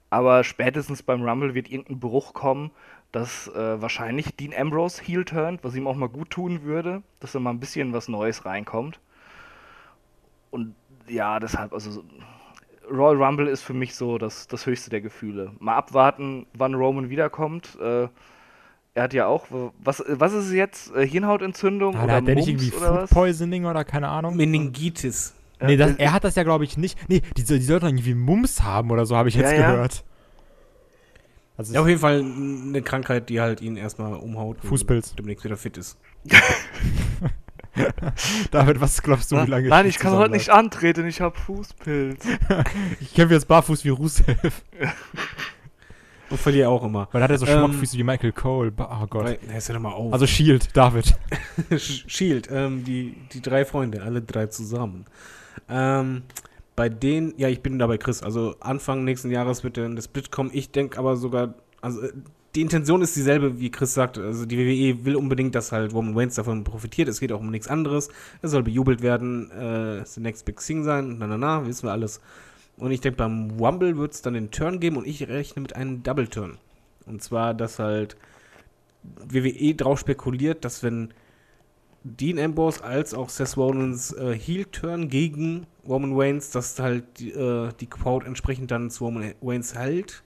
Aber spätestens beim Rumble wird irgendein Bruch kommen, dass äh, wahrscheinlich Dean Ambrose heel turnt, was ihm auch mal gut tun würde, dass da mal ein bisschen was Neues reinkommt. Und ja, deshalb, also so- Royal Rumble ist für mich so das, das höchste der Gefühle. Mal abwarten, wann Roman wiederkommt. Äh, er hat ja auch, was, was ist es jetzt? Äh, Hirnhautentzündung
Ah,
oder
hat der nicht
Mumps
irgendwie
oder
Food
was?
Poisoning oder keine Ahnung?
Meningitis.
Nee, das, er hat das ja, glaube ich, nicht. Nee, die, die sollten irgendwie Mumps haben oder so, habe ich
Ja,
jetzt
ja.
gehört. Also
Ja, auf jeden Fall eine Krankheit, die halt ihn erstmal umhaut. und
Fußpilz.
Demnächst wieder fit ist. <laughs> <laughs>
David, was glaubst du, wie lange
Nein, ich kann heute nicht antreten, ich habe Fußpilz. <laughs>
Ich kämpfe jetzt barfuß wie Rusev. <laughs>
Und verliere auch immer.
Weil da hat er so
Ähm,
Schmockfüße wie Michael Cole. Oh Gott.
Weil, na, ist ja mal auf.
Also Shield, David.
Shield, ähm, die, die drei Freunde, alle drei zusammen. Ähm, bei denen, ja, ich bin da bei Chris. Also Anfang nächsten Jahres wird dann der Split kommen. Ich denke aber sogar, also äh, die Intention ist dieselbe, wie Chris sagt. Also die WWE will unbedingt, dass halt Roman Reigns davon profitiert. Es geht auch um nichts anderes. Es soll bejubelt werden, äh, the next big thing sein, na na na, wissen wir alles. Und ich denke, beim Rumble wird es dann den Turn geben und ich rechne mit einem Double Turn. Und zwar, dass halt WWE drauf spekuliert, dass wenn Dean Ambrose als auch Seth Rollins äh, Heel-Turn gegen Roman Reigns, dass halt die, äh, die Crowd entsprechend dann zu Roman Reigns hält.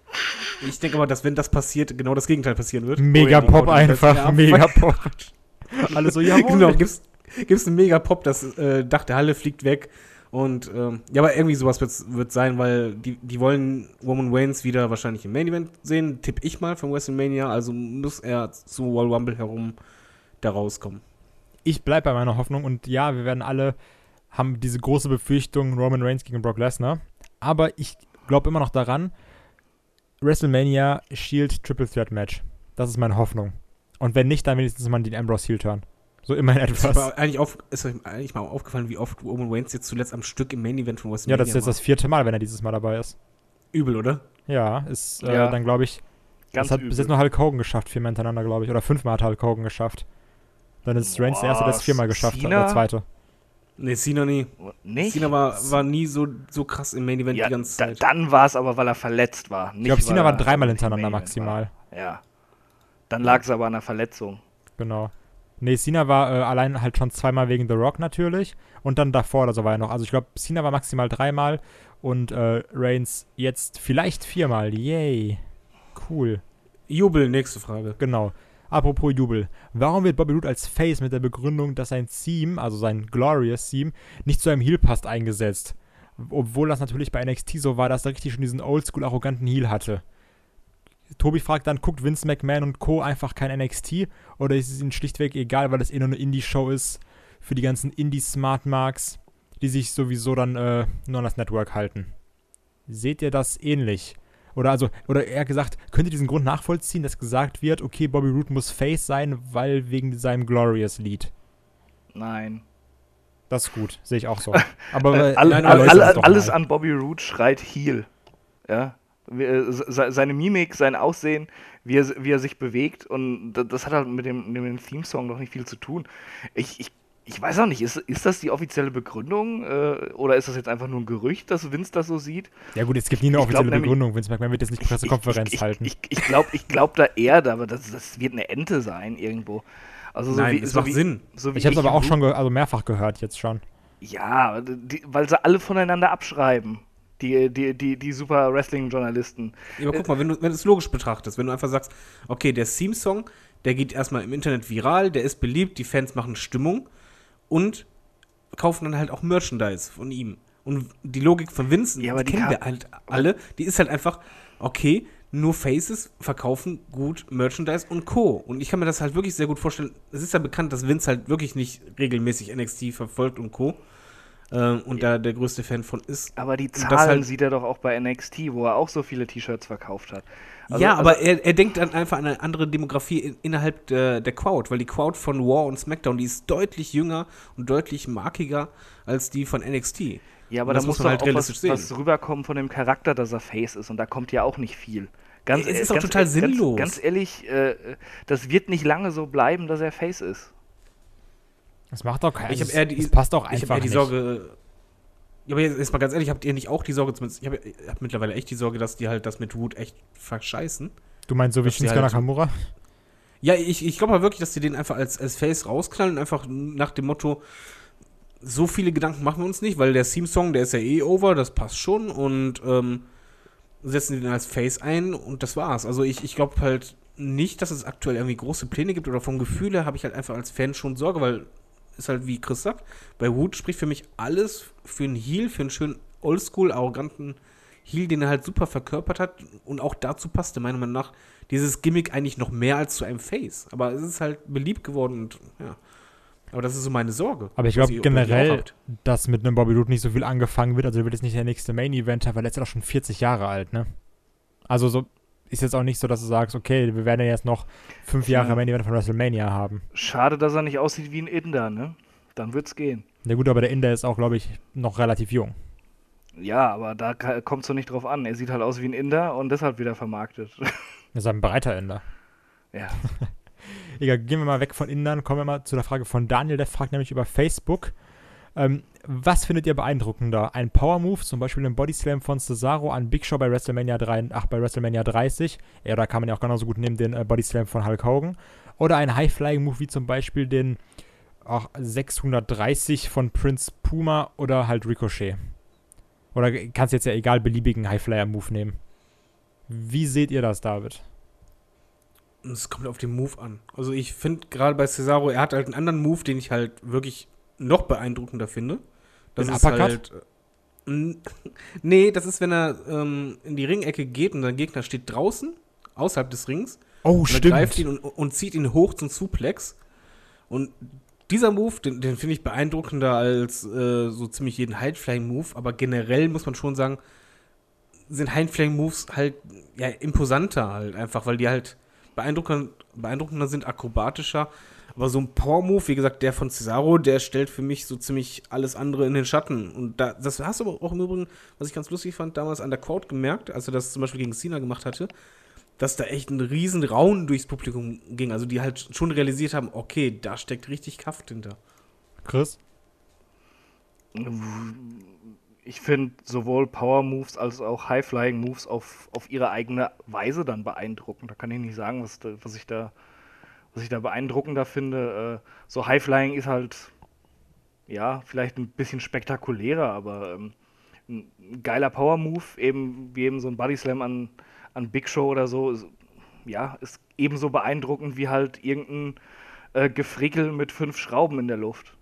Ich denke aber, dass wenn das passiert, genau das Gegenteil passieren wird.
Mega Pop einfach, mega Pop. Alle so, ja, <laughs>
genau, gibt's, gibt's einen mega Pop, das äh, Dach der Halle fliegt weg. Und ähm, ja, aber irgendwie sowas wird sein, weil die, die wollen Roman Reigns wieder wahrscheinlich im Main Event sehen, tipp ich mal von WrestleMania. Also muss er zu Royal Rumble herum da rauskommen.
Ich bleibe bei meiner Hoffnung und ja, wir werden alle haben diese große Befürchtung Roman Reigns gegen Brock Lesnar, aber ich glaube immer noch daran, WrestleMania Shield Triple Threat Match. Das ist meine Hoffnung. Und wenn nicht, dann wenigstens mal den Ambrose Heel Turn. So immerhin
Ist,
etwas.
aber eigentlich auf, ist euch eigentlich mal aufgefallen, wie oft Roman Reigns jetzt zuletzt am Stück im Main Event von
Ja,
WrestleMania
das ist jetzt das vierte Mal, wenn er dieses Mal dabei ist.
war. Übel, oder?
Ja, ist äh,
Ja.
dann glaube ich,
Ganz
das hat
übel.
bis jetzt nur Hulk Hogan geschafft, viermal hintereinander, glaube ich. Oder fünfmal hat Hulk Hogan geschafft. Dann ist Reigns der Erste, der es viermal geschafft hat,
Cena?
der Zweite.
Nee, Cena nie.
Nicht?
Cena war, war nie so, so krass im Main Event
ja,
die ganze
da,
Zeit.
dann war es aber, weil er verletzt war.
Ich glaube, Cena war dreimal
nicht im
hintereinander maximal.
War. Ja. Dann lag es aber an der Verletzung.
Genau. Nee, Cena war äh, allein halt schon zweimal wegen The Rock natürlich. Und dann davor oder so war er noch. Also ich glaube, Cena war maximal dreimal und äh, Reigns jetzt vielleicht viermal. Yay. Cool.
Jubel, nächste Frage.
Genau. Apropos Jubel. Warum wird Bobby Roode als Face mit der Begründung, dass sein Theme, also sein Glorious Theme, nicht zu einem Heel passt, eingesetzt? Obwohl das natürlich bei NXT so war, dass er richtig schon diesen oldschool arroganten Heel hatte. Tobi fragt dann, guckt Vince McMahon und Co. einfach kein NXT oder ist es ihnen schlichtweg egal, weil es eh nur eine Indie-Show ist für die ganzen Indie-Smart Marks, die sich sowieso dann äh, nur an das Network halten? Seht ihr das ähnlich? Oder also, oder eher gesagt, könnt ihr diesen Grund nachvollziehen, dass gesagt wird, okay, Bobby Roode muss Face sein, weil wegen seinem Glorious-Lied?
Nein.
Das ist gut, sehe ich auch so. <laughs> Aber
Äh,
äh,
all,
nein,
all, all, alles
mal.
an Bobby Roode schreit Heel. Ja. Äh, Seine Mimik, sein Aussehen, wie er, wie er sich bewegt und da- das hat halt mit dem, mit dem Theme-Song noch nicht viel zu tun. Ich, ich, ich weiß auch nicht, ist, ist das die offizielle Begründung äh, oder ist das jetzt einfach nur ein Gerücht, dass Vince das so sieht?
Ja gut, es gibt nie eine
Ich glaub
offizielle
nämlich-
Begründung. Vince McMahon wird jetzt nicht Pressekonferenz
ich, ich,
halten.
Ich, ich glaube ich glaub da eher, aber das, das wird eine Ente sein irgendwo. Also so
Nein,
wie,
es
so
macht
wie,
Sinn.
So wie
ich habe es aber auch schon ge also mehrfach gehört jetzt schon.
Ja, die, weil sie alle voneinander abschreiben. Die, die, die, die super Wrestling-Journalisten.
Ja, aber guck mal, wenn du, wenn du es logisch betrachtest, wenn du einfach sagst, okay, der Theme-Song, der geht erstmal im Internet viral, der ist beliebt, die Fans machen Stimmung und kaufen dann halt auch Merchandise von ihm. Und die Logik von Vince,
Ja,
die kennen wir halt alle, die ist halt einfach, okay, nur Faces verkaufen gut Merchandise und Co. Und ich kann mir das halt wirklich sehr gut vorstellen. Es ist ja bekannt, dass Vince halt wirklich nicht regelmäßig NXT verfolgt und Co. Ähm, und da der größte Fan von ist.
Aber die
das
Zahlen
halt-
sieht er doch auch bei NXT, wo er auch so viele T-Shirts verkauft hat. Also-
ja, aber
also-
er, er denkt dann einfach an eine andere Demografie in, innerhalb der, der Crowd, weil die Crowd von Raw und SmackDown, die ist deutlich jünger und deutlich markiger als die von NXT.
Ja, aber da
das
muss
man halt
auch
realistisch
was,
sehen.
was rüberkommen von dem Charakter, dass er Face ist. Und da kommt ja auch nicht viel. Ganz,
Es ist
äh,
doch total
ganz,
sinnlos.
Ganz, ganz ehrlich, äh, das wird nicht lange so bleiben, dass er Face ist.
Das macht doch keinen
Ich hab eher die-
Das passt doch
Ich
einfach
habe eher die
nicht.
Sorge. Ja, aber jetzt, jetzt mal ganz ehrlich, habt ihr nicht auch die Sorge, zumindest, ich habe hab mittlerweile echt die Sorge, dass die halt das mit Root echt verscheißen.
Du meinst so wie Shinsuke
halt-
Nakamura?
Ja, ich, ich glaube aber wirklich, dass die den einfach als, als Face rausknallen, einfach nach dem Motto, so viele Gedanken machen wir uns nicht, weil der Theme-Song, der ist ja eh over, das passt schon und ähm, setzen den als Face ein und das war's. Also ich, ich glaube halt nicht, dass es aktuell irgendwie große Pläne gibt oder vom Gefühl her habe ich halt einfach als Fan schon Sorge, weil ist halt wie Chris sagt, bei Wood spricht für mich alles für einen Heel, für einen schönen Oldschool, arroganten Heel, den er halt super verkörpert hat und auch dazu passte meiner Meinung nach dieses Gimmick eigentlich noch mehr als zu einem Face. Aber es ist halt beliebt geworden und ja. Aber das ist so meine Sorge.
Aber ich glaube
auch
generell, dass mit einem Bobby Roode nicht so viel angefangen wird. Also er wird jetzt nicht der nächste Main-Eventer, weil er ist ja doch schon 40 Jahre alt, ne? Also so ist jetzt auch nicht so, dass du sagst, okay, wir werden ja jetzt noch fünf Jahre
Ja.
Main-Event von WrestleMania haben.
Schade, dass er nicht aussieht wie ein Inder, ne? Dann wird's gehen.
Na gut, aber der Inder ist auch, glaube ich, noch relativ jung.
Ja, aber da kommt es doch nicht drauf an. Er sieht halt aus wie ein Inder und deshalb wieder vermarktet. <laughs>
Er ist ein breiter Inder.
ja. <laughs>
Egal, gehen wir mal weg von Indern, kommen wir mal zu der Frage von Daniel, der fragt nämlich über Facebook. Ähm, was findet ihr beeindruckender? Ein Power Move, zum Beispiel ein Body Slam von Cesaro an Big Show bei WrestleMania 3, ach, bei WrestleMania 30. Ja, da kann man ja auch genauso gut nehmen den äh, Body Slam von Hulk Hogan. Oder ein High Flying Move wie zum Beispiel den auch 630 von Prince Puma oder halt Ricochet. Oder kannst jetzt ja egal beliebigen High Flyer Move nehmen. Wie seht ihr das, David?
Es kommt auf den Move an. Also ich finde gerade bei Cesaro, er hat halt einen anderen Move, den ich halt wirklich noch beeindruckender finde. Das
Den
ist
Uppercut?
halt. äh, <laughs> nee, das ist, wenn er ähm, in die Ringecke geht und sein Gegner steht draußen, außerhalb des Rings.
Oh,
Und er greift ihn und, und zieht ihn hoch zum Suplex. Und dieser Move, den, den finde ich beeindruckender als äh, so ziemlich jeden High-Flying-Move. Aber generell muss man schon sagen, sind High-Flying-Moves halt ja, imposanter halt einfach, weil die halt beeindruckender, beeindruckender sind, akrobatischer. Aber so ein Power-Move, wie gesagt, der von Cesaro, der stellt für mich so ziemlich alles andere in den Schatten. Und da, das hast du aber auch im Übrigen, was ich ganz lustig fand, damals an der Crowd gemerkt, als er das zum Beispiel gegen Cena gemacht hatte, dass da echt ein riesen Raunen durchs Publikum ging. Also die halt schon realisiert haben, okay, da steckt richtig Kraft hinter.
Chris?
Ich finde sowohl Power Moves als auch High Flying Moves auf, auf ihre eigene Weise dann beeindruckend. Da kann ich nicht sagen, was, was, ich, da, was ich da beeindruckender finde. Äh, so High Flying ist halt, ja, vielleicht ein bisschen spektakulärer, aber ähm, ein geiler Power Move, eben wie eben so ein Body Slam an, an Big Show oder so, ist, ja, ist ebenso beeindruckend wie halt irgendein äh, Gefrickel mit fünf Schrauben in der Luft.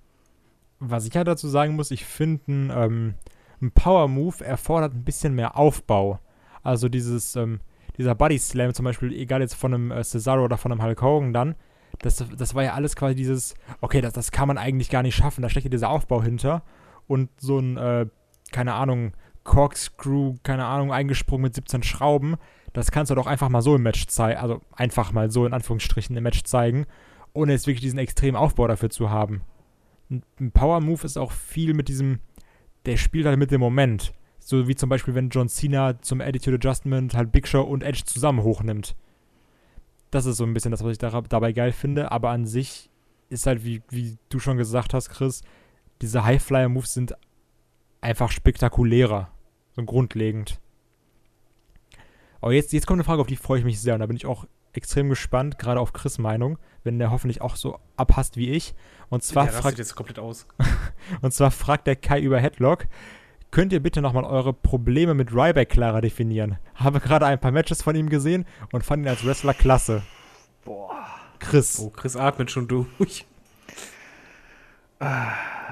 Was ich halt dazu sagen muss, ich finde, ein, ähm, ein Power Move erfordert ein bisschen mehr Aufbau. Also dieses, ähm, dieser Body Slam zum Beispiel, egal jetzt von einem äh, Cesaro oder von einem Hulk Hogan dann, das, das war ja alles quasi dieses, okay, das, das kann man eigentlich gar nicht schaffen, da steckt ja dieser Aufbau hinter. Und so ein, äh, keine Ahnung, Corkscrew, keine Ahnung, eingesprungen mit 17 Schrauben, das kannst du doch einfach mal so im Match zeigen, also einfach mal so in Anführungsstrichen im Match zeigen, ohne jetzt wirklich diesen extremen Aufbau dafür zu haben ein Power Move ist auch viel mit diesem, der spielt halt mit dem Moment. So wie zum Beispiel, wenn John Cena zum Attitude Adjustment halt Big Show und Edge zusammen hochnimmt. Das ist so ein bisschen das, was ich da, dabei geil finde, aber an sich ist halt, wie, wie du schon gesagt hast, Chris, diese High-Flyer-Moves sind einfach spektakulärer. So grundlegend. Aber jetzt, jetzt kommt eine Frage, auf die freue ich mich sehr und da bin ich auch extrem gespannt, gerade auf Chris' Meinung, wenn der hoffentlich auch so abhasst wie ich. Und zwar fragt
jetzt komplett aus. <laughs>
und zwar fragt der Kai über Headlock. Könnt ihr bitte nochmal eure Probleme mit Ryback klarer definieren? Habe gerade ein paar Matches von ihm gesehen und fand ihn als Wrestler klasse.
Boah.
Chris.
Oh, Chris atmet schon durch.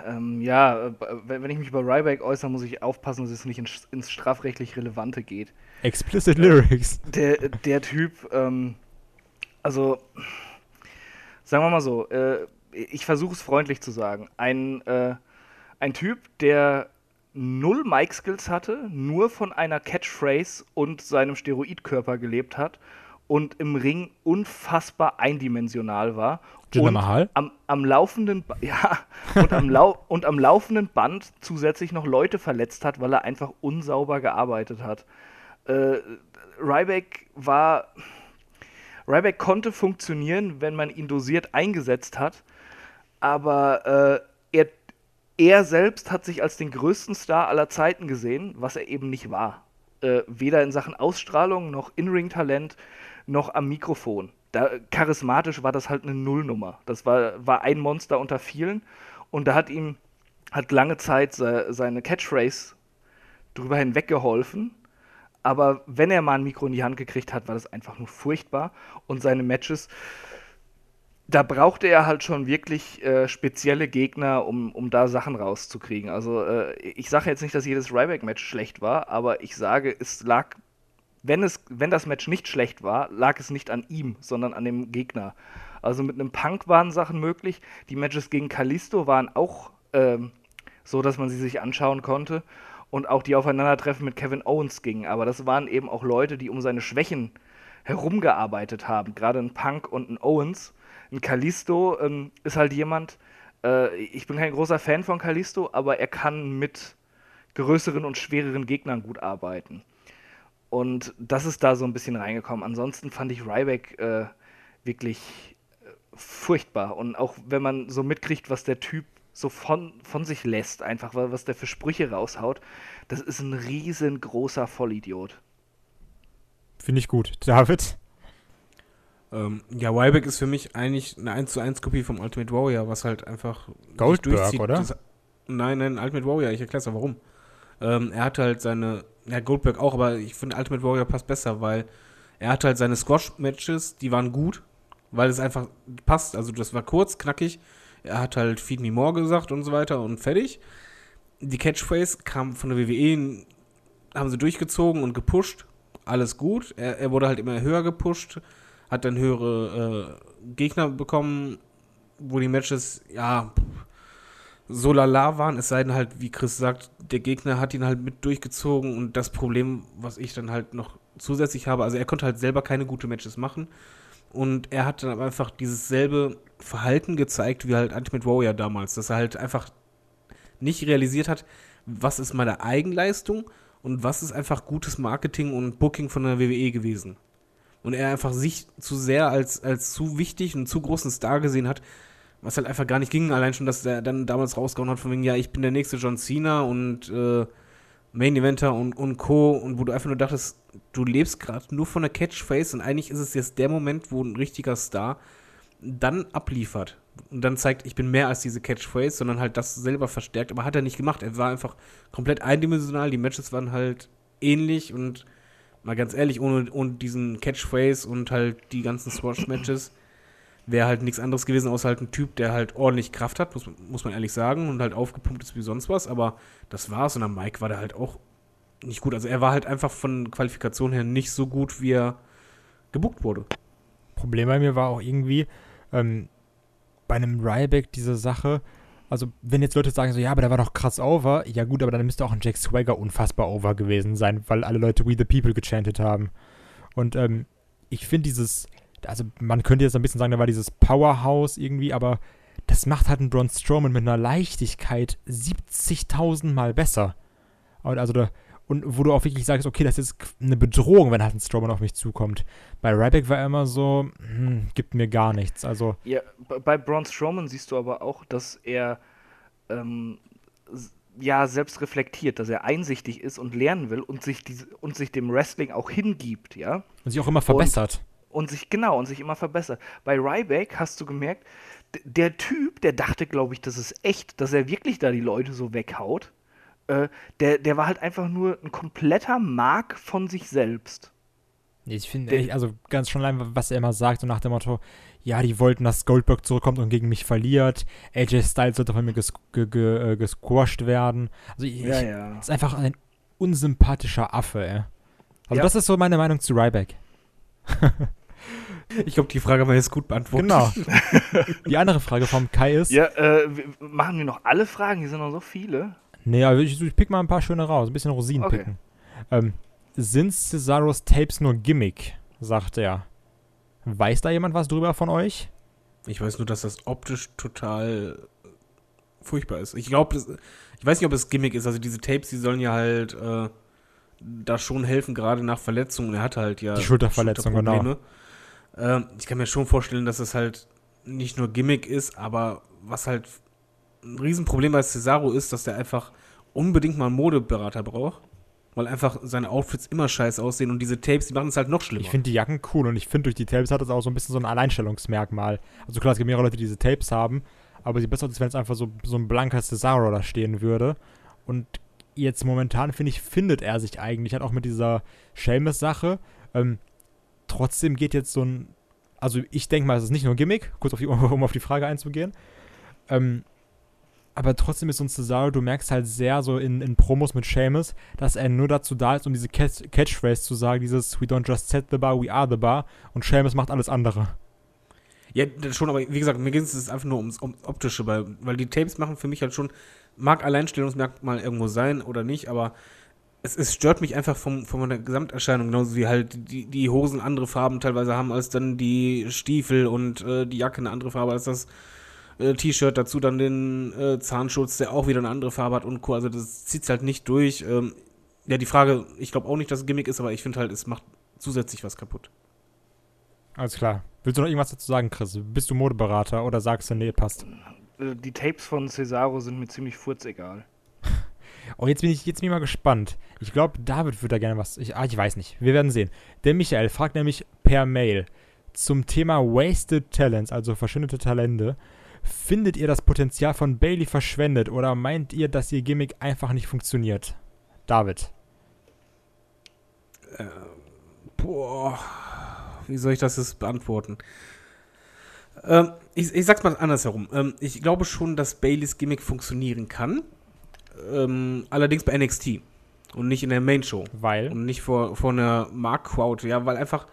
Ähm, ja, äh, wenn wenn ich mich über Ryback äußere, muss ich aufpassen, dass es nicht ins, ins strafrechtlich Relevante geht.
Explicit Lyrics.
Der, der Typ, ähm, also, sagen wir mal so, äh, ich versuche es freundlich zu sagen. Ein, äh, ein Typ, der null Mic-Skills hatte, nur von einer Catchphrase und seinem Steroidkörper gelebt hat und im Ring unfassbar eindimensional war.
Jinder Mahal?
am, am laufenden <laughs> ja, und am, Lau und am laufenden Band zusätzlich noch Leute verletzt hat, weil er einfach unsauber gearbeitet hat. Äh, Ryback war Ryback konnte funktionieren, wenn man ihn dosiert eingesetzt hat, aber äh, er, selbst hat sich als den größten Star aller Zeiten gesehen, was er eben nicht war. Äh, weder in Sachen Ausstrahlung noch In-Ring-Talent noch am Mikrofon. Da, charismatisch war das halt eine Nullnummer. Das war, war ein Monster unter vielen und da hat ihm hat lange Zeit se, seine Catchphrase drüber hinweg geholfen. Aber wenn er mal ein Mikro in die Hand gekriegt hat, war das einfach nur furchtbar. Und seine Matches, da brauchte er halt schon wirklich äh, spezielle Gegner, um, um da Sachen rauszukriegen. Also äh, ich sage jetzt nicht, dass jedes Ryback-Match schlecht war, aber ich sage, es lag, wenn, es, wenn das Match nicht schlecht war, lag es nicht an ihm, sondern an dem Gegner. Also mit einem Punk waren Sachen möglich. Die Matches gegen Kalisto waren auch ähm, so, dass man sie sich anschauen konnte. Und auch die Aufeinandertreffen mit Kevin Owens gingen. Aber das waren eben auch Leute, die um seine Schwächen herumgearbeitet haben. Gerade ein Punk und ein Owens. Ein Kalisto ähm, ist halt jemand, äh, ich bin kein großer Fan von Kalisto, aber er kann mit größeren und schwereren Gegnern gut arbeiten. Und das ist da so ein bisschen reingekommen. Ansonsten fand ich Ryback äh, wirklich äh, furchtbar. Und auch wenn man so mitkriegt, was der Typ so von, von sich lässt, einfach was der für Sprüche raushaut, das ist ein riesengroßer Vollidiot.
Finde ich gut. David?
Ähm, ja, Ryback ist für mich eigentlich eine 1 zu 1 Kopie vom Ultimate Warrior, was halt einfach
Goldberg, oder?
Das, nein, nein, Ultimate Warrior, ich erkläre es warum. Ähm, er hat halt seine, ja, Goldberg auch, aber ich finde Ultimate Warrior passt besser, weil er hat halt seine Squash-Matches, die waren gut, weil es einfach passt. Also das war kurz, knackig. Er hat halt Feed Me More gesagt und so weiter und fertig. Die Catchphrase kam von der WWE, haben sie durchgezogen und gepusht. Alles gut. Er, er wurde halt immer höher gepusht, hat dann höhere äh, Gegner bekommen, wo die Matches, ja, so lala waren, es sei denn halt, wie Chris sagt, der Gegner hat ihn halt mit durchgezogen und das Problem, was ich dann halt noch zusätzlich habe, also er konnte halt selber keine gute Matches machen und er hat dann einfach dieses selbe Verhalten gezeigt wie halt Ultimate Warrior damals, dass er halt einfach nicht realisiert hat, was ist meine Eigenleistung und was ist einfach gutes Marketing und Booking von der WWE gewesen. Und er einfach sich zu sehr als, als zu wichtig und zu großen Star gesehen hat, was halt einfach gar nicht ging. Allein schon, dass er dann damals rausgehauen hat, von wegen, ja, ich bin der nächste John Cena und äh, Main Eventer und, und Co. Und wo du einfach nur dachtest, du lebst gerade nur von der Catchphrase und eigentlich ist es jetzt der Moment, wo ein richtiger Star dann abliefert und dann zeigt, ich bin mehr als diese Catchphrase, sondern halt das selber verstärkt. Aber hat er nicht gemacht. Er war einfach komplett eindimensional. Die Matches waren halt ähnlich und mal ganz ehrlich, ohne, ohne diesen Catchphrase und halt die ganzen Swash-Matches wäre halt nichts anderes gewesen, außer halt ein Typ, der halt ordentlich Kraft hat, muss, muss man ehrlich sagen, und halt aufgepumpt ist wie sonst was, aber das war's. Und am Mike war der halt auch nicht gut. Also er war halt einfach von Qualifikation her nicht so gut, wie er gebuckt wurde.
Problem bei mir war auch irgendwie, ähm, bei einem Ryback diese Sache, also wenn jetzt Leute sagen so, ja, aber der war doch krass over, ja gut, aber dann müsste auch ein Jack Swagger unfassbar over gewesen sein, weil alle Leute We the People gechantet haben. Und ähm, ich finde dieses, also man könnte jetzt ein bisschen sagen, da war dieses Powerhouse irgendwie, aber das macht halt einen Braun Strowman mit einer Leichtigkeit 70.000 Mal besser. Und also da, und wo du auch wirklich sagst, okay, das ist eine Bedrohung, wenn halt ein Strowman auf mich zukommt. Bei Ryback war er immer so, hm, gibt mir gar nichts. Also
ja, bei Braun Strowman siehst du aber auch, dass er ähm, ja selbst reflektiert, dass er einsichtig ist und lernen will und sich diese, und sich dem Wrestling auch hingibt, ja.
Und sich auch immer verbessert. Und
und sich, genau, und sich immer verbessert. Bei Ryback hast du gemerkt, der Typ, der dachte, glaube ich, das ist echt, dass er wirklich da die Leute so weghaut. Äh, der, der war halt einfach nur ein kompletter Mark von sich selbst.
Ich finde, also ganz schon allein, was er immer sagt, so nach dem Motto, ja, die wollten, dass Goldberg zurückkommt und gegen mich verliert. AJ Styles sollte von mir ges ge ge äh, gesquashed werden. Also ich, ja, ja. ist einfach ein unsympathischer Affe, ey. Also ja. das ist so meine Meinung zu Ryback. <laughs>
Ich glaube, die Frage wir jetzt gut beantwortet.
Genau. <laughs> Die andere Frage vom Kai ist.
Ja, äh, machen wir noch alle Fragen? Hier sind noch so viele.
Nee, aber ich, ich pick mal ein paar schöne raus, ein bisschen Rosinen okay. picken. Ähm, sind Cesaros Tapes nur Gimmick? sagt er. Weiß da jemand was drüber von euch?
Ich weiß nur, dass das optisch total furchtbar ist. Ich glaube, ich weiß nicht, ob es Gimmick ist. Also diese Tapes, die sollen ja halt äh, da schon helfen, gerade nach Verletzungen. Er hat halt ja
die Schulterverletzung, genau.
Ähm, ich kann mir schon vorstellen, dass es halt nicht nur Gimmick ist, aber was halt ein Riesenproblem bei Cesaro ist, dass der einfach unbedingt mal einen Modeberater braucht. Weil einfach seine Outfits immer scheiße aussehen und diese Tapes, die machen es halt noch schlimmer.
Ich finde die Jacken cool und ich finde, durch die Tapes hat es auch so ein bisschen so ein Alleinstellungsmerkmal. Also klar, es gibt mehrere Leute, die diese Tapes haben, aber sie besser, als wenn es einfach so, so ein blanker Cesaro da stehen würde. Und jetzt momentan, finde ich, findet er sich eigentlich halt auch mit dieser Seamus-Sache. Ähm, trotzdem geht jetzt so ein, also ich denke mal, es ist nicht nur ein Gimmick, kurz auf die, <laughs> um auf die Frage einzugehen. Ähm, aber trotzdem ist so ein Cesaro, du merkst halt sehr so in, in Promos mit Seamus, dass er nur dazu da ist, um diese Catch Catchphrase zu sagen, dieses We don't just set the bar, we are the bar und Seamus macht alles andere.
Ja, schon, aber wie gesagt, mir geht es einfach nur ums, ums Optische, weil, weil die Tapes machen für mich halt schon, mag Alleinstellungsmerkmal irgendwo sein oder nicht, aber es, es stört mich einfach vom, von der Gesamterscheinung, genauso wie halt die, die Hosen andere Farben teilweise haben als dann die Stiefel und äh, die Jacke eine andere Farbe als das äh, T-Shirt, dazu dann den äh, Zahnschutz, der auch wieder eine andere Farbe hat und Co. Also das zieht halt nicht durch. Ähm, ja, die Frage, ich glaube auch nicht, dass es Gimmick ist, aber ich finde halt, es macht zusätzlich was kaputt.
Alles klar. Willst du noch irgendwas dazu sagen, Chris? Bist du Modeberater oder sagst du, nee, passt?
Äh, Die Tapes von Cesaro sind mir ziemlich furzegal. <laughs>
Oh, jetzt bin ich, jetzt bin ich mal gespannt. Ich glaube, David würde da gerne was. Ich, ah, ich weiß nicht. Wir werden sehen. Der Michael fragt nämlich per Mail zum Thema Wasted Talents, also verschwindete Talente. Findet ihr das Potenzial von Bailey verschwendet oder meint ihr, dass ihr Gimmick einfach nicht funktioniert? David.
Boah, wie soll ich das jetzt beantworten? Ähm, ich, ich sag's mal andersherum. Ähm, ich glaube schon, dass Baileys Gimmick funktionieren kann. Ähm, allerdings bei NXT und nicht in der Main Show.
Weil?
Und nicht vor, vor einer Mark-Crowd, ja, weil einfach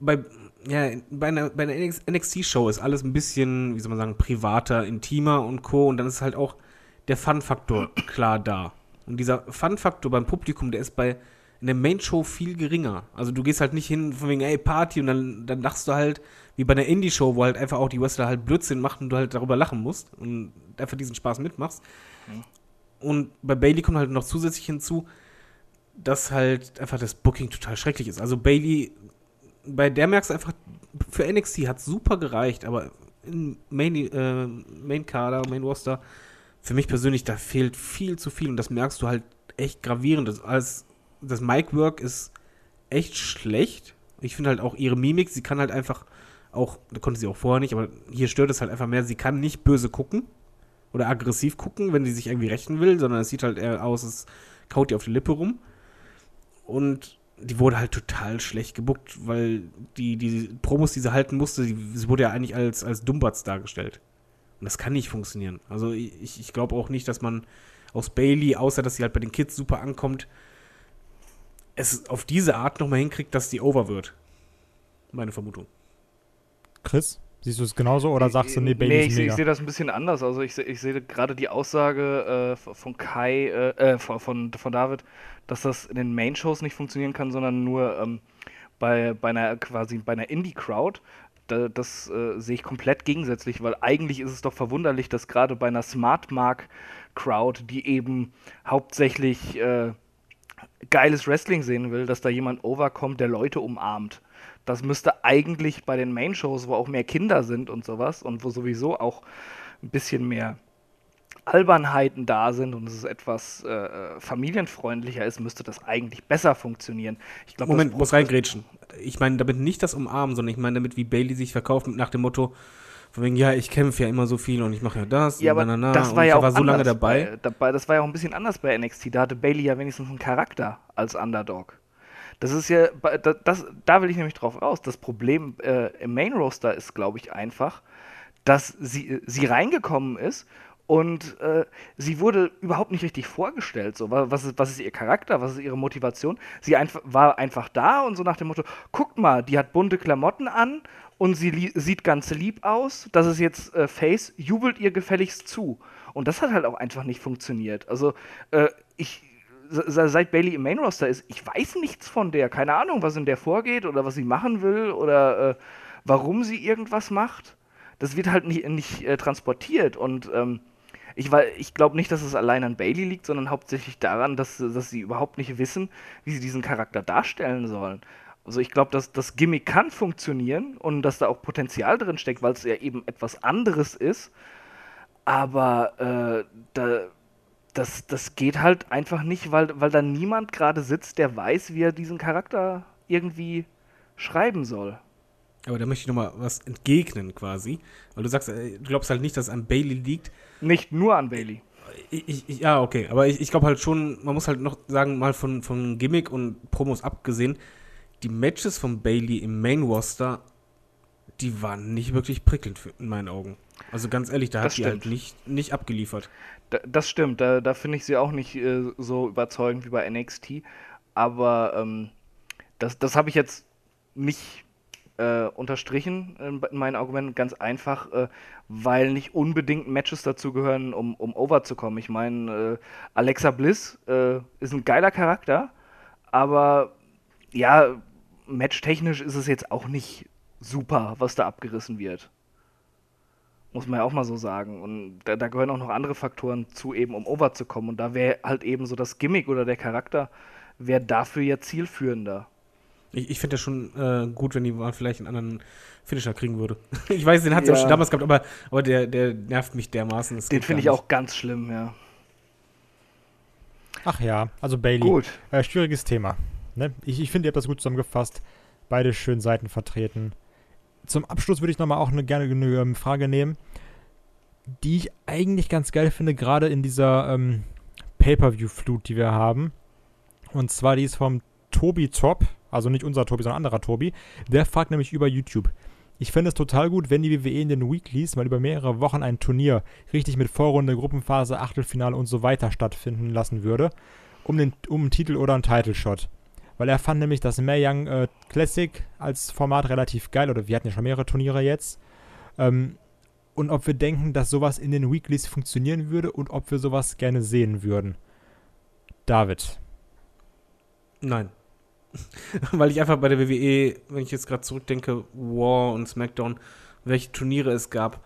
bei, ja, bei einer, bei einer NXT-Show ist alles ein bisschen, wie soll man sagen, privater, intimer und Co. Und dann ist halt auch der Fun-Faktor klar da. Und dieser Fun-Faktor beim Publikum, der ist bei in der Main-Show viel geringer. Also du gehst halt nicht hin von wegen, ey, Party und dann, dann lachst du halt, wie bei einer Indie-Show, wo halt einfach auch die Wrestler halt Blödsinn machen und du halt darüber lachen musst und einfach diesen Spaß mitmachst. Und bei Bailey kommt halt noch zusätzlich hinzu, dass halt einfach das Booking total schrecklich ist. Also Bailey, bei der merkst du einfach, für NXT hat super gereicht, aber in Main, äh, Main Kader, Main Roster, für mich persönlich, da fehlt viel zu viel und das merkst du halt echt gravierend. Das, als, das Mic-Work ist echt schlecht. Ich finde halt auch ihre Mimik, sie kann halt einfach auch, da konnte sie auch vorher nicht, aber hier stört es halt einfach mehr, sie kann nicht böse gucken oder aggressiv gucken, wenn sie sich irgendwie rächen will, sondern es sieht halt eher aus, es kaut ihr auf die Lippe rum. Und die wurde halt total schlecht gebuckt, weil die, die Promos, die sie halten musste, die, sie wurde ja eigentlich als, als Dummbatz dargestellt. Und das kann nicht funktionieren. Also ich, ich glaube auch nicht, dass man aus Bailey, außer dass sie halt bei den Kids super ankommt, es auf diese Art nochmal hinkriegt, dass die over wird. Meine Vermutung.
Chris? Siehst du es genauso oder sagst du, nee, Bailey
nee,
ist
ich,
mega?
ich sehe das ein bisschen anders. Also ich, ich sehe gerade die Aussage äh, von Kai, äh, äh, von, von, von David, dass das in den Main-Shows nicht funktionieren kann, sondern nur ähm, bei, bei einer quasi bei einer Indie-Crowd. Da, das äh, sehe ich komplett gegensätzlich, weil eigentlich ist es doch verwunderlich, dass gerade bei einer Smart Mark Crowd, die eben hauptsächlich äh, geiles Wrestling sehen will, dass da jemand overkommt, der Leute umarmt. Das müsste eigentlich bei den Main-Shows, wo auch mehr Kinder sind und sowas und wo sowieso auch ein bisschen mehr Albernheiten da sind und es etwas äh, äh, familienfreundlicher ist, müsste das eigentlich besser funktionieren. Ich glaub,
Moment, muss reingrätschen. Ich meine damit nicht das Umarmen, sondern ich meine damit, wie Bailey sich verkauft nach dem Motto, von wegen, ja, ich kämpfe ja immer so viel und ich mache ja das
Ja,
und
aber
na, na, na.
das war ja auch
war so lange dabei.
Bei, dabei. Das war ja auch ein bisschen anders bei NXT. Da hatte Bailey ja wenigstens einen Charakter als Underdog. Das ist ja, bei- da- das, da will ich nämlich drauf raus. Das Problem äh, im Main Roster ist, glaube ich, einfach, dass sie, sie reingekommen ist und äh, sie wurde überhaupt nicht richtig vorgestellt. So, wa- was, ist, was ist ihr Charakter, was ist ihre Motivation? Sie einf war einfach da und so nach dem Motto: guckt mal, die hat bunte Klamotten an und sie sieht ganz lieb aus. Das ist jetzt äh, Face, jubelt ihr gefälligst zu. Und das hat halt auch einfach nicht funktioniert. Also, äh, ich. Se- Seit Bailey im Main Roster ist, ich weiß nichts von der. Keine Ahnung, was in der vorgeht oder was sie machen will oder äh, warum sie irgendwas macht das wird halt nicht, nicht äh, transportiert und ähm, ich, ich glaube nicht, dass es allein an Bailey liegt, sondern hauptsächlich daran, dass, dass sie überhaupt nicht wissen, wie sie diesen Charakter darstellen sollen. Also ich glaube, dass das Gimmick kann funktionieren und dass da auch Potenzial drin steckt, weil es ja eben etwas anderes ist. Aber äh, da, das, das geht halt einfach nicht, weil, weil da niemand gerade sitzt, der weiß, wie er diesen Charakter irgendwie schreiben soll.
Aber da möchte ich nochmal was entgegnen quasi. Weil du sagst, äh, du glaubst halt nicht, dass es an Bailey liegt.
Nicht nur an Bailey.
Ich, ich, ja, okay. Aber ich, ich glaube halt schon, man muss halt noch sagen, mal von, von Gimmick und Promos abgesehen, die Matches von Bailey im Main Roster, die waren nicht wirklich prickelnd für, in meinen Augen. Also ganz ehrlich, da hat
Das
sie halt
stimmt.
nicht, nicht abgeliefert.
Da, das stimmt, da, da finde ich sie auch nicht äh, so überzeugend wie bei NXT. Aber ähm, das, das habe ich jetzt nicht äh, unterstrichen in, in meinen Argumenten. Ganz einfach, äh, weil nicht unbedingt Matches dazu gehören, um, um over. Ich meine, äh, Alexa Bliss äh, ist ein geiler Charakter, aber ja, matchtechnisch ist es jetzt auch nicht super, was da abgerissen wird. Muss man ja auch mal so sagen. Und da, da gehören auch noch andere Faktoren zu, eben um over zu kommen. Und da wäre halt eben so das Gimmick oder der Charakter, wäre dafür ja zielführender.
Ich, ich finde das schon äh, gut, wenn die mal vielleicht einen anderen Finisher kriegen würde. <laughs> ich weiß, den hat sie
Ja.
auch schon damals gehabt, aber, aber der, der nervt mich dermaßen. das
Den finde ich auch ganz schlimm, ja.
Ach ja, also Bailey.
Gut.
Äh, schwieriges Thema. Ne? Ich, ich finde, ihr habt das gut zusammengefasst. Beide schön Seiten vertreten. Zum Abschluss würde ich nochmal auch eine, gerne eine ähm, Frage nehmen, die ich eigentlich ganz geil finde, gerade in dieser ähm, Pay-Per-View-Flut, die wir haben. Und zwar die ist vom Tobi Top, also nicht unser Tobi, sondern anderer Tobi. Der fragt nämlich über YouTube. Ich fände es total gut, wenn die WWE in den Weeklies mal über mehrere Wochen ein Turnier richtig mit Vorrunde, Gruppenphase, Achtelfinale und so weiter stattfinden lassen würde, um, den, um einen Titel oder einen Title-Shot. Weil er fand nämlich das Mae Young äh, Classic als Format relativ geil, oder wir hatten ja schon mehrere Turniere jetzt. Ähm, und ob wir denken, dass sowas in den Weeklies funktionieren würde und ob wir sowas gerne sehen würden. David.
Nein. <laughs> Weil ich einfach bei der WWE, wenn ich jetzt gerade zurückdenke, War und SmackDown, welche Turniere es gab,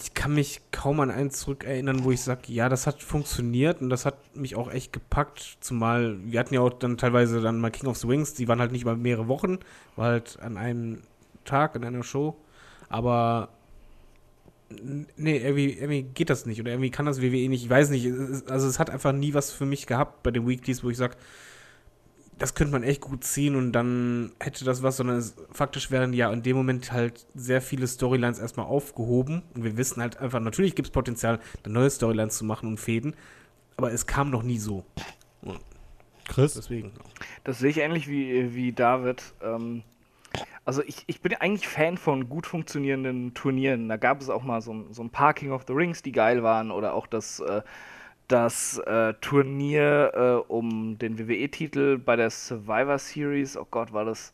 ich kann mich kaum an einen zurückerinnern, wo ich sage, ja, das hat funktioniert und das hat mich auch echt gepackt. Zumal wir hatten ja auch dann teilweise dann mal King of the Wings, die waren halt nicht über mehrere Wochen, war halt an einem Tag, in einer Show. Aber nee, irgendwie, irgendwie geht das nicht oder irgendwie kann das WWE nicht. Ich weiß nicht. Also es hat einfach nie was für mich gehabt bei den Weeklies, wo ich sage, das könnte man echt gut ziehen und dann hätte das was, sondern es, faktisch wären ja in dem Moment halt sehr viele Storylines erstmal aufgehoben und wir wissen halt einfach, natürlich gibt es Potenzial, da neue Storylines zu machen und Fäden, aber es kam noch nie so.
Chris?
Deswegen.
Das sehe ich ähnlich wie, wie David. Ähm, also ich, ich bin eigentlich Fan von gut funktionierenden Turnieren. Da gab es auch mal so, ein- so ein paar King of the Rings, die geil waren, oder auch das, äh, das äh, Turnier äh, um den WWE-Titel bei der Survivor Series. Oh Gott, war das,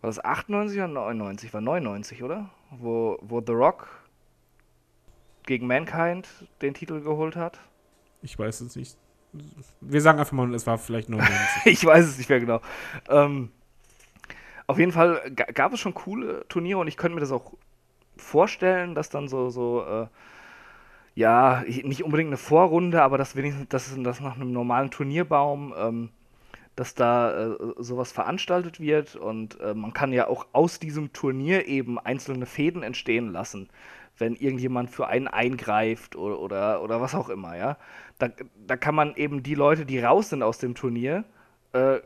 war das 98 oder 99? War 99, oder? Wo, wo The Rock gegen Mankind den Titel geholt hat.
Ich weiß es nicht. Wir sagen einfach mal, es war vielleicht 99. <laughs>
ich weiß es nicht mehr genau. Ähm, auf jeden Fall ga- gab es schon coole Turniere und ich könnte mir das auch vorstellen, dass dann so, so äh, ja, ich- nicht unbedingt eine Vorrunde, aber dass wenigstens, dass das nach einem normalen Turnierbaum, ähm, dass da äh, sowas veranstaltet wird und äh, man kann ja auch aus diesem Turnier eben einzelne Fäden entstehen lassen, wenn irgendjemand für einen eingreift oder, oder, oder was auch immer, ja. Da, da kann man eben die Leute, die raus sind aus dem Turnier, äh,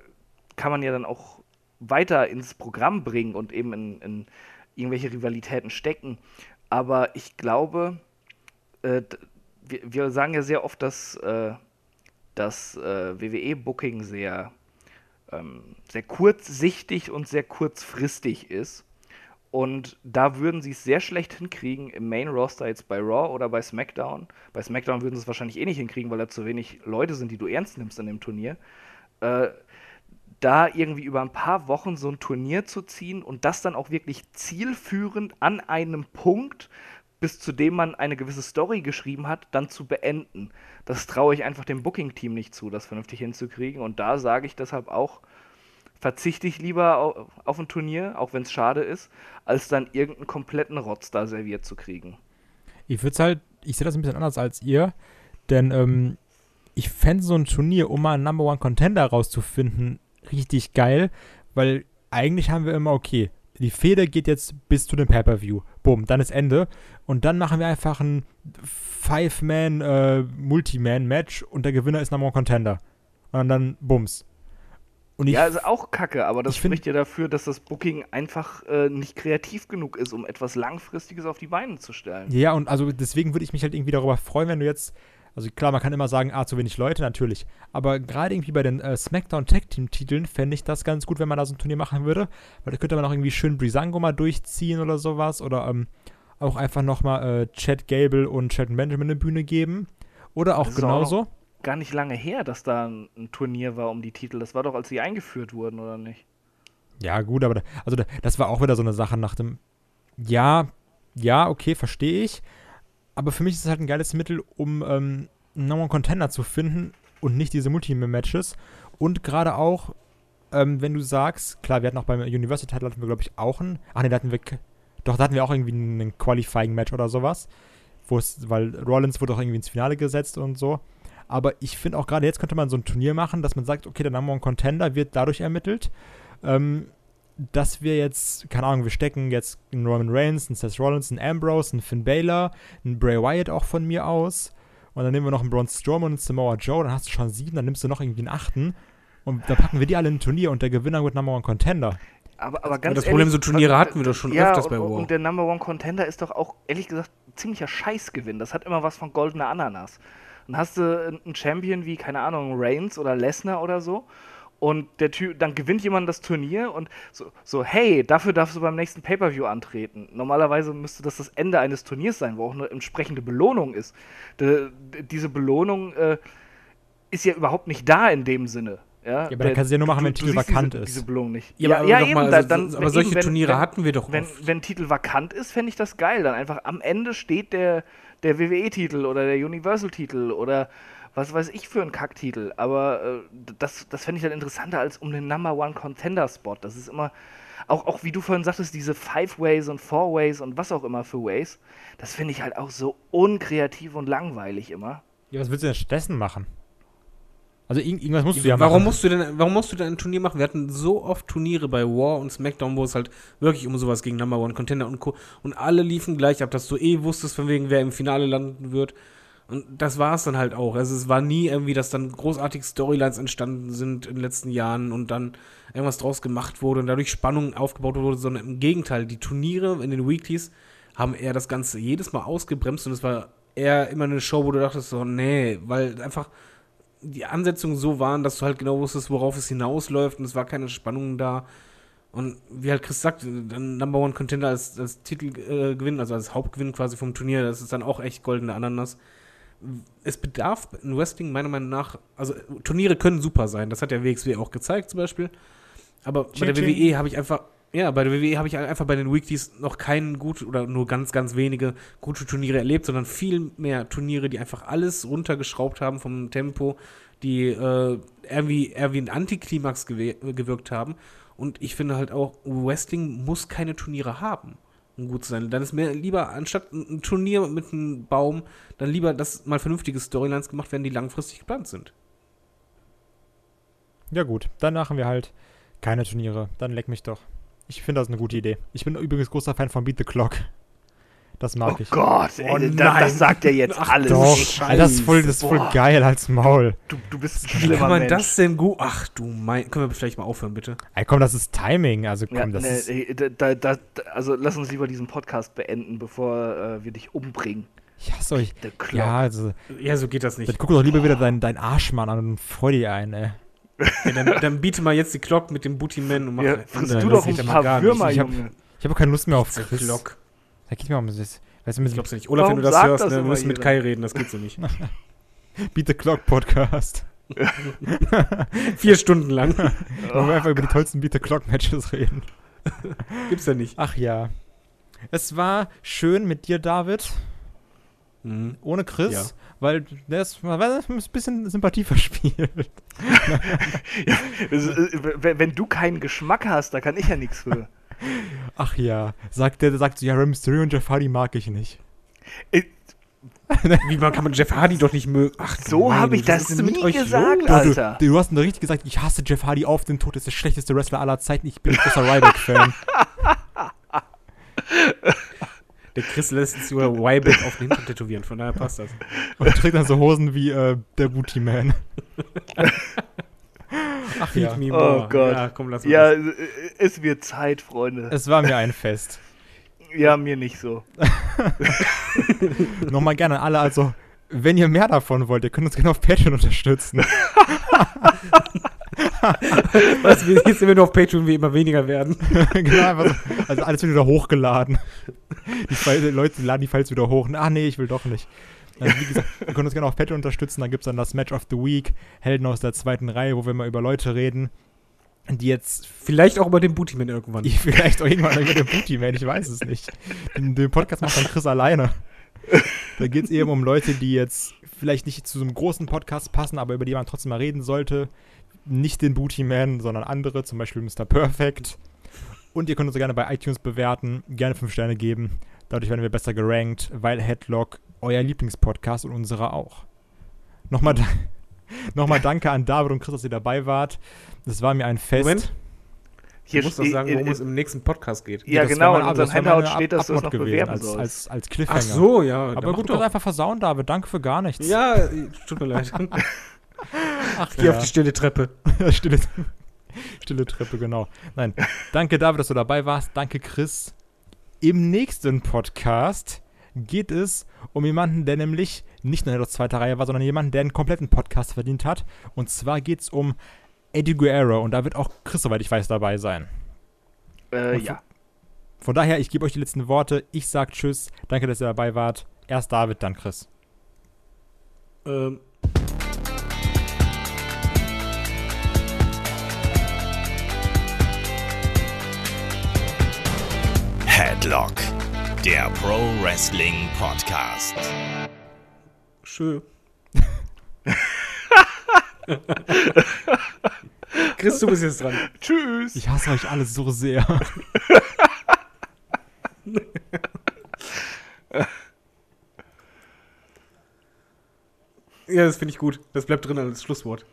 kann man ja dann auch weiter ins Programm bringen und eben in, in irgendwelche Rivalitäten stecken. Aber ich glaube, äh, wir, wir sagen ja sehr oft, dass äh, das äh, WWE-Booking sehr, ähm, sehr kurzsichtig und sehr kurzfristig ist. Und da würden sie es sehr schlecht hinkriegen im Main Roster jetzt bei Raw oder bei SmackDown. Bei SmackDown würden sie es wahrscheinlich eh nicht hinkriegen, weil da zu wenig Leute sind, die du ernst nimmst in dem Turnier. Äh, da irgendwie über ein paar Wochen so ein Turnier zu ziehen und das dann auch wirklich zielführend an einem Punkt, bis zu dem man eine gewisse Story geschrieben hat, dann zu beenden. Das traue ich einfach dem Booking-Team nicht zu, das vernünftig hinzukriegen. Und da sage ich deshalb auch, verzichte ich lieber auf, ein Turnier, auch wenn es schade ist, als dann irgendeinen kompletten Rotz da serviert zu kriegen.
Ich würde halt, ich sehe das ein bisschen anders als ihr, denn ähm, ich fände so ein Turnier, um mal einen Number One Contender rauszufinden, richtig geil, weil eigentlich haben wir immer, okay, die Fehde geht jetzt bis zu dem Pay-Per-View. Bumm, dann ist Ende. Und dann machen wir einfach ein Five-Man-Multi-Man-Match und der Gewinner ist Number One Contender. Und dann Bums. Und ich
ja, ist auch kacke, aber das spricht ja dafür, dass das Booking einfach äh, nicht kreativ genug ist, um etwas Langfristiges auf die Beine zu stellen.
Ja, und also deswegen würde ich mich halt irgendwie darüber freuen, wenn du jetzt, also klar, man kann immer sagen, ah, zu wenig Leute, natürlich. Aber gerade irgendwie bei den äh, SmackDown Tag Team Titeln fände ich das ganz gut, wenn man da so ein Turnier machen würde. Weil da könnte man auch irgendwie schön Brisango mal durchziehen oder sowas. Oder ähm, auch einfach nochmal äh, Chad Gable und Chad Benjamin eine Bühne geben. Oder auch
Das ist auch
genauso.
Gar nicht lange her, dass da ein, ein Turnier war um die Titel. Das war doch, als sie eingeführt wurden, oder nicht?
Ja, gut, aber da, also da, das war auch wieder so eine Sache nach dem. Ja, ja, okay, verstehe ich. Aber für mich ist es halt ein geiles Mittel, um ähm, einen Number One Contender zu finden und nicht diese Multi-Matches. Und gerade auch, ähm, wenn du sagst, klar, wir hatten auch beim Universal Title hatten wir, glaube ich, auch einen. Ach nee, da hatten wir, Doch, da hatten wir auch irgendwie ein Qualifying-Match oder sowas. Weil Rollins wurde auch irgendwie ins Finale gesetzt und so. Aber ich finde auch gerade jetzt könnte man so ein Turnier machen, dass man sagt, okay, der Number One Contender wird dadurch ermittelt, ähm, dass wir jetzt, keine Ahnung, wir stecken jetzt einen Roman Reigns, einen Seth Rollins, einen Ambrose, einen Finn Balor, einen Bray Wyatt auch von mir aus. Und dann nehmen wir noch einen Braun Strowman und einen Samoa Joe, dann hast du schon sieben, dann nimmst du noch irgendwie einen achten. Und dann packen wir die alle in ein Turnier und der Gewinner wird Number One Contender.
Aber, aber ganz
das Problem,
ehrlich,
so Turniere
was-
hatten wir doch schon
ja,
öfters
und,
bei War.
Und der Number One Contender ist doch auch, ehrlich gesagt, ein ziemlicher Scheißgewinn. Das hat immer was von goldener Ananas. Dann hast du einen Champion wie, keine Ahnung, Reigns oder Lesnar oder so. Und der Typ, dann gewinnt jemand das Turnier und so, so, hey, dafür darfst du beim nächsten Pay-Per-View antreten. Normalerweise müsste das das Ende eines Turniers sein, wo auch eine entsprechende Belohnung ist. D diese Belohnung äh, ist ja überhaupt nicht da in dem Sinne. Ja,
aber dann kannst du ja nur machen, wenn Titel vakant
diese,
ist.
Diese Belohnung nicht.
Ja, aber doch mal,
da-
also,
dann-
aber solche
eben, wenn-
Turniere
wenn,
hatten wir doch
wenn,
oft.
wenn Titel vakant ist, fände ich das geil. Dann einfach am Ende steht der, der WWE-Titel oder der Universal-Titel oder was weiß ich für ein Kacktitel. Aber äh, das, das fände ich dann interessanter als um den Number One Contender-Spot. Das ist immer, auch, auch wie du vorhin sagtest, diese Five Ways und Four Ways und was auch immer für Ways, das finde ich halt auch so unkreativ und langweilig immer.
Ja, was willst du denn stattdessen machen? Also irg irgendwas musst du ja
warum
machen.
musst du denn, warum musst du denn ein Turnier machen? Wir hatten so oft Turniere bei War und SmackDown, wo es halt wirklich um sowas ging, Number One Contender und Co. Und alle liefen gleich ab, dass du eh wusstest, von wegen, wer im Finale landen wird. Und das war es dann halt auch. Also es war nie irgendwie, dass dann großartige Storylines entstanden sind in den letzten Jahren und dann irgendwas draus gemacht wurde und dadurch Spannung aufgebaut wurde, sondern im Gegenteil, die Turniere in den Weeklies haben eher das Ganze jedes Mal ausgebremst und es war eher immer eine Show, wo du dachtest so, nee, weil einfach die Ansetzungen so waren, dass du halt genau wusstest, worauf es hinausläuft und es war keine Spannung da. Und wie halt Chris sagt, dann Number One Contender als, als Titelgewinn, äh, also als Hauptgewinn quasi vom Turnier, das ist dann auch echt goldene Ananas. Es bedarf in Wrestling meiner Meinung nach, also Turniere können super sein, das hat der WXW auch gezeigt zum Beispiel. Aber bei der
Ching,
WWE habe ich einfach, ja, bei der WWE habe ich einfach bei den Weeklies noch keinen gut oder nur ganz, ganz wenige gute Turniere erlebt, sondern viel mehr Turniere, die einfach alles runtergeschraubt haben vom Tempo, die äh, irgendwie, eher wie ein Antiklimax gewirkt haben. Und ich finde halt auch, Wrestling muss keine Turniere haben, um gut zu sein. Dann ist mir lieber, anstatt ein Turnier mit einem Baum, dann lieber, dass mal vernünftige Storylines gemacht werden, die langfristig geplant sind.
Ja gut, dann machen wir halt keine Turniere. Dann leck mich doch. Ich finde das eine gute Idee. Ich bin übrigens großer Fan von Beat the Clock. Das mag
oh
ich.
Gott, ey,
Oh
da,
nein.
das sagt ja jetzt
Ach
alles.
Doch,
Scheiße.
Das ist voll, das ist voll
Boah.
geil als Maul.
Du, du bist ein
Wie
schlimmer
kann man
Mensch.
das denn gut? Ach du mein. Können wir vielleicht mal aufhören, bitte?
Ey, komm, das ist Timing. Also komm,
Ja,
das
nee,
ist.
ey, da, da, da, also lass uns lieber diesen Podcast beenden, bevor äh, wir dich umbringen.
Ich hasse euch.
The Clock.
Ja, also.
Ja, so geht das
Dann
nicht.
guck doch lieber wieder deinen dein Arschmann an und freu dich ein, ey.
Ja, dann, dann biete mal jetzt die Glock mit dem Booty Man und mach
Ja, frisst
das
du doch ein
ja mal
paar
gar nicht.
Würmer,
Ich hab-
Junge.
Ich habe auch keine Lust mehr auf
Die
Chris.
Glock.
Da geht mir um das. Weißt du,
Ich glaub's ja nicht. Olaf, wenn du das hörst,
das
ne, wir müssen mit? Kai reden, das geht so nicht. <laughs>
Beat the Clock Podcast. <laughs>
Vier Stunden lang. <laughs>
Wo wir einfach über die tollsten Beat the Clock Matches reden.
Gibt's ja nicht.
Ach ja. Es war schön mit dir, David.
Mhm.
Ohne Chris.
Ja.
Weil der ist, weil ist ein bisschen Sympathie verspielt.
Das ist, äh, wenn, wenn du keinen Geschmack hast, da kann ich ja nichts für.
Ach ja. Sagt der, der sagt so, ja, Rey Mysterio und Jeff Hardy mag ich nicht.
Äh, <laughs>
Wie man kann man Jeff Hardy doch nicht mögen? Ach, du
So habe ich das nie
euch
gesagt,
los?
Du,
Alter.
du, du hast nur richtig gesagt, ich hasse Jeff Hardy auf den Tod, ist der schlechteste Wrestler aller Zeiten. Ich bin ein großer Ryback-Fan. <laughs>
Der Chris lässt sich sogar Wyback auf den Hintern tätowieren, von daher passt das.
Und trägt dann so Hosen wie äh, der Booty Man. <laughs> Ach ja.
Feed me
Oh
more.
Gott.
Ja, komm, lass mal
Ja,
das.
es wird Zeit, Freunde.
Es war mir ein Fest.
Ja, mir nicht so. <laughs>
Nochmal gerne an alle, also, wenn ihr mehr davon wollt, ihr könnt uns gerne auf Patreon unterstützen. <laughs>
Was, wir- jetzt sind wir nur auf Patreon wie immer weniger werden. <laughs>
genau, einfach so, also alles wird wieder hochgeladen. Die Leute laden die Files wieder hoch. Ach nee, ich will doch nicht. Also wie gesagt, ihr könnt uns gerne auf Patreon unterstützen. Dann gibt es dann das Match of the Week, Helden aus der zweiten Reihe, wo wir mal über Leute reden, die jetzt
Vielleicht auch über den Bootyman irgendwann. <laughs>
vielleicht auch irgendwann über den Booty werden, ich weiß es nicht. Den, den Podcast macht dann Chris alleine. Da geht es eben um Leute, die jetzt vielleicht nicht zu so einem großen Podcast passen, aber über die man trotzdem mal reden sollte. Nicht den Booty Man, sondern andere, zum Beispiel Mr. Perfect. Und ihr könnt uns gerne bei iTunes bewerten, gerne 5 Sterne geben. Dadurch werden wir besser gerankt, weil Headlock euer Lieblingspodcast und unserer auch. Nochmal, da <laughs> nochmal danke an David und Chris, dass ihr dabei wart. Das war mir ein Fest.
Moment.
Hier
du musst doch sagen, worum
äh,
es im nächsten Podcast geht.
Ja,
das
genau, in unserem Handout steht, dass du es noch
gewesen,
bewerben
als,
sollst.
als, als Cliffhanger.
Ach so, ja.
Aber gut, du hast einfach versauen, David. Danke für gar nichts.
Ja, tut mir leid. <laughs>
Ach,
Geh auf die stille Treppe. <laughs>
stille, stille Treppe, genau. Nein, danke David, dass du dabei warst. Danke Chris. Im nächsten Podcast geht es um jemanden, der nämlich nicht nur in der zweiten Reihe war, sondern jemanden, der einen kompletten Podcast verdient hat. Und zwar geht es um Eddie Guerrero. Und da wird auch Chris, soweit ich weiß, dabei sein.
Äh, ja.
Von daher, ich gebe euch die letzten Worte. Ich sag Tschüss. Danke, dass ihr dabei wart. Erst David, dann Chris.
Ähm,
Headlock, der Pro Wrestling Podcast.
schön. <laughs> Chris, du bist jetzt dran.
Tschüss.
Ich hasse euch alle so sehr.
Ja, das finde ich gut. Das bleibt drin als Schlusswort.